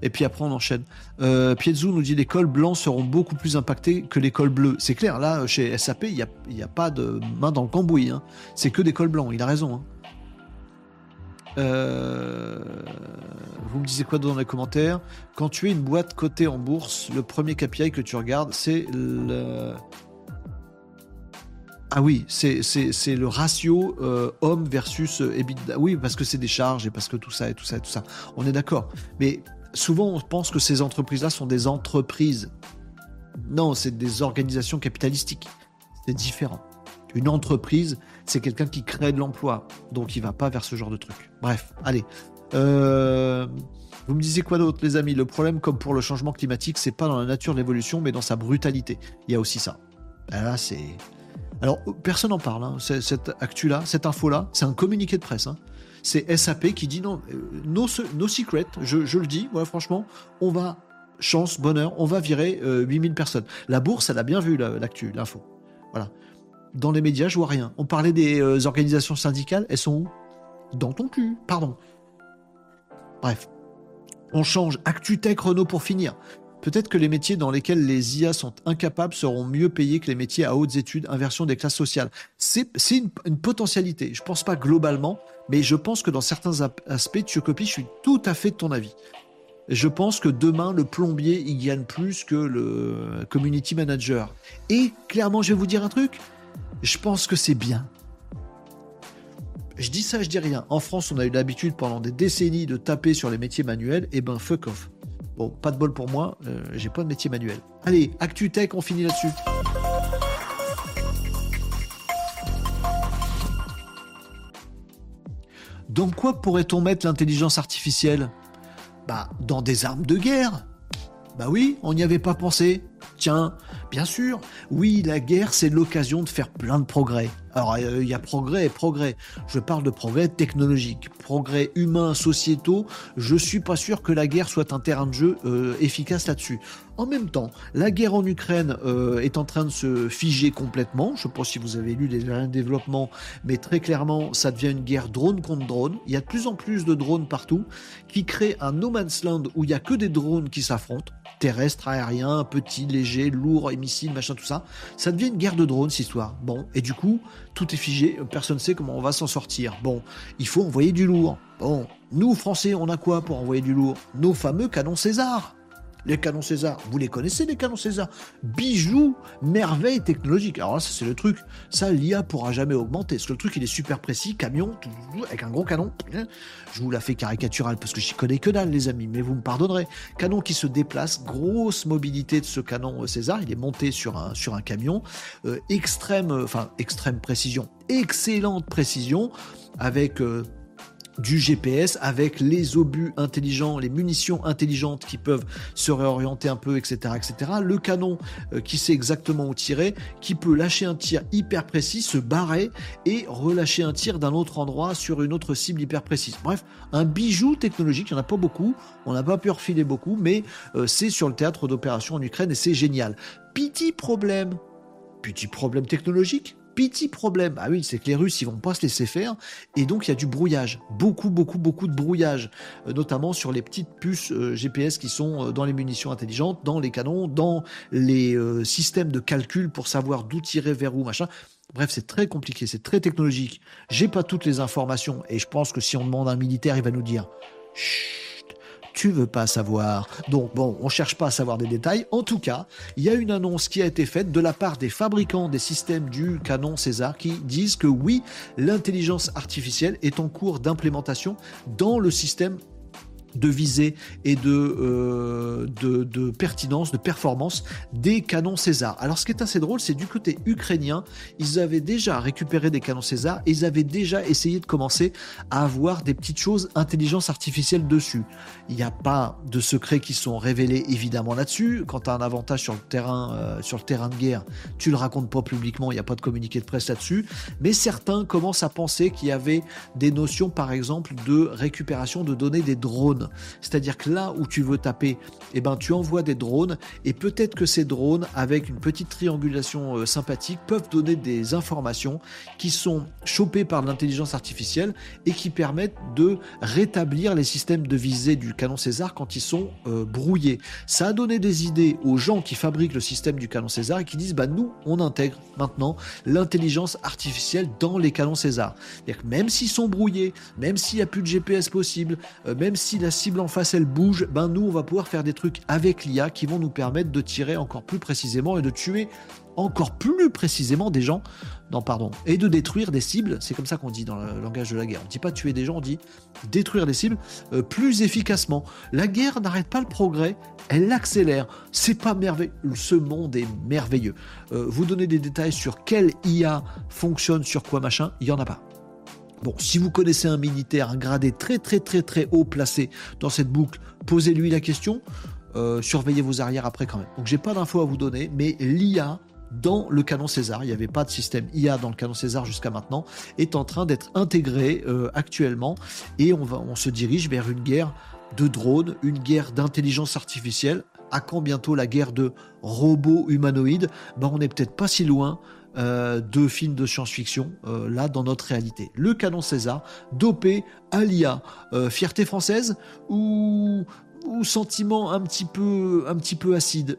Et puis après, on enchaîne. Euh, nous dit les cols blancs seront beaucoup plus impactés que les cols bleus. C'est clair, là, chez SAP, il n'y a, a, pas de main dans le cambouis. Hein. C'est que des cols blancs, il a raison. Hein. Euh, vous me disiez quoi dans les commentaires? Quand tu es une boîte cotée en bourse, le premier KPI que tu regardes, c'est le. Ah oui, c'est le ratio euh, homme versus EBITDA. Oui, parce que c'est des charges et parce que tout ça et tout ça et tout ça. On est d'accord. Mais souvent on pense que ces entreprises-là sont des entreprises. Non, c'est des organisations capitalistiques. C'est différent. Une entreprise, c'est quelqu'un qui crée de l'emploi, donc il va pas vers ce genre de truc. Bref, allez. Euh, vous me disiez quoi d'autre, les amis? Le problème, comme pour le changement climatique, c'est pas dans la nature de l'évolution, mais dans sa brutalité. Il y a aussi ça. Ben là, c'est. Alors, personne n'en parle. Hein. Cette actu-là, cette info-là, c'est un communiqué de presse. Hein c'est SAP qui dit non, euh, no, secret, je, le dis, ouais, franchement, on va, chance, bonheur, on va virer 8000 euh, personnes. La bourse, elle a bien vu l'actu, l'info. Voilà. Dans les médias, je vois rien. On parlait des euh, organisations syndicales, elles sont où? Dans ton cul, pardon. Bref. On change. ActuTech Renault pour finir. Peut-être que les métiers dans lesquels les IA sont incapables seront mieux payés que les métiers à hautes études, inversion des classes sociales. C'est une, une, potentialité. Je pense pas globalement, mais je pense que dans certains aspects, tu copies, je suis tout à fait de ton avis. Je pense que demain, le plombier, il gagne plus que le community manager. Et clairement, je vais vous dire un truc, je pense que c'est bien. Je dis ça, je dis rien. En France, on a eu l'habitude pendant des décennies de taper sur les métiers manuels, et eh ben fuck off. Bon, pas de bol pour moi, euh, j'ai pas de métier manuel. Allez, ActuTech, on finit là-dessus. Dans quoi pourrait-on mettre l'intelligence artificielle? Bah, dans des armes de guerre. Bah oui, on n'y avait pas pensé. Tiens, bien sûr, oui, la guerre, c'est l'occasion de faire plein de progrès. Alors, euh, il y a progrès et progrès. Je parle de progrès technologique, progrès humain, sociétaux. Je suis pas sûr que la guerre soit un terrain de jeu euh, efficace là-dessus. En même temps, la guerre en Ukraine euh, est en train de se figer complètement. Je ne sais pas si vous avez lu les développements, mais très clairement, ça devient une guerre drone contre drone. Il y a de plus en plus de drones partout qui créent un no man's land où il n'y a que des drones qui s'affrontent, terrestres, aériens, petits, légers, lourds, missiles, machin, tout ça. Ça devient une guerre de drones, cette histoire. Bon, et du coup, tout est figé, personne ne sait comment on va s'en sortir. Bon, il faut envoyer du lourd. Bon, nous, Français, on a quoi pour envoyer du lourd? Nos fameux canons César. Les canons César, vous les connaissez les canons César? Bijoux, merveille technologique. Alors là, ça c'est le truc. Ça, l'IA pourra jamais augmenter. Parce que le truc, il est super précis, camion, avec un gros canon. Je vous la fais caricaturale parce que j'y connais que dalle, les amis, mais vous me pardonnerez. Canon qui se déplace, grosse mobilité de ce canon euh, César. Il est monté sur un, sur un camion. Euh, extrême, euh, enfin, extrême précision. Excellente précision avec du GPS avec les obus intelligents, les munitions intelligentes qui peuvent se réorienter un peu, etc. etc. Le canon euh, qui sait exactement où tirer, qui peut lâcher un tir hyper précis, se barrer et relâcher un tir d'un autre endroit sur une autre cible hyper précise. Bref, un bijou technologique, il n'y en a pas beaucoup, on n'a pas pu refiler beaucoup, mais euh, c'est sur le théâtre d'opération en Ukraine et c'est génial. Petit problème, petit problème technologique, petit problème. Ah oui, c'est que les Russes, ils vont pas se laisser faire. Et donc, il y a du brouillage. Beaucoup, beaucoup, beaucoup de brouillage. Euh, notamment sur les petites puces euh, GPS qui sont euh, dans les munitions intelligentes, dans les canons, dans les systèmes de calcul pour savoir d'où tirer vers où, machin. Bref, c'est très compliqué, c'est très technologique. J'ai pas toutes les informations. Et je pense que si on demande à un militaire, il va nous dire tu veux pas savoir. Donc bon, on cherche pas à savoir des détails. En tout cas, il y a une annonce qui a été faite de la part des fabricants des systèmes du canon César qui disent que oui, l'intelligence artificielle est en cours d'implémentation dans le système de visée et euh, de, pertinence, de performance des canons César. Alors ce qui est assez drôle, c'est du côté ukrainien, ils avaient déjà récupéré des canons César ils avaient déjà essayé de commencer à avoir des petites choses intelligence artificielle dessus. Il n'y a pas de secrets qui sont révélés évidemment là-dessus. Quand tu as un avantage sur le terrain, euh, sur le terrain de guerre, tu le racontes pas publiquement, il n'y a pas de communiqué de presse là-dessus. Mais certains commencent à penser qu'il y avait des notions par exemple de récupération de données des drones C'est-à-dire que là où tu veux taper, eh ben, tu envoies des drones et peut-être que ces drones, avec une petite triangulation euh, sympathique, peuvent donner des informations qui sont chopées par l'intelligence artificielle et qui permettent de rétablir les systèmes de visée du canon César quand ils sont euh, brouillés. Ça a donné des idées aux gens qui fabriquent le système du canon César et qui disent bah nous on intègre maintenant l'intelligence artificielle dans les canons César. C'est-à-dire que même s'ils sont brouillés, même s'il n'y a plus de GPS possible, euh, même si la cible en face elle bouge, ben nous on va pouvoir faire des trucs avec l'IA qui vont nous permettre de tirer encore plus précisément et de tuer encore plus précisément des gens, non pardon, et de détruire des cibles, c'est comme ça qu'on dit dans le langage de la guerre. On dit pas tuer des gens, on dit détruire des cibles euh, plus efficacement. La guerre n'arrête pas le progrès, elle l'accélère. C'est pas merveilleux, ce monde est merveilleux. Euh, vous donnez des détails sur quelle IA fonctionne sur quoi machin, il y en a pas. Bon, si vous connaissez un militaire, un gradé très très très très haut placé dans cette boucle, posez-lui la question. Euh, surveillez vos arrières après quand même. Donc j'ai pas d'infos à vous donner, mais l'IA dans le canon César, il n'y avait pas de système IA dans le canon César jusqu'à maintenant, est en train d'être intégré euh, actuellement et on, va, on se dirige vers une guerre de drones, une guerre d'intelligence artificielle. À quand bientôt la guerre de robots humanoïdes? Ben, On n'est peut-être pas si loin euh, de films de science-fiction, euh, là, dans notre réalité. Le canon César, dopé à l'IA. fierté française ou, sentiment un petit peu, un petit peu acide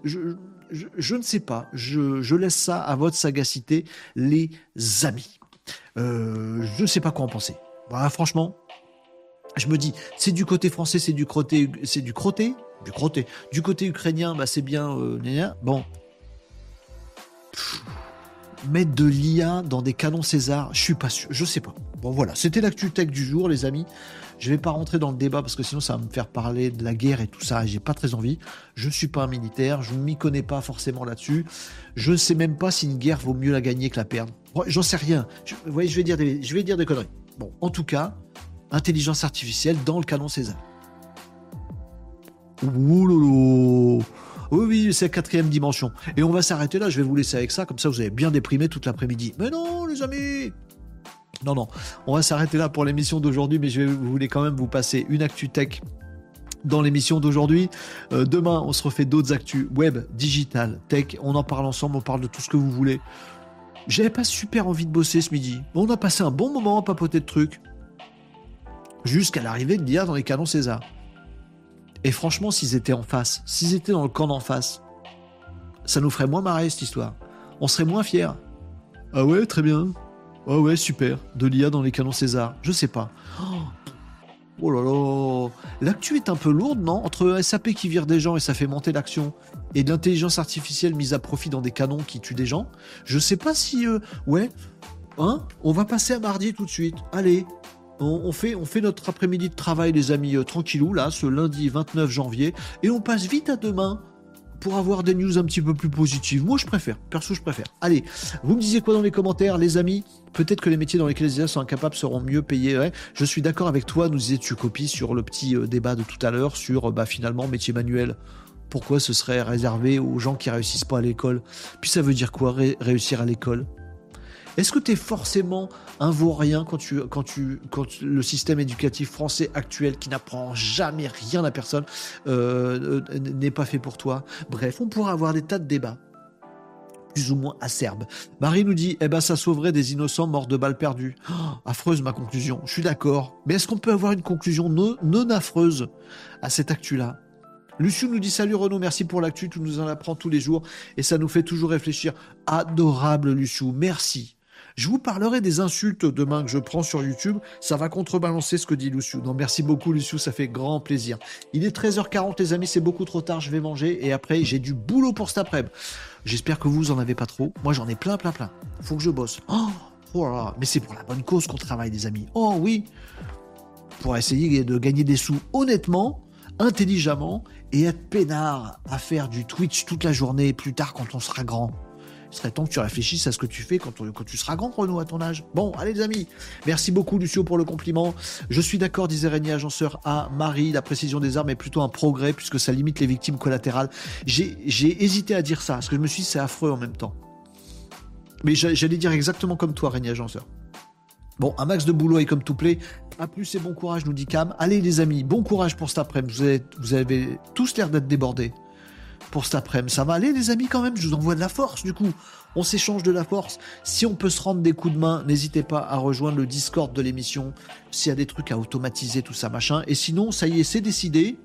je, ne sais pas. Je, laisse ça à votre sagacité, les amis. Euh, je ne sais pas quoi en penser. Voilà, franchement, je me dis, c'est du côté français, c'est du côté, c'est du crotté, du crotté. Du côté ukrainien, bah c'est bien. Euh, bon, mettre de l'IA dans des canons César, je suis pas sûr, je sais pas. Bon voilà, c'était l'actu tech du jour, les amis. Je vais pas rentrer dans le débat parce que sinon ça va me faire parler de la guerre et tout ça. J'ai pas très envie. Je ne suis pas un militaire, je ne m'y connais pas forcément là-dessus. Je ne sais même pas si une guerre vaut mieux la gagner que la perdre. J'en sais rien. vous voyez, je vais dire des, je vais dire des conneries. Bon, en tout cas, intelligence artificielle dans le canon César. Ouh oui, oui, c'est la quatrième dimension. Et on va s'arrêter là, je vais vous laisser avec ça, comme ça vous avez bien déprimé toute l'après-midi. Mais non, les amis Non, non, on va s'arrêter là pour l'émission d'aujourd'hui, mais je voulais quand même vous passer une actu tech dans l'émission d'aujourd'hui. Euh, demain, on se refait d'autres actus web, digital, tech. On en parle ensemble, on parle de tout ce que vous voulez. J'avais pas super envie de bosser ce midi. On a passé un bon moment à papoter de trucs. Jusqu'à l'arrivée de l'IA dans les canons César. Et franchement, s'ils étaient en face, s'ils étaient dans le camp d'en face, ça nous ferait moins marrer cette histoire. On serait moins fiers. Ah ouais, très bien. Ah ouais, super. De l'IA dans les canons César. Je sais pas. Oh, là là. L'actu est un peu lourde, non? Entre SAP qui vire des gens et ça fait monter l'action, et de l'intelligence artificielle mise à profit dans des canons qui tuent des gens, je sais pas si. Euh, ouais. Hein? On va passer à mardi tout de suite. Allez, on, fait, notre après-midi de travail, les amis, euh, tranquillou, là, ce lundi 29 janvier, et on passe vite à demain pour avoir des news un petit peu plus positives. Moi, je préfère. Perso, je préfère. Allez, vous me disiez quoi dans les commentaires, les amis? Peut-être que les métiers dans lesquels les IA sont incapables seront mieux payés. Je suis d'accord avec toi, nous disais tu copies sur le petit euh, débat de tout à l'heure sur bah, finalement métier manuel. Pourquoi ce serait réservé aux gens qui réussissent pas à l'école? Puis ça veut dire quoi réussir à l'école? Est-ce que tu es forcément un vaurien quand, tu, quand, tu, quand le système éducatif français actuel qui n'apprend jamais rien à personne euh, euh, n'est pas fait pour toi? Bref, on pourra avoir des tas de débats plus ou moins acerbes. Marie nous dit, eh ben ça sauverait des innocents morts de balles perdues. Oh, affreuse ma conclusion, je suis d'accord. Mais est-ce qu'on peut avoir une conclusion non, affreuse à cette actu-là? Luciou nous dit salut Renaud, merci pour l'actu, tu nous en apprends tous les jours et ça nous fait toujours réfléchir. Adorable Luciou, merci. Je vous parlerai des insultes demain que je prends sur YouTube. Ça va contrebalancer ce que dit Luciou. Donc merci beaucoup Luciou, ça fait grand plaisir. Il est 13h40 les amis, c'est beaucoup trop tard, je vais manger et après j'ai du boulot pour cet après-midi. J'espère que vous en avez pas trop. Moi j'en ai plein plein plein. Faut que je bosse. Oh, oh mais c'est pour la bonne cause qu'on travaille les amis. Oh oui. Pour essayer de gagner des sous honnêtement, intelligemment et être peinard à faire du Twitch toute la journée plus tard quand on sera grand. Serait temps que tu réfléchisses à ce que tu fais quand, quand tu seras grand, Renaud, à ton âge. Bon, allez les amis, merci beaucoup Lucio pour le compliment. Je suis d'accord, disait Régnier Agenceur à Marie, la précision des armes est plutôt un progrès puisque ça limite les victimes collatérales. J'ai hésité à dire ça, parce que je me suis dit c'est affreux en même temps. Mais j'allais dire exactement comme toi, Régnier Agenceur. Bon, un max de boulot et comme tout plaît, À plus et bon courage, nous dit Cam. Allez les amis, bon courage pour cet après-midi. Vous avez tous l'air d'être débordés pour cet après-midi. Ça va aller les amis quand même, je vous envoie de la force du coup. On s'échange de la force. Si on peut se rendre des coups de main, n'hésitez pas à rejoindre le Discord de l'émission. S'il y a des trucs à automatiser, tout ça, machin. Et sinon, ça y est, c'est décidé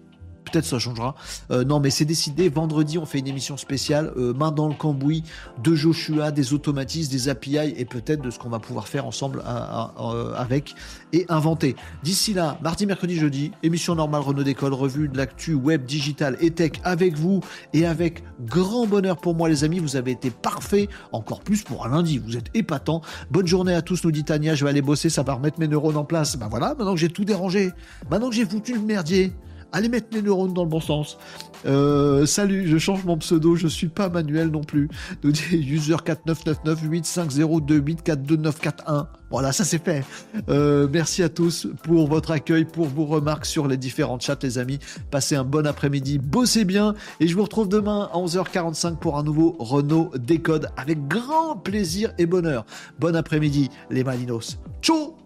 peut-être ça changera. Euh, non, mais c'est décidé. Vendredi, on fait une émission spéciale, euh, main dans le cambouis, de Joshua, des automatismes, des API et peut-être de ce qu'on va pouvoir faire ensemble euh, avec et inventer. D'ici là, mardi, mercredi, jeudi, émission normale Renault d'école, revue de l'actu web, digital et tech avec vous et avec grand bonheur pour moi, les amis. Vous avez été parfait, encore plus pour un lundi. Vous êtes épatant. Bonne journée à tous, nous dit Tania. Je vais aller bosser, ça va remettre mes neurones en place. Ben voilà, maintenant que j'ai tout dérangé, maintenant que j'ai foutu le merdier. Allez mettre les neurones dans le bon sens. Euh, salut, je change mon pseudo, je suis pas Manuel non plus. Nous dit user 49998502842941. Voilà, ça c'est fait. Euh, merci à tous pour votre accueil, pour vos remarques sur les différents chats, les amis. Passez un bon après-midi, bossez bien et je vous retrouve demain à 11h45 pour un nouveau Renault Décode avec grand plaisir et bonheur. Bon après-midi, les Malinos. Ciao